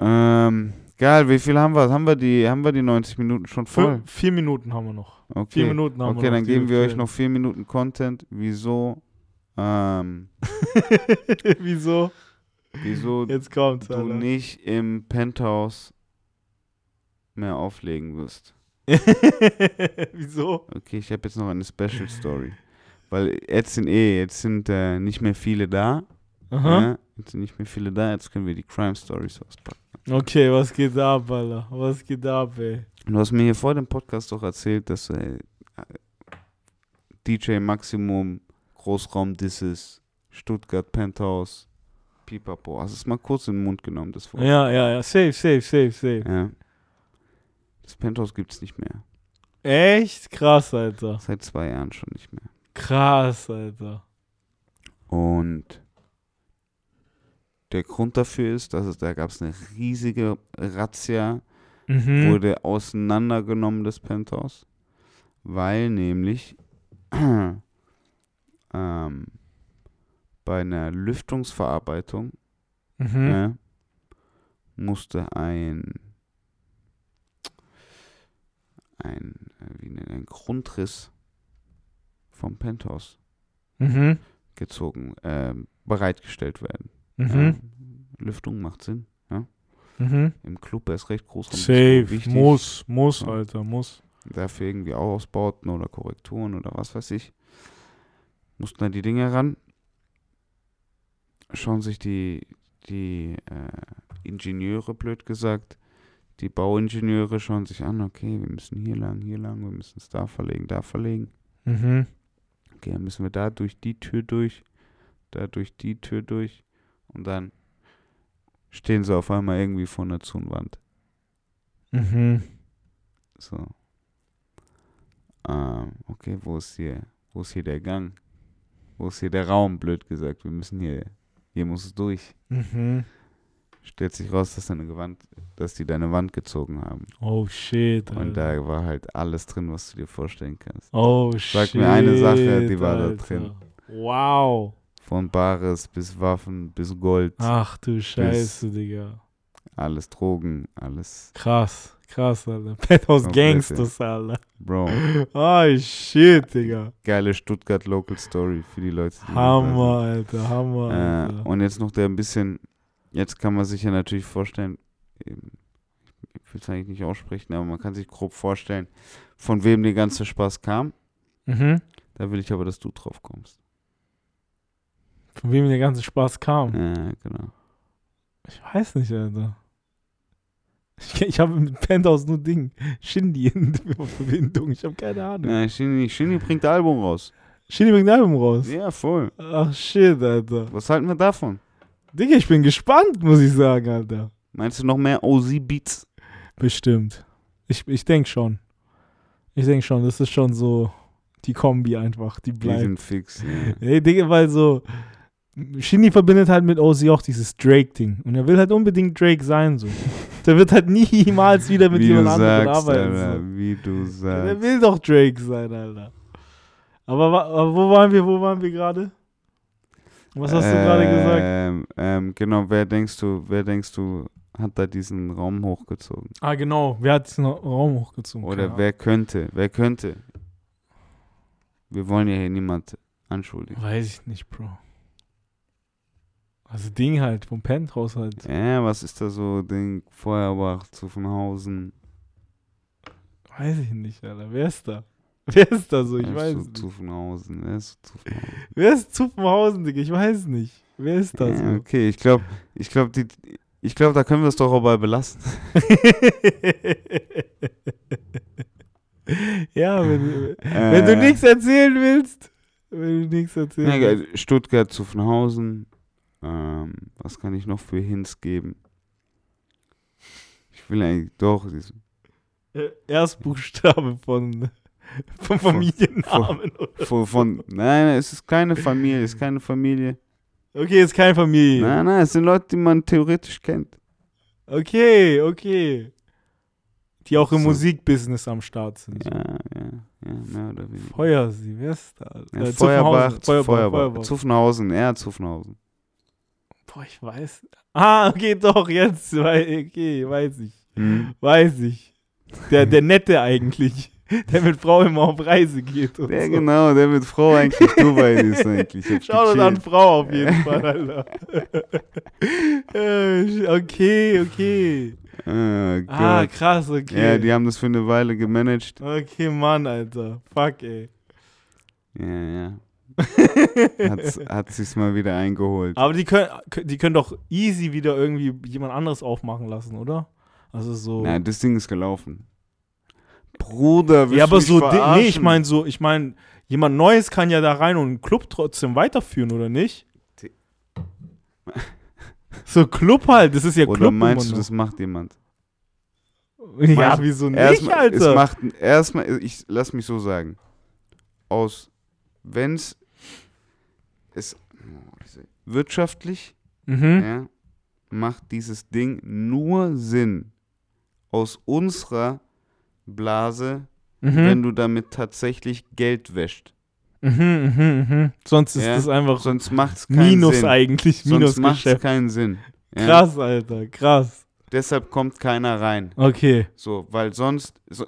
Ähm, geil, wie viel haben wir? Haben wir die, haben wir die 90 Minuten schon voll? Vier, vier Minuten haben wir noch. Okay. Vier Minuten haben okay, wir noch. dann geben wir euch noch vier Minuten Content. Wieso, ähm, Wieso? wieso Jetzt kommt's, du Alter. nicht im Penthouse mehr auflegen wirst? Wieso? Okay, ich habe jetzt noch eine Special Story. Weil jetzt sind eh, jetzt sind äh, nicht mehr viele da. Aha. Ja, jetzt sind nicht mehr viele da, jetzt können wir die Crime Stories auspacken. Okay, was geht ab, Alter? Was geht ab, ey? Du hast mir hier vor dem Podcast doch erzählt, dass äh, DJ Maximum, Großraum Disses, Stuttgart Penthouse, Pipapo. Hast du es mal kurz in den Mund genommen, das Wort? Ja, ja, ja. Safe, safe, safe, safe. Ja. Das Penthouse gibt es nicht mehr. Echt? Krass, Alter. Seit zwei Jahren schon nicht mehr. Krass, Alter. Und der Grund dafür ist, dass es, da gab es eine riesige Razzia, Mhm. wurde auseinandergenommen, das Penthouse, weil nämlich ähm, bei einer Lüftungsverarbeitung Mhm. ne, musste ein ein, äh, wie nennt, ein Grundriss vom Penthouse Mhm. gezogen, ähm, bereitgestellt werden. Mhm. Ja, Lüftung macht Sinn. Mhm. Im Club erst recht groß. Safe. Muss, muss, Ja. Alter, muss. Dafür irgendwie auch Ausbauten oder Korrekturen oder was weiß ich. Mussten da die Dinge ran. Schauen sich die, die äh, Ingenieure, blöd gesagt, die Bauingenieure schauen sich an, okay, wir müssen hier lang, hier lang, wir müssen es da verlegen, da verlegen. Mhm. Okay, dann müssen wir da durch die Tür durch, da durch die Tür durch und dann stehen sie auf einmal irgendwie vor einer Zunwand. Mhm. So. Ähm, okay, wo ist hier, wo ist hier der Gang? Wo ist hier der Raum, blöd gesagt? Wir müssen hier, hier muss es durch. Mhm. Stellt sich raus, dass deine Wand, dass die deine Wand gezogen haben. Oh shit, Alter. Und da war halt alles drin, was du dir vorstellen kannst. oh shit. Sag mir eine Sache, die war da Alter. drin. Wow. Von Bares bis Waffen bis Gold, Ach du Scheiße, Digga. alles Drogen, alles, Krass, krass, Alter. Penthouse Gangsters, Alter. Bro. Oh shit, Digga. Geile Stuttgart Local Story für die Leute. die Hammer, Alter, Hammer, Äh, Alter. und jetzt noch der ein bisschen, jetzt kann man sich ja natürlich vorstellen, ich will es eigentlich nicht aussprechen, aber man kann sich grob vorstellen, von wem der ganze Spaß kam. Mhm. Da will ich aber, dass du drauf kommst. Von wem der ganze Spaß kam. Ja, genau. Ich weiß nicht, Alter. Ich, ich habe mit Penthouse nur Ding. Shindy in Verbindung. Ich habe keine Ahnung. Ja, Shinny, Shinny bringt Album raus. Shindy bringt ein Album raus. Ja, voll. Ach shit, Alter. Was halten wir davon? Digga, ich bin gespannt, muss ich sagen, Alter. Meinst du noch mehr OZ-Beats? Bestimmt. Ich, ich denke schon. Ich denke schon, das ist schon so die Kombi einfach, die Die bleibt. sind fix. Ja. Ey, Digga, weil so. Shindy verbindet halt mit OZ auch dieses Drake-Ding. Und er will halt unbedingt Drake sein, so. Der wird halt niemals wieder mit jemand anderem arbeiten. Alter, So. wie du Der sagst. will doch Drake sein, Alter. Aber, aber wo waren wir, wo waren wir gerade? Was hast du gerade gesagt? Ähm, ähm, genau, wer denkst du, wer denkst du, hat da diesen Raum hochgezogen? Ah, genau. Wer hat diesen Raum hochgezogen? Oder Keine wer könnte, wer könnte? Wir wollen ja hier niemand anschuldigen. Ahnung. Weiß ich nicht, Bro. Also Ding halt, vom Penthouse halt. Ja, was ist da so, Ding, Feuerbach, Zuffenhausen? Weiß ich nicht, Alter. Wer ist da? Wer ist da so? Ich weiß nicht. Zuffenhausen, wer ist Zuffenhausen? Wer ist Zuffenhausen, Digga? Ich weiß nicht. Wer ist da Ja, so? okay, ich glaube, ich glaube, die, ich glaube, da können wir es doch auch bei belassen. ja, wenn, wenn du Äh, nichts erzählen willst. Wenn du nichts erzählen willst. Stuttgart, Zuffenhausen. Ähm, was kann ich noch für Hints geben? Ich will eigentlich doch. dieses- Äh, Erstbuchstabe von, vom Familiennamen. oder? Von, von, nein, es ist keine Familie, es ist keine Familie. Okay, ist keine Familie. Nein, nein, es sind Leute, die man theoretisch kennt. Okay, okay. Die auch im So. Musikbusiness am Start sind. Ja, ja, ja, mehr oder weniger. Feuer sie, wer ist da? Ja, Äh, Feuerbach, Zuffenhausen. Feuerbach, Feuerbach, Feuerbach. Zuffenhausen, er Zuffenhausen. Boah, ich weiß. Ah, okay, doch, jetzt. Okay, weiß ich. Hm? Weiß ich. Der, der Nette eigentlich. Der mit Frau immer auf Reise geht. Und Der so. genau, der mit Frau eigentlich Dubai ist eigentlich. Schau doch an Frau auf jeden Fall, Alter. Äh, okay, okay. Ah, Ah, krass, okay. Ja, die haben das für eine Weile gemanagt. okay, Mann, Alter. Fuck, ey. Ja, ja. Hat's, hat sich's mal wieder eingeholt. Aber die können, die können doch easy wieder irgendwie jemand anderes aufmachen lassen, oder? Also so. Nein, das Ding ist gelaufen. Bruder, willst ja, aber so, verarschen? nee, ich meine so, ich meine, jemand Neues kann ja da rein und einen Club trotzdem weiterführen, oder nicht? So Club halt, das ist ja Oder Club. meinst du, das macht jemand? Ja, meinst wieso nicht, Erstmal, es Alter? macht erstmal, ich lass mich so sagen. Aus, wenn's es wirtschaftlich, mhm. ja, macht dieses Ding nur Sinn aus unserer Blase, Mhm. wenn du damit tatsächlich Geld wäscht. Mhm, mhm, mhm. Sonst ist Ja, das einfach Sonst macht es keinen Minus Sinn. eigentlich, Sonst macht es keinen Sinn. Ja? Krass, Alter, krass. Deshalb kommt keiner rein. Okay. So, weil sonst, so,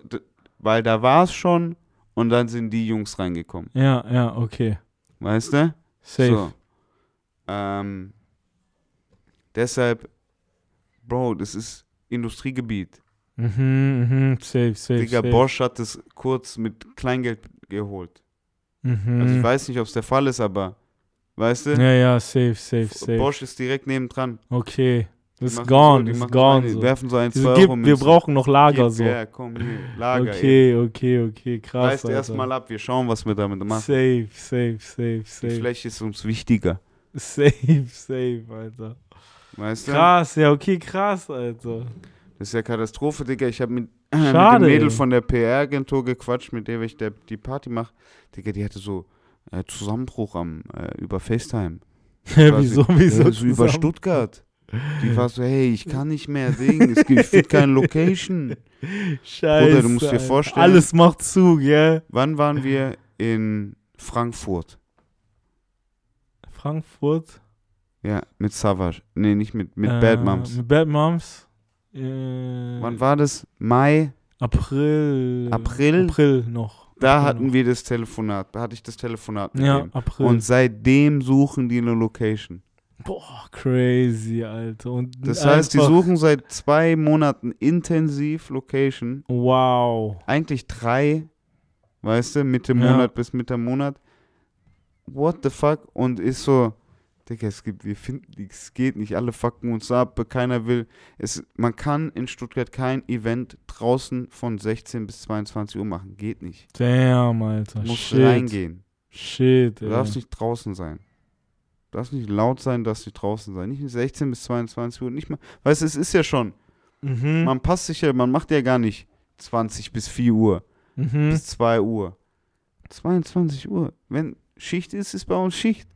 weil da war es schon und dann sind die Jungs reingekommen. Ja, ja, okay. Weißt du? Safe. So. Ähm, deshalb, Bro, das ist Industriegebiet. Mhm, mhm, safe, safe. Digga, safe. Bosch hat das kurz mit Kleingeld geholt. Mhm. Also ich weiß nicht, ob es der Fall ist, aber weißt du? Ja, ja, safe, safe, safe. Bosch ist direkt nebendran. Okay. Die ist machen gone, so, die ist gone. so, werfen so ein, zwei gib, wir brauchen noch Lager Gib, so. Ja, komm, hier, Lager. okay, okay, okay, Eben. krass. Reißt erstmal ab, wir schauen, was wir damit machen. Safe, safe, safe, Die safe. Fläche ist uns wichtiger. Safe, safe, Alter. Weißt du? Krass, ja, okay, krass, Alter. Das ist ja Katastrophe, Digga. Ich habe mit, mit dem Mädel ey. von der PR-Agentur gequatscht, mit der ich der, die Party mache. Digga, die hatte so äh, Zusammenbruch am, äh, über FaceTime. Quasi. wieso, wieso? Ja, so über? Stuttgart. Die war so, hey, ich kann nicht mehr Ding, es gibt ich keine Location. Scheiße. Bruder, du musst dir vorstellen- Alles macht zu, gell? Wann waren wir in Frankfurt? Frankfurt. Ja, mit Savage. Nee, nicht mit, mit äh, Bad Moms. Mit Bad Moms. Äh, Wann war das? Mai? April. April? April noch. Da April hatten noch. wir das Telefonat. Da hatte ich das Telefonat mit Ja, dem. April. Und seitdem suchen die eine Location. Boah, crazy, Alter. Und Das heißt, die suchen seit zwei Monaten intensiv Location. Wow. Eigentlich drei, weißt du, Mitte Ja. Monat bis Mitte Monat. What the fuck? Und ist so, Digga, es gibt, wir finden, es geht nicht, alle fucken uns ab, keiner will. Es, man kann in Stuttgart kein Event draußen von 16 bis 22 Uhr machen. Geht nicht. Damn, Alter. Du musst Shit. reingehen. Shit, Du ey. darfst nicht draußen sein. Du darfst nicht laut sein, du darfst nicht draußen sein. Nicht 16 bis 22 Uhr, nicht mal. Weißt du, es ist ja schon. Mhm. Man passt sich ja, man macht ja gar nicht 20 bis 4 Uhr, Mhm. bis 2 Uhr. 22 Uhr. Wenn Schicht ist, ist bei uns Schicht.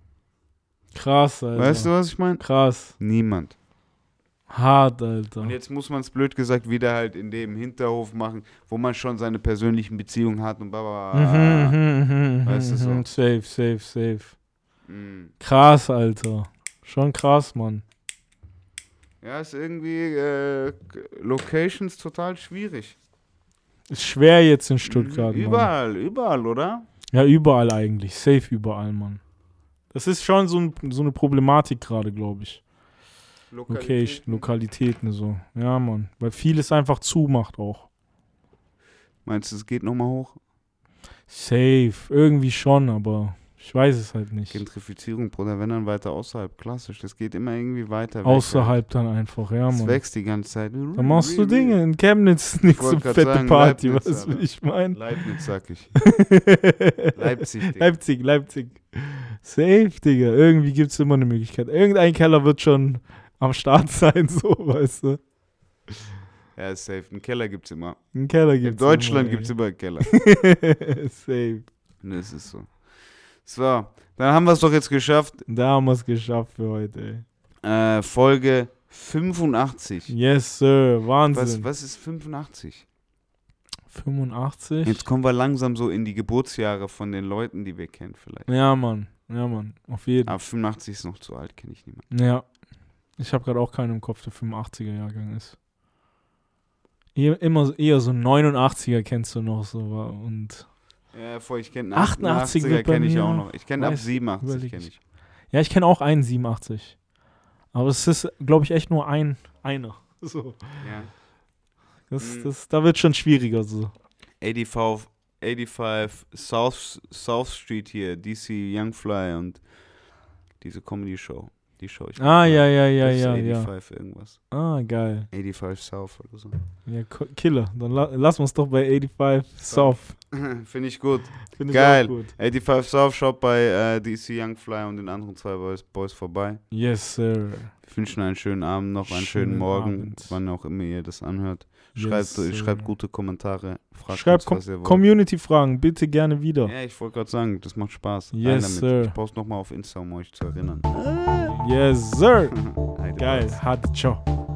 Krass, Alter. Weißt du, was ich meine? Krass. Niemand. Hart, Alter. Und jetzt muss man es blöd gesagt wieder halt in dem Hinterhof machen, wo man schon seine persönlichen Beziehungen hat und bla bla bla. Mhm, mhm, mhm, Weißt du so. mhm. Safe, safe, safe. Mm. Krass, Alter. Schon krass, Mann. Ja, ist irgendwie äh, Locations total schwierig. Ist schwer jetzt in Stuttgart, Mhm, Mann. Überall, überall, oder? Ja, überall eigentlich. Safe überall, Mann. Das ist schon so, ein, so eine Problematik gerade, glaube ich. Location, Lokalitäten so. Ja, Mann. Weil vieles einfach zumacht auch. Meinst du, es geht nochmal hoch? Safe. Irgendwie schon, aber ich weiß es halt nicht. Gentrifizierung, Bruder, wenn dann weiter außerhalb, klassisch. Das geht immer irgendwie weiter. weg, Außerhalb dann einfach, ja, halt. Es Mann. wächst die ganze Zeit. Dann machst du Dinge. In Chemnitz nicht so fette sagen, Party, Leibniz, was Alter. ich meine. Leibniz, sag ich. Leipzig, Digga. Leipzig, Leipzig. Safe, Digga. Irgendwie gibt es immer eine Möglichkeit. Irgendein Keller wird schon am Start sein, so, weißt du. Ja, ist safe. Einen Keller gibt's immer. Ein Keller In gibt es Deutschland immer, gibt's immer einen Keller. Safe. Das ist so. So, dann haben wir es doch jetzt geschafft. Da haben wir es geschafft für heute, ey. Äh, Folge 85. Yes, Sir. Was, Wahnsinn. was ist 85? 85? Jetzt kommen wir langsam so in die Geburtsjahre von den Leuten, die wir kennen vielleicht. Ja, Mann. Ja, Mann. Auf jeden Aber 85 ist noch zu alt, kenne ich niemanden. Ja. Ich habe gerade auch keinen im Kopf, der 85er-Jahrgang ist. Eher, immer, eher so 89er kennst du noch so. Und Ja, voll, ich kenne 88 88er wird bei kenne ich auch noch. Ich kenne ab weiß, 87 überleg kenne ich. ich. ja, ich kenne auch einen 87. Aber es ist, glaube ich, echt nur ein einer. So. Ja. Das, Mhm. das, da wird schon schwieriger so. 85, 85 South, South Street hier, DC Youngfly und diese Comedy-Show. Die Show ich. Ah, ja, ja, ja, Das ist ja, ja. 85 irgendwas. Ah, geil. 85 South oder so. Ja, Killer. Dann la lassen wir es doch bei 85 South. Finde ich gut. Geil. ich auch gut. 85 South, schaut bei äh, DC Youngfly und den anderen zwei Boys, Boys vorbei. Yes, sir. Wir wünschen einen schönen Abend noch, einen schönen, Schönen Morgen, Abend. wann auch immer ihr das anhört. Schreibt, Yes, schreibt gute Kommentare. Fragt Schreibt uns, was ihr wollt. Community-Fragen bitte gerne wieder. Ja, ich wollte gerade sagen, das macht Spaß. Yes, damit. sir. Ich poste nochmal auf Insta, um euch zu erinnern. Yes, sir. Heide Geil. Boys. Hart. Ciao.